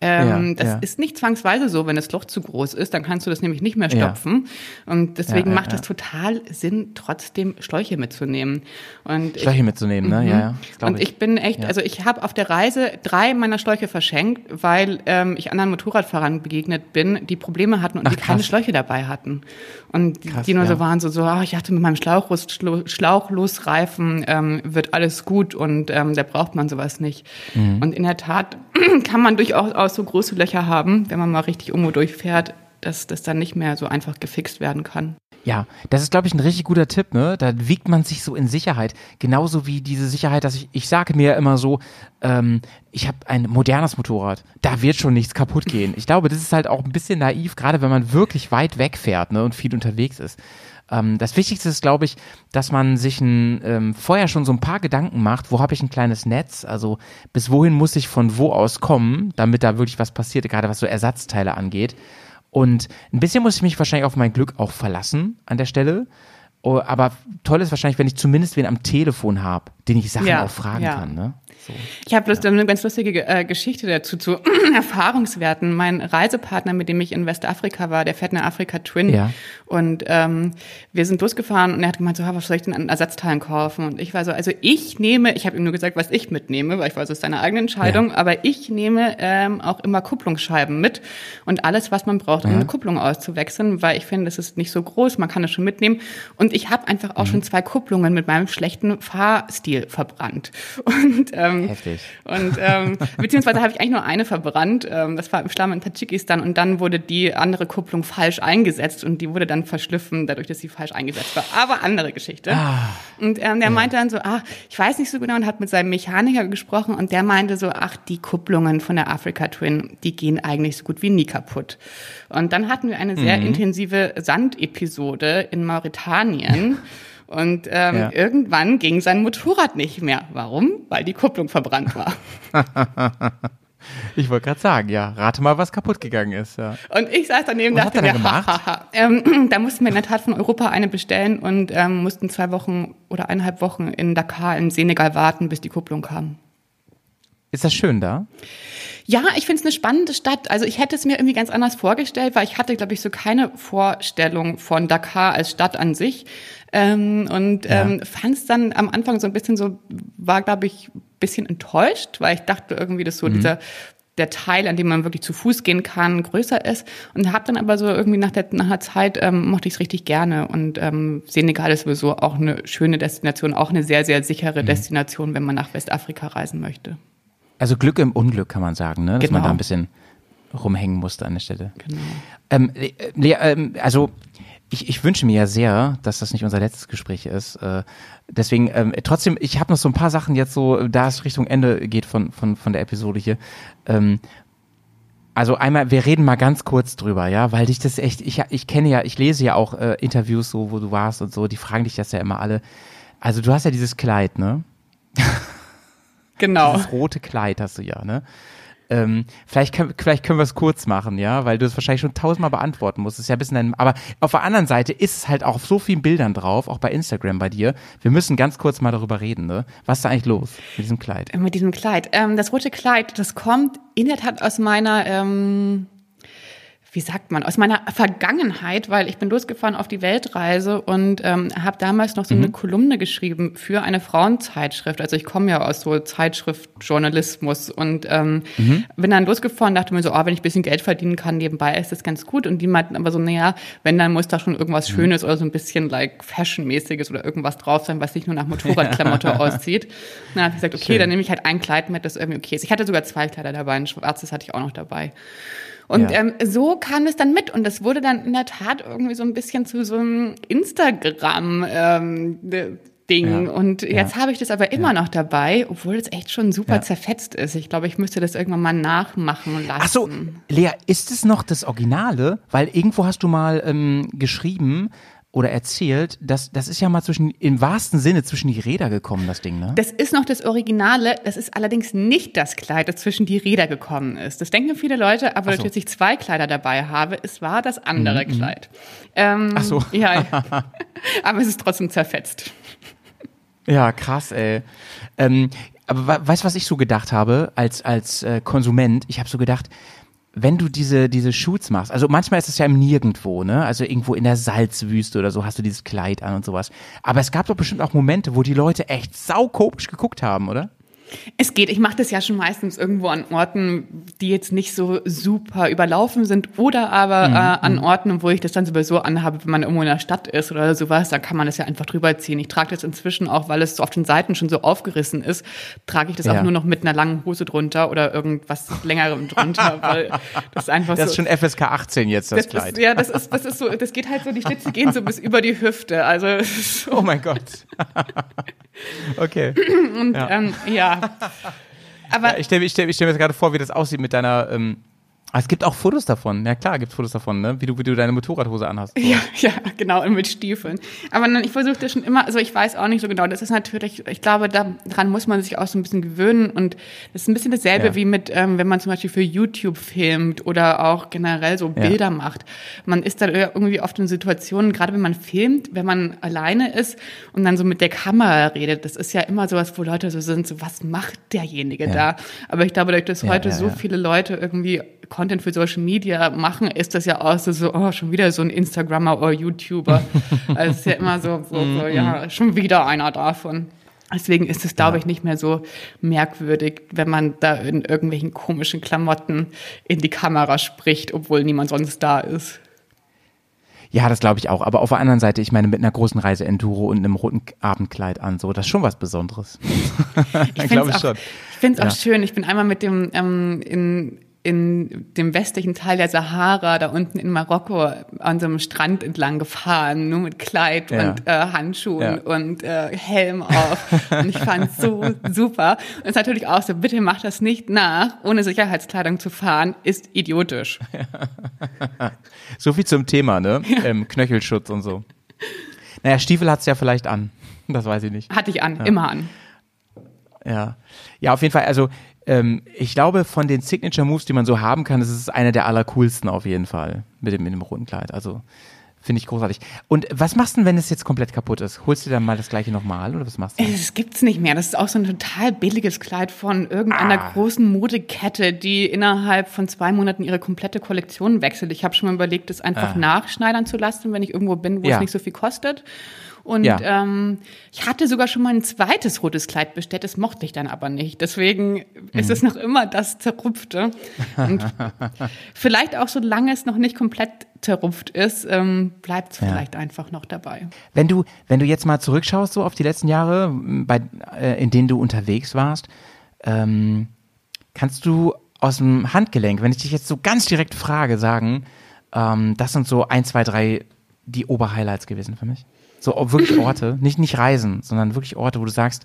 Ähm, Ja, das ja. ist nicht zwangsweise so, wenn das Loch zu groß ist, dann kannst du das nämlich nicht mehr Ja. stopfen. Und deswegen Ja, ja, macht es ja. total Sinn, trotzdem Schläuche mitzunehmen. Und ich- Schläuche mitzunehmen, ne? Ja, ja. das glaub und ich bin echt, also ich habe auf der Reise drei meiner Schläuche verschenkt, weil ähm, ich anderen Motorradfahrern begegnet bin, die Probleme hatten und Ach, die keine krass. Schläuche dabei hatten. Und die, Krass, die nur ja. so waren so, so ach, ich dachte mit meinem Schlauchlos, Schlo- Schlauchlosreifen ähm, wird alles gut und ähm, da braucht man sowas nicht. Mhm. Und in der Tat (clears throat) kann man durchaus auch so große Löcher haben, wenn man mal richtig irgendwo durchfährt, dass das dann nicht mehr so einfach gefixt werden kann. Ja, das ist, glaube ich, ein richtig guter Tipp, ne? Da wiegt man sich so in Sicherheit. Genauso wie diese Sicherheit, dass ich, ich sage mir immer so, ähm, ich habe ein modernes Motorrad, da wird schon nichts kaputt gehen. Ich glaube, das ist halt auch ein bisschen naiv, gerade wenn man wirklich weit wegfährt ne, und viel unterwegs ist. Ähm, das Wichtigste ist, glaube ich, dass man sich ein, ähm, vorher schon so ein paar Gedanken macht, wo habe ich ein kleines Netz, also bis wohin muss ich von wo aus kommen, damit da wirklich was passiert, gerade was so Ersatzteile angeht. Und ein bisschen muss ich mich wahrscheinlich auf mein Glück auch verlassen an der Stelle. Oh, aber toll ist wahrscheinlich, wenn ich zumindest wen am Telefon habe, den ich Sachen Ja, auch fragen ja. kann. Ne? So. Ich habe bloß eine ganz lustige äh, Geschichte dazu zu (clears throat) Erfahrungswerten. Mein Reisepartner, mit dem ich in Westafrika war, der fährt eine Afrika Twin. Ja. Und ähm, wir sind losgefahren und er hat gemeint, so, "Ha, was soll ich denn an Ersatzteilen kaufen? Und ich war so, also ich nehme, ich habe ihm nur gesagt, was ich mitnehme, weil ich weiß, es ist seine eigene Entscheidung, aber ich nehme ähm, auch immer Kupplungsscheiben mit und alles, was man braucht, um eine Kupplung auszuwechseln, weil ich finde, das ist nicht so groß, man kann es schon mitnehmen. Und ich habe einfach auch schon zwei Kupplungen mit meinem schlechten Fahrstil verbrannt. (laughs) Und ähm, Heftig. und ähm, (laughs) beziehungsweise habe ich eigentlich nur eine verbrannt. Ähm, das war im Schlamm in Tadschikistan und dann wurde die andere Kupplung falsch eingesetzt und die wurde dann verschliffen, dadurch, dass sie falsch eingesetzt war. Aber andere Geschichte. Und ähm, der meinte dann so, ah, ich weiß nicht so genau und hat mit seinem Mechaniker gesprochen und der meinte so, ach, die Kupplungen von der Africa Twin, die gehen eigentlich so gut wie nie kaputt. Und dann hatten wir eine sehr intensive Sandepisode in Mauretanien. (laughs) Und ähm, Ja. irgendwann ging sein Motorrad nicht mehr. Warum? Weil die Kupplung verbrannt war. (laughs) Ich wollte gerade sagen, ja, rate mal, was kaputt gegangen ist. Ja. Und ich saß daneben und dachte mir, dann gemacht? hahaha. Ähm, (clears throat) da mussten wir in der Tat von Europa eine bestellen und ähm, mussten zwei Wochen oder eineinhalb Wochen in Dakar in Senegal warten, bis die Kupplung kam. Ist das schön da? Ja, ich finde es eine spannende Stadt. Also ich hätte es mir irgendwie ganz anders vorgestellt, weil ich hatte, glaube ich, so keine Vorstellung von Dakar als Stadt an sich. Ähm, und ähm, fand es dann am Anfang so ein bisschen so, war, glaube ich, ein bisschen enttäuscht, weil ich dachte irgendwie, dass so dieser der Teil, an dem man wirklich zu Fuß gehen kann, größer ist. Und habe dann aber so irgendwie nach der, nach der Zeit ähm, mochte ich es richtig gerne. Und ähm, Senegal ist sowieso auch eine schöne Destination, auch eine sehr, sehr sichere Destination, wenn man nach Westafrika reisen möchte. Also Glück im Unglück kann man sagen, ne? dass man Genau. da ein bisschen rumhängen musste an der Stelle. Genau. Ähm, äh, Lea, ähm, also ich, ich wünsche mir ja sehr, dass das nicht unser letztes Gespräch ist. Äh, deswegen, ähm, trotzdem, ich habe noch so ein paar Sachen jetzt so, da es Richtung Ende geht von, von, von der Episode hier. Ähm, also einmal, wir reden mal ganz kurz drüber, ja, weil dich das echt, ich, ich kenne ja, ich lese ja auch äh, Interviews so, wo du warst und so, die fragen dich das ja immer alle. Also du hast ja dieses Kleid, ne? (laughs) Genau. Dieses rote Kleid hast du ja, ne? Ähm, vielleicht, können, vielleicht können wir es kurz machen, ja, weil du es wahrscheinlich schon tausendmal beantworten musst. Das ist ja ein bisschen ein, aber auf der anderen Seite ist es halt auch auf so vielen Bildern drauf, auch bei Instagram bei dir. Wir müssen ganz kurz mal darüber reden, ne? Was ist da eigentlich los mit diesem Kleid? Mit diesem Kleid. Ähm, das rote Kleid, das kommt in der Tat aus meiner, ähm, wie sagt man, aus meiner Vergangenheit, weil ich bin losgefahren auf die Weltreise und ähm, habe damals noch so eine Kolumne geschrieben für eine Frauenzeitschrift. Also ich komme ja aus so Zeitschriftjournalismus und ähm, bin dann losgefahren, dachte mir so, oh, wenn ich ein bisschen Geld verdienen kann nebenbei, ist das ganz gut. Und die meinten aber so, naja, wenn, dann muss da schon irgendwas Schönes oder so ein bisschen like Fashionmäßiges oder irgendwas drauf sein, was nicht nur nach Motorradklamotte (laughs) aussieht. Na, habe ich gesagt, okay, Schön. dann nehme ich halt ein Kleid mit, das irgendwie okay ist. Ich hatte sogar zwei Kleider dabei, ein schwarzes hatte ich auch noch dabei. Und Ja. ähm, so kam es dann mit und das wurde dann in der Tat irgendwie so ein bisschen zu so einem Instagram ähm, Ding. Ja. Und jetzt Ja. habe ich das aber immer noch dabei, obwohl es echt schon super Ja. zerfetzt ist. Ich glaube, ich müsste das irgendwann mal nachmachen lassen. Ach so, Lea, ist es noch das Originale? Weil irgendwo hast du mal ähm, geschrieben oder erzählt, dass das ist ja mal zwischen, im wahrsten Sinne zwischen die Räder gekommen, das Ding, ne? Das ist noch das Originale. Das ist allerdings nicht das Kleid, das zwischen die Räder gekommen ist. Das denken viele Leute, aber so. Mhm, dass ich zwei Kleider dabei habe, es war das andere Kleid. Ähm, Ach so. Ja, (laughs) aber es ist trotzdem zerfetzt. Ja, krass, ey. Ähm, aber weißt du, was ich so gedacht habe als, als äh, Konsument? Ich habe so gedacht, wenn du diese, diese Shoots machst, also manchmal ist es ja im Nirgendwo, ne? Also irgendwo in der Salzwüste oder so hast du dieses Kleid an und sowas. Aber es gab doch bestimmt auch Momente, wo die Leute echt saukomisch geguckt haben, oder? Es geht. Ich mache das ja schon meistens irgendwo an Orten, die jetzt nicht so super überlaufen sind oder aber Mhm, äh, an Orten, wo ich das dann sowieso anhabe, wenn man irgendwo in der Stadt ist oder sowas, dann kann man das ja einfach drüber ziehen. Ich trage das inzwischen auch, weil es so auf den Seiten schon so aufgerissen ist, trage ich das Ja. auch nur noch mit einer langen Hose drunter oder irgendwas längerem drunter, (laughs) weil das einfach Das ist so schon FSK 18 jetzt, das, das Kleid. Ist, ja, das ist, das ist so, das geht halt so, die Schlitze gehen so bis über die Hüfte. Also so Oh mein Gott. (laughs) okay. (laughs) Und, ja. Ähm, ja. (laughs) Aber Ja, ich stelle ich stell, ich stell mir jetzt gerade vor, wie das aussieht mit deiner, ähm, es gibt auch Fotos davon. Ja klar, gibt Fotos davon, ne? Wie du, wie du deine Motorradhose anhast. So. Ja, (laughs) ja, genau, und mit Stiefeln. Aber ich versuche das schon immer, also ich weiß auch nicht so genau, das ist natürlich, ich glaube, daran muss man sich auch so ein bisschen gewöhnen und das ist ein bisschen dasselbe Ja. wie mit, ähm, wenn man zum Beispiel für YouTube filmt oder auch generell so Ja. Bilder macht. Man ist dann irgendwie oft in Situationen, gerade wenn man filmt, wenn man alleine ist und dann so mit der Kamera redet, das ist ja immer sowas, wo Leute so sind, so was macht derjenige Ja. da? Aber ich glaube, dadurch, dass Ja, heute ja, so ja. viele Leute irgendwie Content für Social Media machen, ist das ja auch so, so oh, schon wieder so ein Instagrammer oder YouTuber. (laughs) also es ist ja immer so, so, so ja, schon wieder einer davon. Deswegen ist es, glaube ich, nicht mehr so merkwürdig, wenn man da in irgendwelchen komischen Klamotten in die Kamera spricht, obwohl niemand sonst da ist. Ja, das glaube ich auch. Aber auf der anderen Seite, ich meine, mit einer großen Reise Enduro und einem roten Abendkleid an, so, das ist schon was Besonderes. Ich (laughs) glaube finde es schon. auch, ich find's Ja. auch schön. Ich bin einmal mit dem ähm, in in dem westlichen Teil der Sahara, da unten in Marokko, an so einem Strand entlang gefahren, nur mit Kleid Ja. und äh, Handschuhen Ja. und äh, Helm auf. (laughs) und ich fand so super. Und es ist natürlich auch so, bitte macht das nicht nach, ohne Sicherheitskleidung zu fahren, ist idiotisch. (laughs) So viel zum Thema, ne? Ähm, Knöchelschutz und so. Naja, Stiefel hat's ja vielleicht an. Das weiß ich nicht. Hatte ich an, immer an. Ja. Ja, auf jeden Fall. Also, ähm, ich glaube, von den Signature Moves, die man so haben kann, das ist einer der allercoolsten auf jeden Fall. Mit dem, mit dem roten Kleid. Also, finde ich großartig. Und was machst du denn, wenn es jetzt komplett kaputt ist? Holst du dann mal das gleiche nochmal oder was machst du? Das gibt's nicht mehr. Das ist auch so ein total billiges Kleid von irgendeiner Ah. großen Modekette, die innerhalb von zwei Monaten ihre komplette Kollektion wechselt. Ich habe schon mal überlegt, das einfach nachschneidern zu lassen, wenn ich irgendwo bin, wo Ah. Ja. es nicht so viel kostet. Und Ja. ähm, ich hatte sogar schon mal ein zweites rotes Kleid bestellt, das mochte ich dann aber nicht. Deswegen Mhm. ist es noch immer das Zerrupfte. Und (laughs) vielleicht auch, solange es noch nicht komplett zerrupft ist, ähm, bleibt es Ja. vielleicht einfach noch dabei. Wenn du, wenn du jetzt mal zurückschaust, so auf die letzten Jahre, bei, äh, in denen du unterwegs warst, ähm, kannst du aus dem Handgelenk, wenn ich dich jetzt so ganz direkt frage, sagen, ähm, das sind so ein, zwei, drei die Oberhighlights gewesen für mich? So auch wirklich (clears throat) Orte, nicht, nicht Reisen, sondern wirklich Orte, wo du sagst,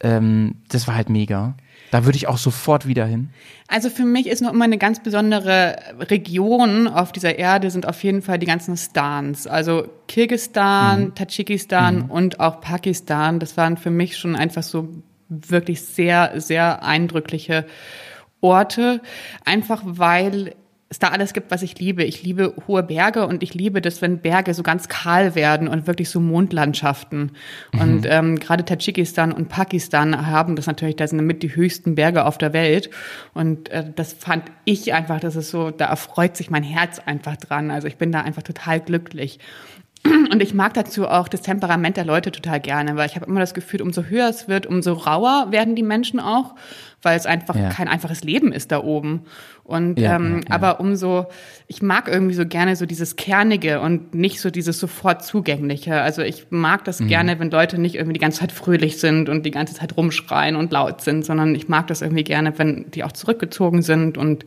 ähm, das war halt mega. Da würde ich auch sofort wieder hin. Also für mich ist noch immer eine ganz besondere Region auf dieser Erde sind auf jeden Fall die ganzen Stans. Also Kirgistan, Tadschikistan und auch Pakistan. Das waren für mich schon einfach so wirklich sehr, sehr eindrückliche Orte. Einfach weil es da alles gibt, was ich liebe. Ich liebe hohe Berge und ich liebe das, wenn Berge so ganz kahl werden und wirklich so Mondlandschaften. Und ähm, gerade Tadschikistan und Pakistan haben das natürlich, da sind mit die höchsten Berge auf der Welt. Und äh, das fand ich einfach, das ist so, da erfreut sich mein Herz einfach dran. Also ich bin da einfach total glücklich. Und ich mag dazu auch das Temperament der Leute total gerne, weil ich habe immer das Gefühl, umso höher es wird, umso rauer werden die Menschen auch, weil es einfach Ja. kein einfaches Leben ist da oben. Und Ja, ähm, ja, aber umso, ich mag irgendwie so gerne so dieses Kernige und nicht so dieses sofort zugängliche. Also ich mag das Mhm. gerne, wenn Leute nicht irgendwie die ganze Zeit fröhlich sind und die ganze Zeit rumschreien und laut sind, sondern ich mag das irgendwie gerne, wenn die auch zurückgezogen sind. Und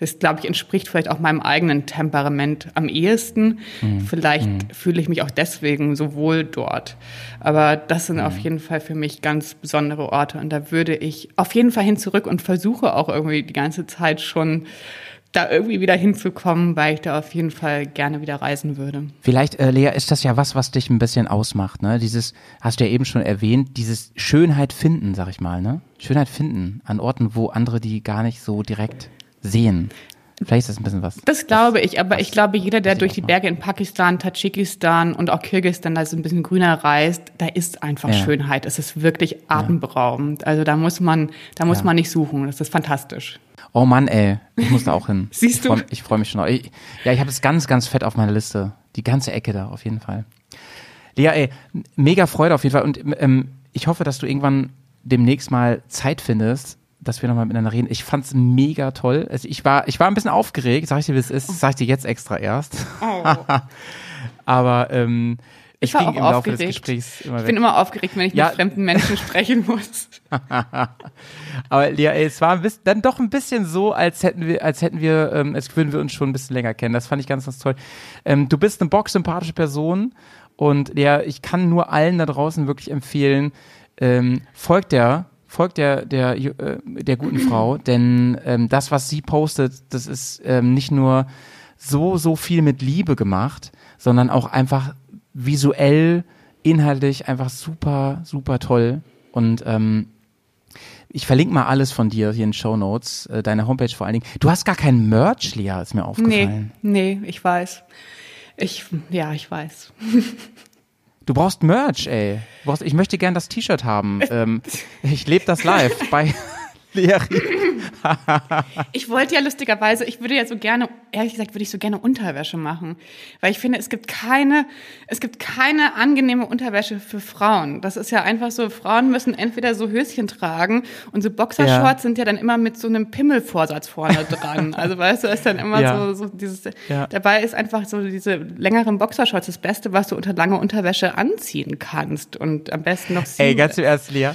das, glaube ich, entspricht vielleicht auch meinem eigenen Temperament am ehesten. Mhm. Vielleicht fühle ich mich auch deswegen so wohl dort. Aber das sind Mhm. auf jeden Fall für mich ganz besondere Orte. Und da würde ich auf jeden Fall hin zurück und versuche auch irgendwie die ganze Zeit schon da irgendwie wieder hinzukommen, weil ich da auf jeden Fall gerne wieder reisen würde. Vielleicht, äh, Lea, ist das ja was, was dich ein bisschen ausmacht, ne? Dieses, hast du ja eben schon erwähnt, dieses Schönheit finden, sag ich mal, ne? Schönheit finden an Orten, wo andere die gar nicht so direkt sehen. Vielleicht ist das ein bisschen was. Das glaube ich, aber ich glaube, jeder, der durch die. Berge in Pakistan, Tadschikistan und auch Kirgisistan da so ein bisschen grüner reist, da ist einfach Ja. Schönheit. Es ist wirklich atemberaubend. Also da muss man, da muss Ja. man nicht suchen. Das ist fantastisch. Oh Mann, ey, ich muss da auch hin. (laughs) Siehst ich freu, du? Ich freue mich schon. Ich, ja, ich habe es ganz, ganz fett auf meiner Liste. Die ganze Ecke da, auf jeden Fall. Lea, ey, mega Freude auf jeden Fall. Und ähm, ich hoffe, dass du irgendwann demnächst mal Zeit findest, dass wir nochmal miteinander reden. Ich fand's mega toll. Also ich war, ich war ein bisschen aufgeregt, sag ich dir, wie es ist, sag ich dir jetzt extra erst. (laughs) Aber ähm, ich, Ich war auch aufgeregt. Ich bin immer aufgeregt, wenn ich Ja. mit fremden Menschen sprechen muss. (laughs) Aber Lea, ey, es war ein bisschen, dann doch ein bisschen so, als hätten wir, als hätten wir, ähm, als würden wir uns schon ein bisschen länger kennen. Das fand ich ganz, ganz toll. Ähm, du bist eine bocksympathische Person und Lea, ich kann nur allen da draußen wirklich empfehlen, ähm, folgt der folgt der, der, äh, der guten (clears throat) Frau, denn ähm, das, was sie postet, das ist ähm, nicht nur so, so viel mit Liebe gemacht, sondern auch einfach visuell, inhaltlich einfach super, super toll. Und ähm, ich verlinke mal alles von dir hier in Show Notes, äh, deine Homepage vor allen Dingen. Du hast gar kein Merch, Lea, ist mir aufgefallen. Nee, nee, ich weiß. Ich, ja, ich weiß. Du brauchst Merch, ey. Brauchst, ich möchte gern das T-Shirt haben. (laughs) ähm, ich lebe das live bei (laughs) Leari. (laughs) ich wollte ja lustigerweise, ich würde ja so gerne, ehrlich gesagt, würde ich so gerne Unterwäsche machen, weil ich finde, es gibt keine, es gibt keine angenehme Unterwäsche für Frauen. Das ist ja einfach so, Frauen müssen entweder so Höschen tragen und so Boxershorts ja. sind ja dann immer mit so einem Pimmelvorsatz vorne dran. (laughs) Also weißt du, ist dann immer ja. so, so dieses, ja. dabei ist einfach so diese längeren Boxershorts das Beste, was du unter lange Unterwäsche anziehen kannst und am besten noch. Ey, ganz im Ernst, Lea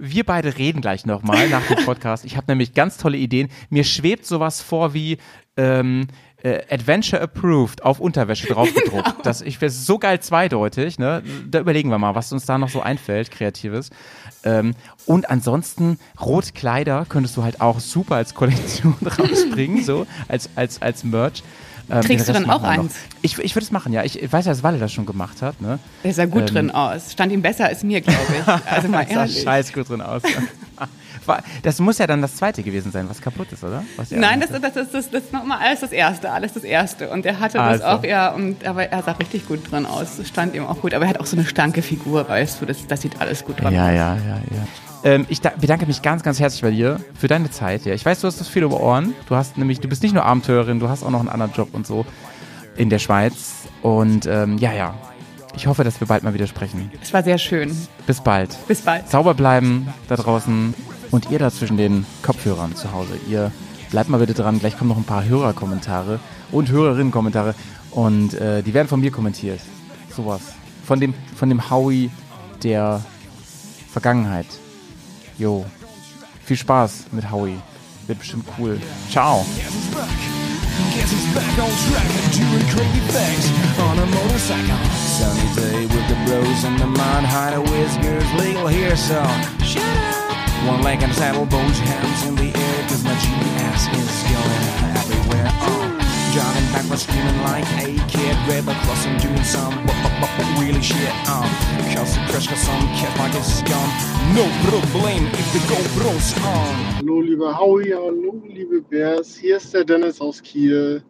wir beide reden gleich nochmal nach dem (laughs) Podcast. Ich habe nämlich ganz tolle Ideen. Mir schwebt sowas vor wie ähm, äh, Adventure Approved auf Unterwäsche (laughs) draufgedruckt. Genau. Das, ich wäre so geil zweideutig. Ne? Da überlegen wir mal, was uns da noch so einfällt, Kreatives. Ähm, und ansonsten Rotkleider könntest du halt auch super als Kollektion (laughs) rausbringen, so als als als Merch. Ähm, Kriegst du dann auch eins? Ich, ich würde es machen, ja. Ich, ich weiß ja, dass Walle das schon gemacht hat. Ne? Der sah gut ähm, drin aus. Stand ihm besser als mir, glaube ich. (laughs) Also mal ehrlich. sah scheiß gut drin aus. (laughs) Das muss ja dann das zweite gewesen sein, was kaputt ist, oder? Nein, das, das, das, das, das ist nochmal alles das Erste, alles das Erste. Und er hatte also. das auch, ja, und, aber er sah richtig gut drin aus. Stand ihm auch gut. Aber er hat auch so eine starke Figur, weißt du, das, das sieht alles gut dran ja, aus. Ja, ja, ja. Ähm, ich bedanke mich ganz, ganz herzlich bei dir für deine Zeit. Ja. Ich weiß, du hast das viel über Ohren. Du hast nämlich, du bist nicht nur Abenteurerin, du hast auch noch einen anderen Job und so in der Schweiz. Und ähm, ja, ja. Ich hoffe, dass wir bald mal wieder sprechen. Es war sehr schön. Bis bald. Bis bald. Sauber bleiben da draußen und ihr da zwischen den Kopfhörern zu Hause. Ihr bleibt mal bitte dran. Gleich kommen noch ein paar Hörerkommentare und Hörerinnenkommentare und äh, die werden von mir kommentiert. Sowas. Von dem, von dem Howie der Vergangenheit. Jo. Viel Spaß mit Howie. Wird bestimmt cool. Ciao. Guess he's back on track and doing crazy things on a motorcycle. Sunny day with the bros the mind whiskers, legal so shut up. One leg and saddle, hands in the air, Jogging backwards, screaming like a kid. River crossing, doing some really shit. Um, cause the crash got some catch my scum. No problem if the GoPro's on. Hallo, liebe Howie, hallo, liebe Bears. Hier ist der Dennis aus Kiel.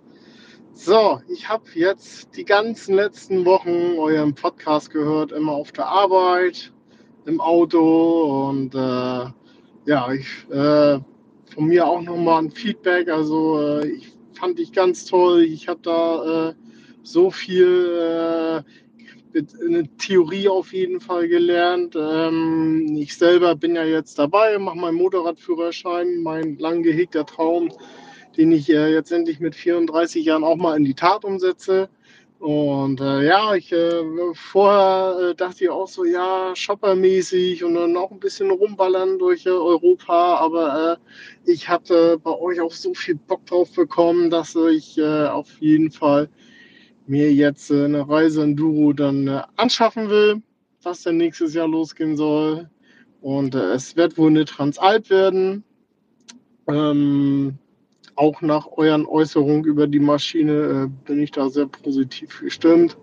So, ich habe jetzt die ganzen letzten Wochen euren Podcast gehört, immer auf der Arbeit, im Auto und äh, ja, ich äh, von mir auch nochmal ein Feedback. Also äh, ich fand ich ganz toll. Ich habe da äh, so viel äh, eine Theorie auf jeden Fall gelernt. Ähm, ich selber bin ja jetzt dabei, mache meinen Motorradführerschein, mein lang gehegter Traum, den ich äh, jetzt endlich mit 34 Jahren auch mal in die Tat umsetze. Und äh, ja, ich äh, vorher äh, dachte ich auch so, ja, shoppermäßig und dann auch ein bisschen rumballern durch äh, Europa, aber äh, ich hatte bei euch auch so viel Bock drauf bekommen, dass ich äh, auf jeden Fall mir jetzt eine Reise Enduro dann anschaffen will, was dann nächstes Jahr losgehen soll. Und es wird wohl eine Transalp werden. Ähm, auch nach euren Äußerungen über die Maschine äh, bin ich da sehr positiv gestimmt.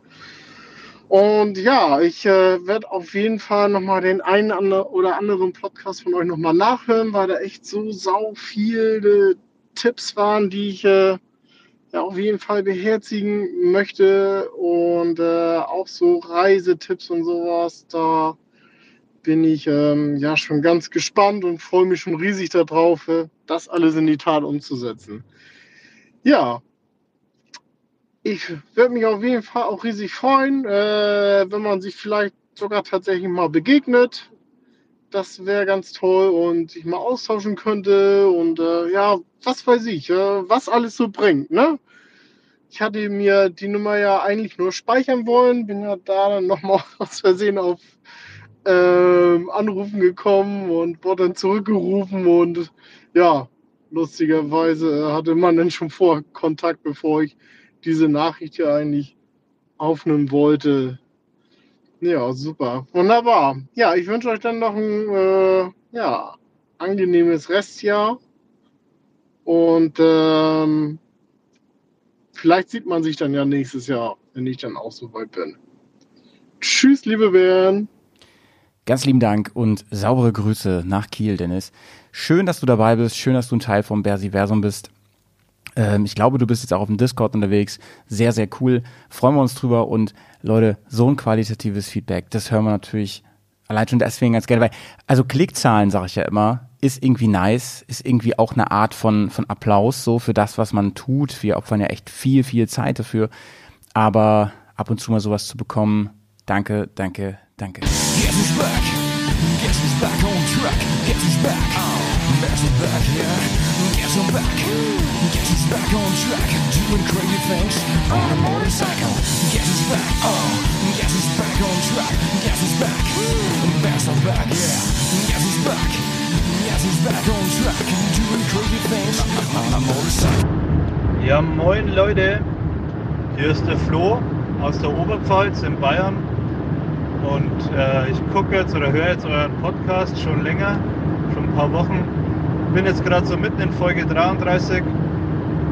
Und ja, ich äh, werde auf jeden Fall nochmal den einen oder anderen Podcast von euch nochmal nachhören, weil da echt so sau viele Tipps waren, die ich äh, ja, auf jeden Fall beherzigen möchte. Und äh, auch so Reisetipps und sowas, da bin ich ähm, ja schon ganz gespannt und freue mich schon riesig darauf, äh, das alles in die Tat umzusetzen. Ja, ich würde mich auf jeden Fall auch riesig freuen, äh, wenn man sich vielleicht sogar tatsächlich mal begegnet. Das wäre ganz toll und sich mal austauschen könnte und äh, ja, was weiß ich, äh, was alles so bringt, ne? Ich hatte mir die Nummer ja eigentlich nur speichern wollen, bin ja da dann nochmal (laughs) aus Versehen auf ähm, Anrufen gekommen und wurde dann zurückgerufen und ja, lustigerweise hatte man dann schon vor Kontakt, bevor ich diese Nachricht hier eigentlich aufnehmen wollte. Ja, super. Wunderbar. Ja, ich wünsche euch dann noch einen äh, ja, angenehmes Restjahr und ähm, vielleicht sieht man sich dann ja nächstes Jahr, wenn ich dann auch so weit bin. Tschüss, liebe Bären. Ganz lieben Dank und saubere Grüße nach Kiel, Dennis. Schön, dass du dabei bist. Schön, dass du ein Teil vom Bersiversum bist. Ähm, ich glaube, du bist jetzt auch auf dem Discord unterwegs. Sehr, sehr cool. Freuen wir uns drüber. Und Leute, so ein qualitatives Feedback, das hören wir natürlich allein schon deswegen ganz gerne. Weil, also Klickzahlen, sage ich ja immer, ist irgendwie nice, ist irgendwie auch eine Art von, von Applaus so für das, was man tut. Wir opfern ja echt viel, viel Zeit dafür. Aber ab und zu mal sowas zu bekommen, danke, danke, danke. Guess who's back? Guess who's back on track? Guess who's back? Guess who's back, yeah? Guess who's back? Guess who's back on track? Doing crazy things on a motorcycle. Guess who's back? Oh, guess who's back on track? Guess who's back? Guess who's back, yeah? Guess who's back? Guess who's back on track? Doing crazy things on a motorcycle. Ja, moin Leute, hier ist der Flo aus der Oberpfalz in Bayern und äh, ich gucke jetzt oder höre jetzt euren Podcast schon länger, schon ein paar Wochen. Bin jetzt gerade so mitten in Folge 33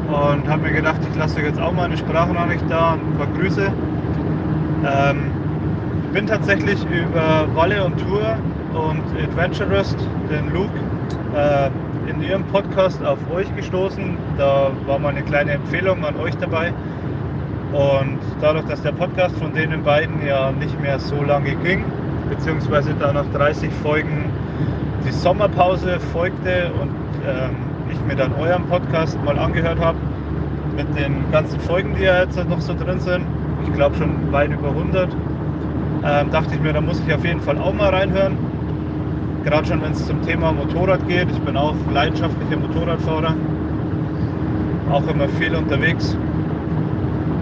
und habe mir gedacht, ich lasse euch jetzt auch mal eine Sprachnachricht da und ein paar Grüße. Ähm, bin tatsächlich über Walle und Tour und Adventurist, den Luke, äh, in ihrem Podcast auf euch gestoßen. Da war mal eine kleine Empfehlung an euch dabei. Und dadurch, dass der Podcast von denen beiden ja nicht mehr so lange ging, beziehungsweise da nach 30 Folgen die Sommerpause folgte und ähm, ich mir dann euren Podcast mal angehört habe, mit den ganzen Folgen, die ja jetzt noch so drin sind, ich glaube schon weit über 100, ähm, dachte ich mir, da muss ich auf jeden Fall auch mal reinhören. Gerade schon, wenn es zum Thema Motorrad geht. Ich bin auch leidenschaftlicher Motorradfahrer, auch immer viel unterwegs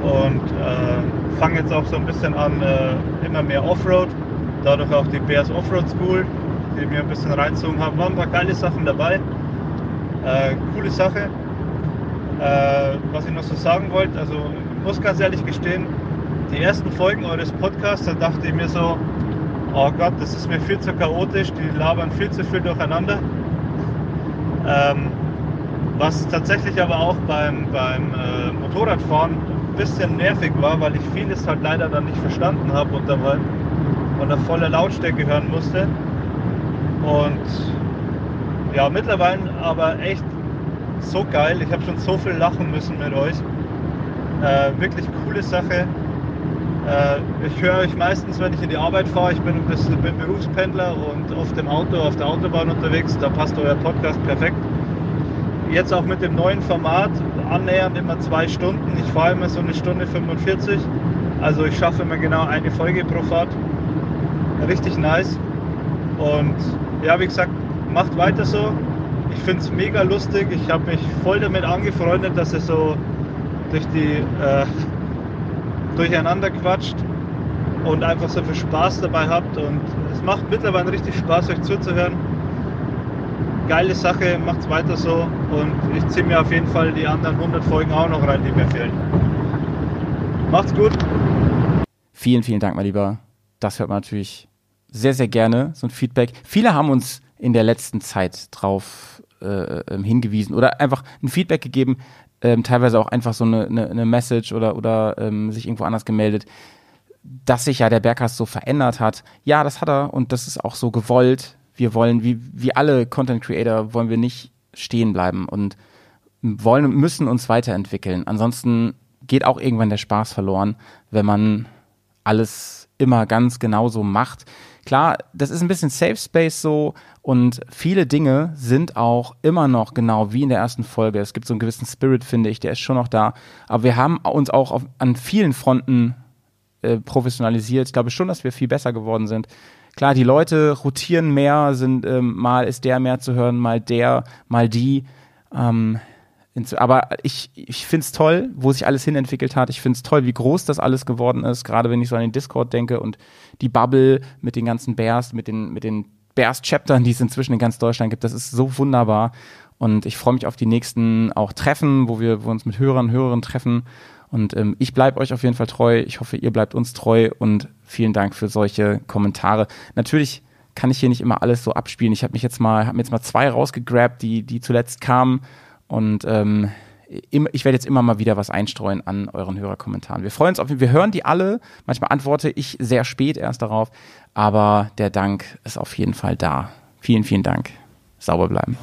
und äh, fange jetzt auch so ein bisschen an, äh, immer mehr Offroad. Dadurch auch die Bears Offroad School, die mir ein bisschen reinzogen haben. Waren ein paar geile Sachen dabei. Äh, coole Sache. Äh, was ich noch so sagen wollte, also muss ganz ehrlich gestehen, die ersten Folgen eures Podcasts, da dachte ich mir so, oh Gott, das ist mir viel zu chaotisch, die labern viel zu viel durcheinander. Ähm, was tatsächlich aber auch beim, beim äh, Motorradfahren bisschen nervig war, weil ich vieles halt leider dann nicht verstanden habe und dabei unter voller Lautstärke hören musste. Und ja, mittlerweile aber echt so geil. Ich habe schon so viel lachen müssen mit euch. Äh, wirklich coole Sache. Äh, ich höre euch meistens, wenn ich in die Arbeit fahre. Ich bin, ein bin Berufspendler und auf dem Auto, auf der Autobahn unterwegs. Da passt euer Podcast perfekt. Jetzt auch mit dem neuen Format, annähernd immer zwei Stunden. Ich fahre immer so eine Stunde 45. Also ich schaffe immer genau eine Folge pro Fahrt. Richtig nice. Und ja, wie gesagt, macht weiter so. Ich finde es mega lustig. Ich habe mich voll damit angefreundet, dass ihr so durch die äh, durcheinander quatscht und einfach so viel Spaß dabei habt. Und es macht mittlerweile richtig Spaß, euch zuzuhören. Geile Sache, macht's weiter so. Und ich ziehe mir auf jeden Fall die anderen 100 Folgen auch noch rein, die mir fehlen. Macht's gut. Vielen, vielen Dank, mein Lieber. Das hört man natürlich sehr, sehr gerne, so ein Feedback. Viele haben uns in der letzten Zeit drauf äh, ähm, hingewiesen oder einfach ein Feedback gegeben, ähm, teilweise auch einfach so eine, eine, eine Message oder, oder ähm, sich irgendwo anders gemeldet, dass sich ja der Bergcast so verändert hat. Ja, das hat er und das ist auch so gewollt. Wir wollen, wie, wie alle Content Creator, wollen wir nicht stehen bleiben und wollen und müssen uns weiterentwickeln. Ansonsten geht auch irgendwann der Spaß verloren, wenn man alles immer ganz genauso macht. Klar, das ist ein bisschen Safe Space so und viele Dinge sind auch immer noch genau wie in der ersten Folge. Es gibt so einen gewissen Spirit, finde ich, der ist schon noch da. Aber wir haben uns auch auf, an vielen Fronten äh, professionalisiert. Ich glaube schon, dass wir viel besser geworden sind. Klar, die Leute rotieren mehr, sind ähm, mal ist der mehr zu hören, mal der, mal die. Ähm, aber ich, ich finde es toll, wo sich alles hinentwickelt hat. Ich finde es toll, wie groß das alles geworden ist, gerade wenn ich so an den Discord denke und die Bubble mit den ganzen Bears, mit den, mit den Bears-Chaptern, die es inzwischen in ganz Deutschland gibt. Das ist so wunderbar. Und ich freue mich auf die nächsten auch Treffen, wo wir, wo uns mit Hörern Hörerinnen treffen. Und ähm, ich bleibe euch auf jeden Fall treu. Ich hoffe, ihr bleibt uns treu und vielen Dank für solche Kommentare. Natürlich kann ich hier nicht immer alles so abspielen. Ich habe mich jetzt mal, habe mir jetzt mal zwei rausgegrabt, die, die zuletzt kamen. Und ähm, ich werde jetzt immer mal wieder was einstreuen an euren Hörerkommentaren. Wir freuen uns auf, wir hören die alle. Manchmal antworte ich sehr spät erst darauf, aber der Dank ist auf jeden Fall da. Vielen, vielen Dank. Sauber bleiben.